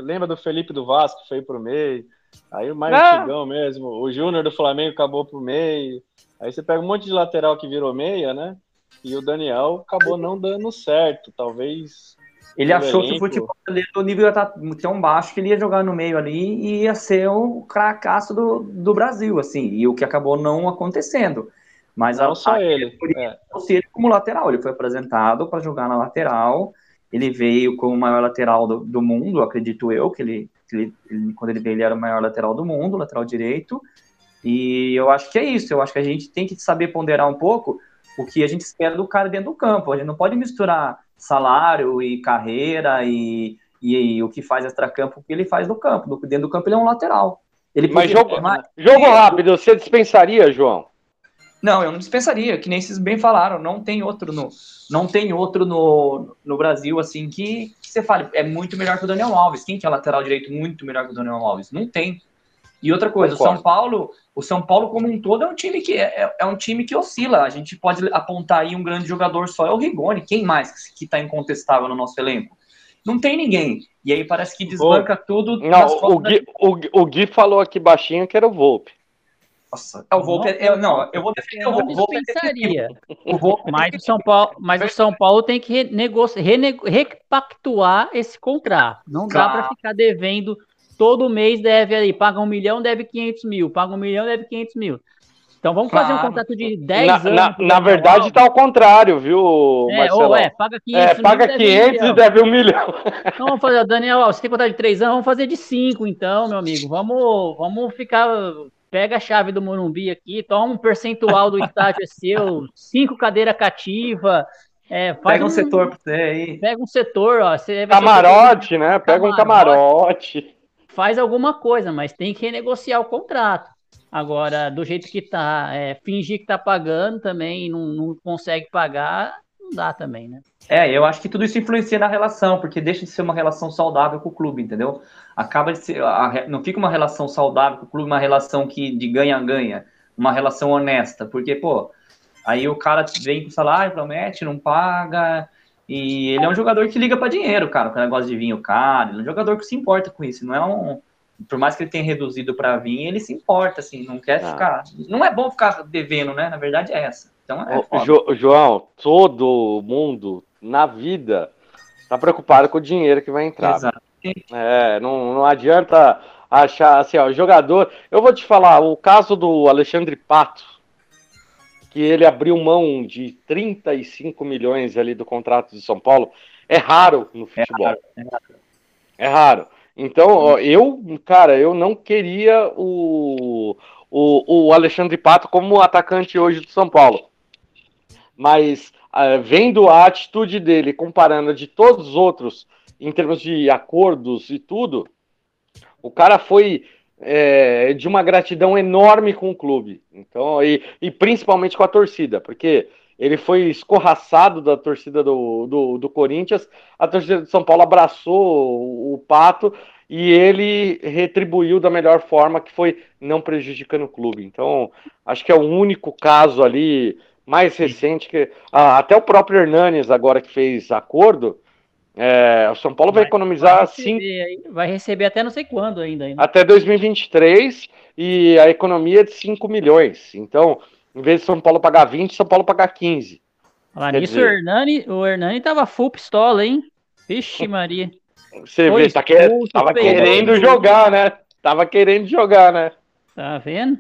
Lembra do Felipe do Vasco que foi pro meio? Aí o mais antigão mesmo, o Júnior do Flamengo acabou pro meio. Aí você pega um monte de lateral que virou meia, né? E o Daniel acabou não dando certo. Talvez Ele achou que o elenco- futebol dele, o nível ia estar tão baixo que ele ia jogar no meio ali e ia ser o cracaço do, do Brasil, assim, e o que acabou não acontecendo. Mas não a, só a ele. é. trouxe ele como lateral, ele foi apresentado para jogar na lateral, ele veio como o maior lateral do, do mundo, acredito eu, que ele, que ele- ele- quando ele veio ele era o maior lateral do mundo, lateral direito, e eu acho que é isso, eu acho que a gente tem que saber ponderar um pouco o que a gente espera do cara dentro do campo, a gente não pode misturar salário e carreira e, e, e o que faz extra-campo, o que ele faz no campo, dentro do campo ele é um lateral. Ele Mas jogo, formar- jogo rápido, você dispensaria, João? Não, eu não dispensaria, que nem vocês bem falaram, não tem outro no, não tem outro no, no Brasil assim que, que você fale, é muito melhor que o Daniel Alves. Quem que é lateral direito muito melhor que o Daniel Alves? Não tem. E outra coisa, Concordo. o São Paulo, o São Paulo como um todo é um time que é, é, é um time que oscila. A gente pode apontar aí um grande jogador só é o Rigoni. Quem mais que está incontestável no nosso elenco? Não tem ninguém. E aí parece que desbanca tudo. Não, o Gui, da... o, o Gui falou aqui baixinho que era o Volpe. Nossa, é o Volpe. Não, eu, não, eu vou defender o Volpe. Dispensaria. O Volpe mas, o São Paulo, mas o São Paulo tem que renegociar, repactuar esse contrato. Não dá para ficar devendo todo mês deve ali, paga um milhão, deve 500 mil, paga um milhão, deve 500 mil. Então vamos fazer um contrato de 10 na, anos. Na, na verdade está ao contrário, viu, é, Marcelo? Ou é, paga 500, é, paga 500 e deve um milhão. Então vamos fazer, Daniel, você tem contrato de 3 anos, vamos fazer de 5 então, meu amigo. Vamos, vamos ficar, pega a chave do Morumbi aqui, toma um percentual do estádio é seu, 5 cadeira cativa, é, pega um, um, setor para você aí. Pega um setor, ó. Você camarote, né? Pega camarote, um camarote. Faz alguma coisa, mas tem que renegociar o contrato. Agora, do jeito que tá, é, fingir que tá pagando também e não, não consegue pagar, não dá também, né? É, eu acho que tudo isso influencia na relação, porque deixa de ser uma relação saudável com o clube, entendeu? Acaba de ser, a, não fica uma relação saudável com o clube, uma relação que de ganha-ganha, uma relação honesta, porque, pô, aí o cara vem com salário, promete, não paga, e ele é um jogador que liga para dinheiro, cara, com o negócio de vinho caro, ele é um jogador que se importa com isso, não é um por mais que ele tenha reduzido para vir, ele se importa, assim, não quer ah. ficar. Não é bom ficar devendo, né? Na verdade é essa. Então é jo, João, todo mundo na vida tá preocupado com o dinheiro que vai entrar. Exato. É, não, não adianta achar assim, ó, jogador. Eu vou te falar, o caso do Alexandre Pato, que ele abriu mão de 35 milhões ali do contrato de São Paulo, é raro no futebol. É raro. É raro. É raro. Então, ó, eu, cara, eu não queria o, o, o Alexandre Pato como atacante hoje do São Paulo. Mas vendo a atitude dele, comparando de todos os outros, em termos de acordos e tudo, o cara foi é, de uma gratidão enorme com o clube. Então, e, e principalmente com a torcida, porque ele foi escorraçado da torcida do, do, do, Corinthians, a torcida de São Paulo abraçou o, Pato e ele retribuiu da melhor forma, que foi não prejudicando o clube. Então, acho que é o único caso ali mais recente que. Ah, até o próprio Hernanes, agora que fez acordo, é, o São Paulo vai, vai economizar vai receber, cinco, vai receber até não sei quando ainda. ainda. Até 2023 e a economia é de 5 milhões. Então, em vez de São Paulo pagar 20, São Paulo pagar 15. Falar nisso, dizer... o Hernani, o Hernani tava full pistola, hein? Vixe, Maria. Você Foi vê, tá que... tava querendo jogar, né? Tava querendo jogar, né? Tá vendo?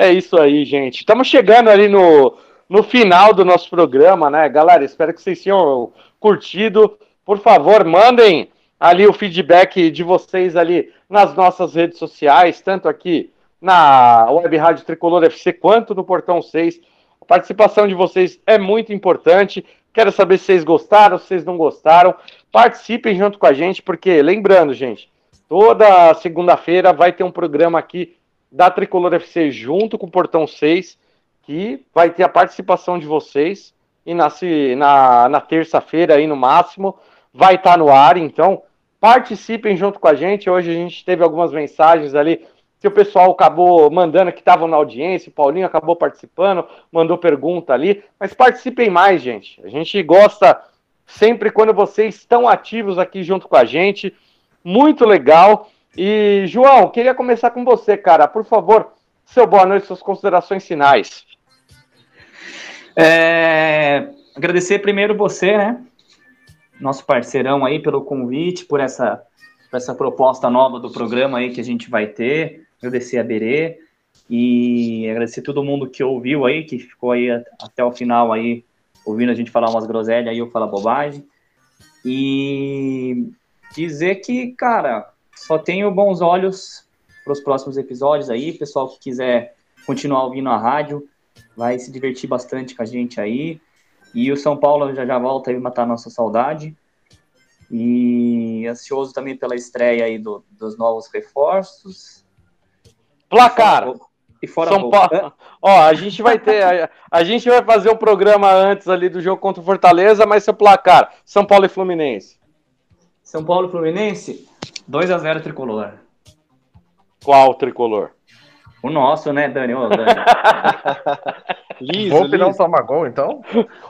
É isso aí, gente. Estamos chegando ali no, no final do nosso programa, né? Galera, espero que vocês tenham curtido. Por favor, mandem ali o feedback de vocês ali nas nossas redes sociais, tanto aqui na Web Rádio Tricolor FC quanto no Portão 6. A participação de vocês é muito importante. Quero saber se vocês gostaram, se vocês não gostaram. Participem junto com a gente, porque lembrando, gente, toda segunda-feira vai ter um programa aqui da Tricolor FC junto com o Portão 6, que vai ter a participação de vocês. E na, na, na terça-feira aí no máximo vai estar no ar, então participem junto com a gente. Hoje a gente teve algumas mensagens ali que o pessoal acabou mandando que estavam na audiência, o Paulinho acabou participando, mandou pergunta ali, mas participem mais, gente. A gente gosta sempre quando vocês estão ativos aqui junto com a gente. Muito legal. E, João, queria começar com você, cara. Por favor, seu boa noite, suas considerações finais. É, agradecer primeiro você, né? Nosso parceirão aí pelo convite, por essa, por essa proposta nova do programa aí que a gente vai ter agradecer a Berê e agradecer todo mundo que ouviu aí, que ficou aí até o final aí, ouvindo a gente falar umas groselhas aí, eu falar bobagem. E dizer que, cara, só tenho bons olhos para os próximos episódios aí. Pessoal que quiser continuar ouvindo a rádio, vai se divertir bastante com a gente aí. E o São Paulo já já volta aí matar nossa saudade. E ansioso também pela estreia aí do, dos novos reforços. Placar. E fora São Paulo. Ó, a gente vai ter. A, a, gente vai fazer um programa antes ali do jogo contra o Fortaleza, mas seu placar: São Paulo e Fluminense. São Paulo e Fluminense? 2 a 0 tricolor. Qual tricolor? O nosso, né, Dani? Ô, Dani. liso, Volpe liso. não toma gol, então?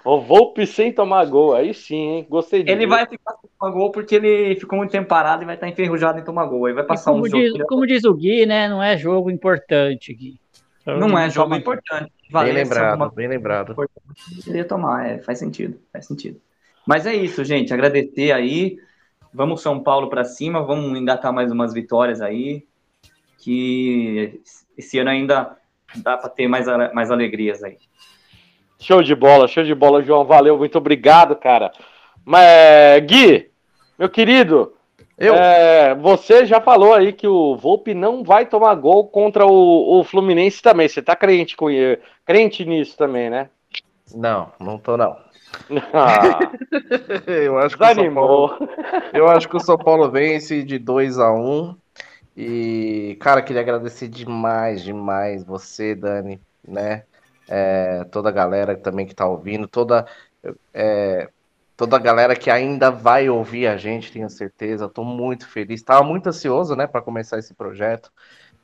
O Volpe sem tomar gol, aí sim, hein? Gostei disso. Ele vai ficar sem tomar gol porque ele ficou muito tempo parado e vai estar enferrujado em tomar gol. Aí vai passar um diz, jogo. Como diz o Gui, né? Não é jogo importante, Gui. Não é jogo importante. Bem lembrado, bem lembrado. Poderia tomar, é, faz sentido, faz sentido. Mas é isso, gente. Agradecer aí. Vamos São Paulo para cima, vamos engatar mais umas vitórias aí. Que esse ano ainda dá para ter mais, mais alegrias aí. Show de bola, show de bola, João. Valeu, muito obrigado, cara. Mas, Gui, meu querido, eu? É, você já falou aí que o Volpe não vai tomar gol contra o, o Fluminense também. Você tá crente, com, crente nisso também, né? Não, não tô não. Ah, eu acho que o São Paulo, eu acho que o São Paulo vence de 2 a 1 um, e cara, queria agradecer demais, demais você, Dani, né? É, toda a galera também que tá ouvindo, toda é, toda a galera que ainda vai ouvir a gente, tenho certeza. Estou muito feliz, estava muito ansioso, né, para começar esse projeto.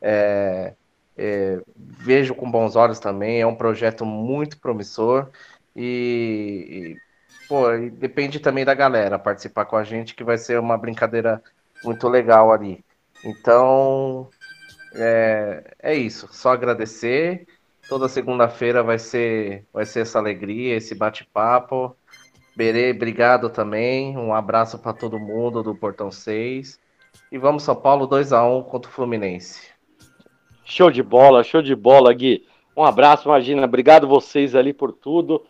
É, é, vejo com bons olhos também, é um projeto muito promissor e, e pô, e depende também da galera participar com a gente, que vai ser uma brincadeira muito legal ali. Então, é, é isso, só agradecer. Toda segunda-feira vai ser, vai ser essa alegria, esse bate-papo. Berê, obrigado também. Um abraço para todo mundo do Portão 6. E vamos São Paulo 2 a 1 contra o Fluminense. Show de bola, show de bola, Gui. Um abraço, imagina. Obrigado vocês ali por tudo.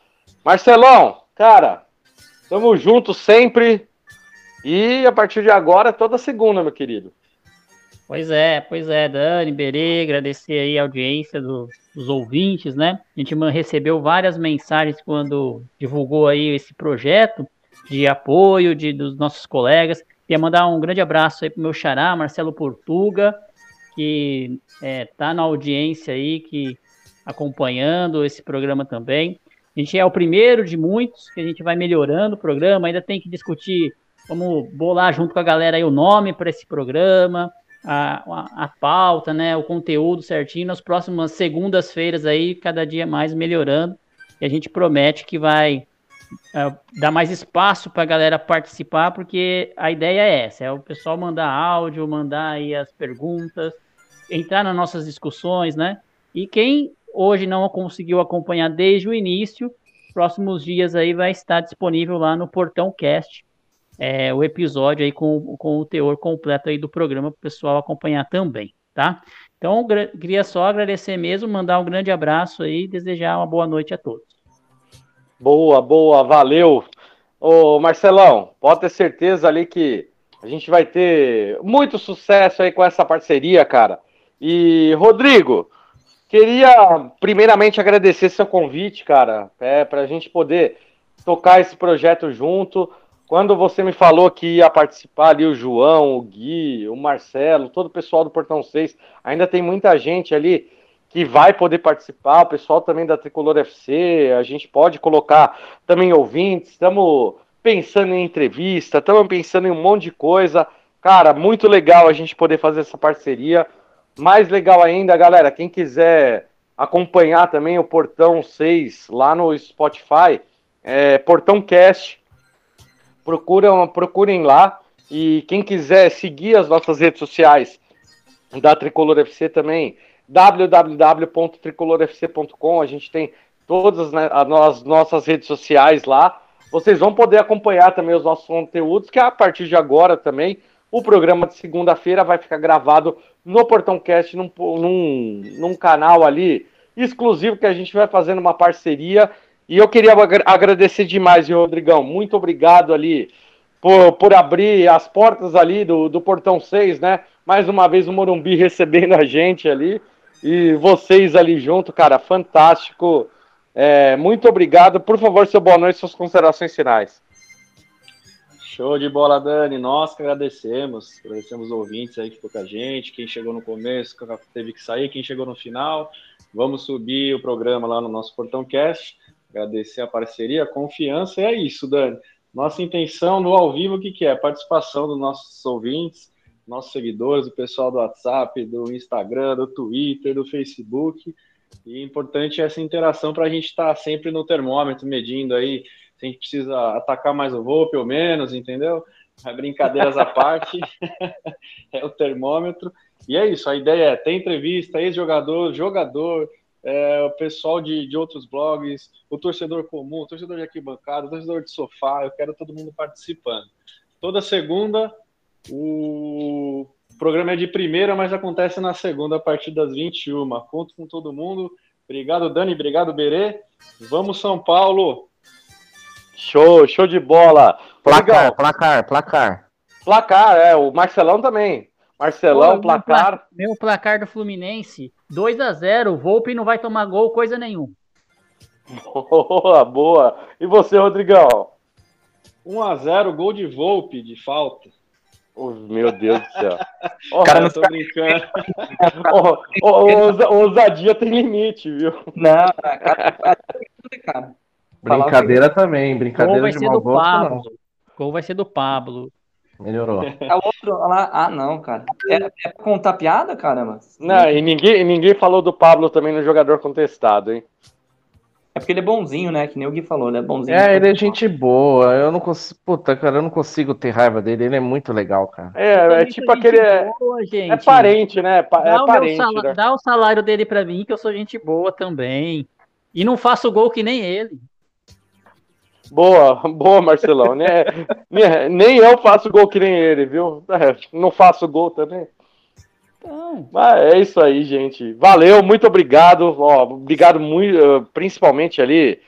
Marcelão, cara, tamo junto sempre. E a partir de agora, toda segunda, meu querido. Pois é, pois é, Dani, Berê, agradecer aí a audiência do, dos ouvintes, né? A gente recebeu várias mensagens quando divulgou aí esse projeto de apoio de, dos nossos colegas. Queria mandar um grande abraço aí pro meu xará, Marcelo Portuga, que é, tá na audiência aí, que acompanhando esse programa também. A gente é o primeiro de muitos, que a gente vai melhorando o programa, ainda tem que discutir, vamos bolar junto com a galera aí o nome para esse programa, a, a, pauta, né, o conteúdo certinho nas próximas segundas-feiras aí, cada dia mais melhorando. E a gente promete que vai uh, dar mais espaço para a galera participar, porque a ideia é essa, é o pessoal mandar áudio, mandar aí as perguntas, entrar nas nossas discussões, né? E quem hoje não conseguiu acompanhar desde o início, próximos dias aí vai estar disponível lá no Portão Cast é, o episódio aí com, com o teor completo aí do programa para o pessoal acompanhar também, tá? Então, queria só agradecer mesmo, mandar um grande abraço aí e desejar uma boa noite a todos. Boa, boa, valeu. Ô Marcelão, pode ter certeza ali que a gente vai ter muito sucesso aí com essa parceria, cara. E Rodrigo, queria primeiramente agradecer seu convite, cara, é, para a gente poder tocar esse projeto junto. Quando você me falou que ia participar ali o João, o Gui, o Marcelo, todo o pessoal do Portão 6, ainda tem muita gente ali que vai poder participar, o pessoal também da Tricolor FC, a gente pode colocar também ouvintes, estamos pensando em entrevista, estamos pensando em um monte de coisa. Cara, muito legal a gente poder fazer essa parceria. Mais legal ainda, galera, quem quiser acompanhar também o Portão 6 lá no Spotify, é Portão Cast Procuram, procurem lá. E quem quiser seguir as nossas redes sociais da Tricolor FC também, www.tricolorfc.com. A gente tem todas né, as nossas redes sociais lá. Vocês vão poder acompanhar também os nossos conteúdos, que a partir de agora também o programa de segunda-feira vai ficar gravado no Portão Cast, num, num, num canal ali exclusivo que a gente vai fazendo uma parceria e eu queria agradecer demais, Rodrigão. Muito obrigado ali por, por abrir as portas ali do, do Portão 6, né? Mais uma vez o Morumbi recebendo a gente ali. E vocês ali junto, cara, fantástico. É, muito obrigado. Por favor, seu boa noite, suas considerações finais. Show de bola, Dani. Nós que agradecemos. Agradecemos os ouvintes aí que ficou com a gente. Quem chegou no começo teve que sair, quem chegou no final. Vamos subir o programa lá no nosso Portão Cast agradecer a parceria, a confiança, e é isso, Dani. Nossa intenção no ao vivo, o que, que é? Participação dos nossos ouvintes, nossos seguidores, o pessoal do WhatsApp, do Instagram, do Twitter, do Facebook. E é importante essa interação para a gente estar tá sempre no termômetro, medindo aí a gente precisa atacar mais o Volpe ou menos, entendeu? Brincadeiras à parte, é o termômetro. E é isso, a ideia é ter entrevista, ex-jogador, jogador, é, o pessoal de, de outros blogs, o torcedor comum, o torcedor de arquibancada, o torcedor de sofá, eu quero todo mundo participando. Toda segunda, o programa é de primeira, mas acontece na segunda a partir das 21. Conto com todo mundo. Obrigado, Dani. Obrigado, Berê. Vamos, São Paulo. Show, show de bola. Placar, Legal. placar, placar. Placar, é. O Marcelão também. Marcelão, Pô, placar. Meu placar do Fluminense, 2 a 0 Volpe não vai tomar gol, coisa nenhuma. Boa, boa. E você, Rodrigão? 1 a 0 gol de Volpe, de falta. Oh, meu Deus do céu. Oh, cara, não tô brincando. oh, oh, ousadia tem limite, viu? Não, cara. cara. Brincadeira também, brincadeira Gol vai ser do Pablo. Gol vai ser do Pablo. Melhorou. É outro lá. Ah, não, cara. É, é pra contar piada, caramba? Não, e ninguém, ninguém falou do Pablo também no jogador contestado, hein? É porque ele é bonzinho, né? Que nem o Gui falou, ele é bonzinho. É, ele é gente boa. Eu não consigo. Puta, cara, eu não consigo ter raiva dele. Ele é muito legal, cara. É, é tipo aquele. É, boa, é parente, né? É dá, parente, o né? dá o salário dele pra mim, que eu sou gente boa também. E não faço gol que nem ele. Boa, boa, Marcelão. né? nem eu faço gol que nem ele, viu? É, não faço gol também. Então. Mas é isso aí, gente. Valeu, muito obrigado. Ó, obrigado muito, eh, principalmente ali,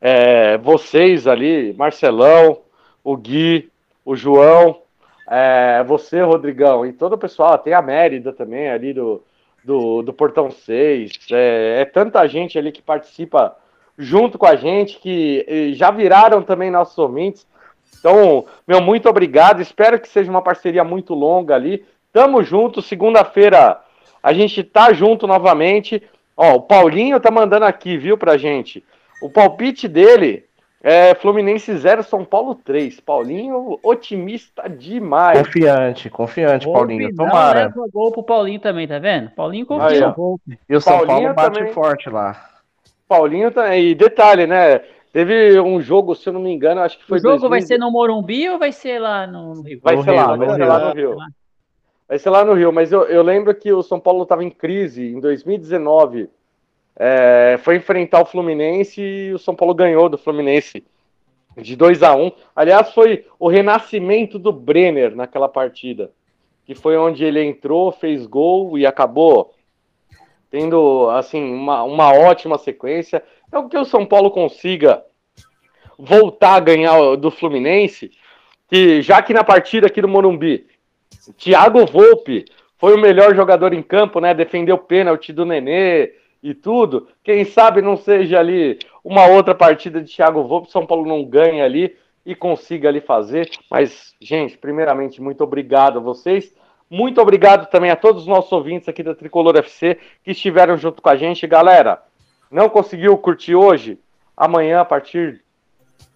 é, vocês ali, Marcelão, o Gui, o João, é, você, Rodrigão, e todo o pessoal. Tem a Mérida também ali do, do, do Portão 6. É, é tanta gente ali que participa junto com a gente, que eh, já viraram também nossos ouvintes. Então, meu, muito obrigado. Espero que seja uma parceria muito longa ali. Tamo junto, segunda-feira a gente tá junto novamente. Ó, o Paulinho tá mandando aqui, viu, pra gente. O palpite dele é Fluminense 0, São Paulo 3. Paulinho, otimista demais. Confiante, confiante, Paulinho. Tomara. Leva gol pro Paulinho também, tá vendo? Paulinho confia gol. E o São Paulo bate também. forte lá. Paulinho também. E detalhe, né? Teve um jogo, se eu não me engano, acho que foi. O jogo 2000... vai ser no Morumbi ou vai ser lá no Rio? Vai ser lá, vai ser lá no Rio. Vai ser lá no Rio, mas eu, eu lembro que o São Paulo estava em crise em 2019. É, foi enfrentar o Fluminense e o São Paulo ganhou do Fluminense de 2 a 1 um. Aliás, foi o renascimento do Brenner naquela partida, que foi onde ele entrou, fez gol e acabou tendo assim uma, uma ótima sequência. É o que o São Paulo consiga voltar a ganhar do Fluminense, que já que na partida aqui do Morumbi Thiago Volpe foi o melhor jogador em campo, né? Defendeu o pênalti do Nenê e tudo. Quem sabe não seja ali uma outra partida de Thiago Volpe, São Paulo não ganha ali e consiga ali fazer. Mas, gente, primeiramente, muito obrigado a vocês. Muito obrigado também a todos os nossos ouvintes aqui da Tricolor FC que estiveram junto com a gente. Galera, não conseguiu curtir hoje? Amanhã, a partir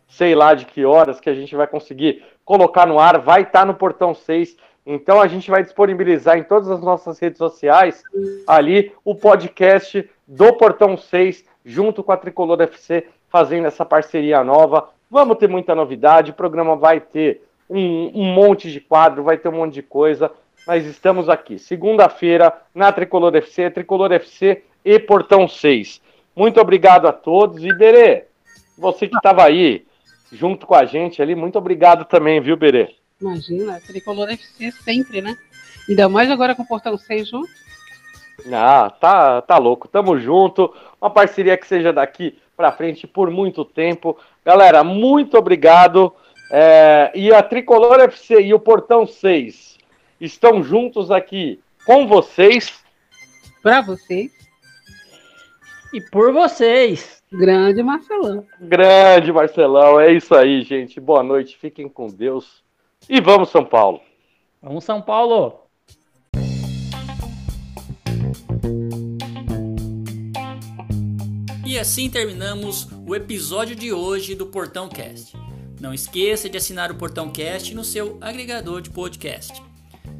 sei lá de que horas que a gente vai conseguir colocar no ar, vai estar no Portão 6 então a gente vai disponibilizar em todas as nossas redes sociais ali o podcast do Portão 6, junto com a Tricolor FC, fazendo essa parceria nova. Vamos ter muita novidade, o programa vai ter um, um monte de quadro, vai ter um monte de coisa, mas estamos aqui. Segunda-feira, na Tricolor FC, Tricolor FC e Portão 6. Muito obrigado a todos. E Berê, você que estava aí junto com a gente ali, muito obrigado também, viu, Berê? Imagina, Tricolor FC sempre, né? Ainda mais agora com o Portão 6 junto. Ah, tá, tá louco. Tamo junto. Uma parceria que seja daqui para frente por muito tempo. Galera, muito obrigado. É, e a Tricolor FC e o Portão 6 estão juntos aqui com vocês. Para vocês. E por vocês. Grande Marcelão. Grande Marcelão. É isso aí, gente. Boa noite. Fiquem com Deus. E vamos, São Paulo. Vamos, São Paulo. E assim terminamos o episódio de hoje do Portão Cast. Não esqueça de assinar o Portão Cast no seu agregador de podcast.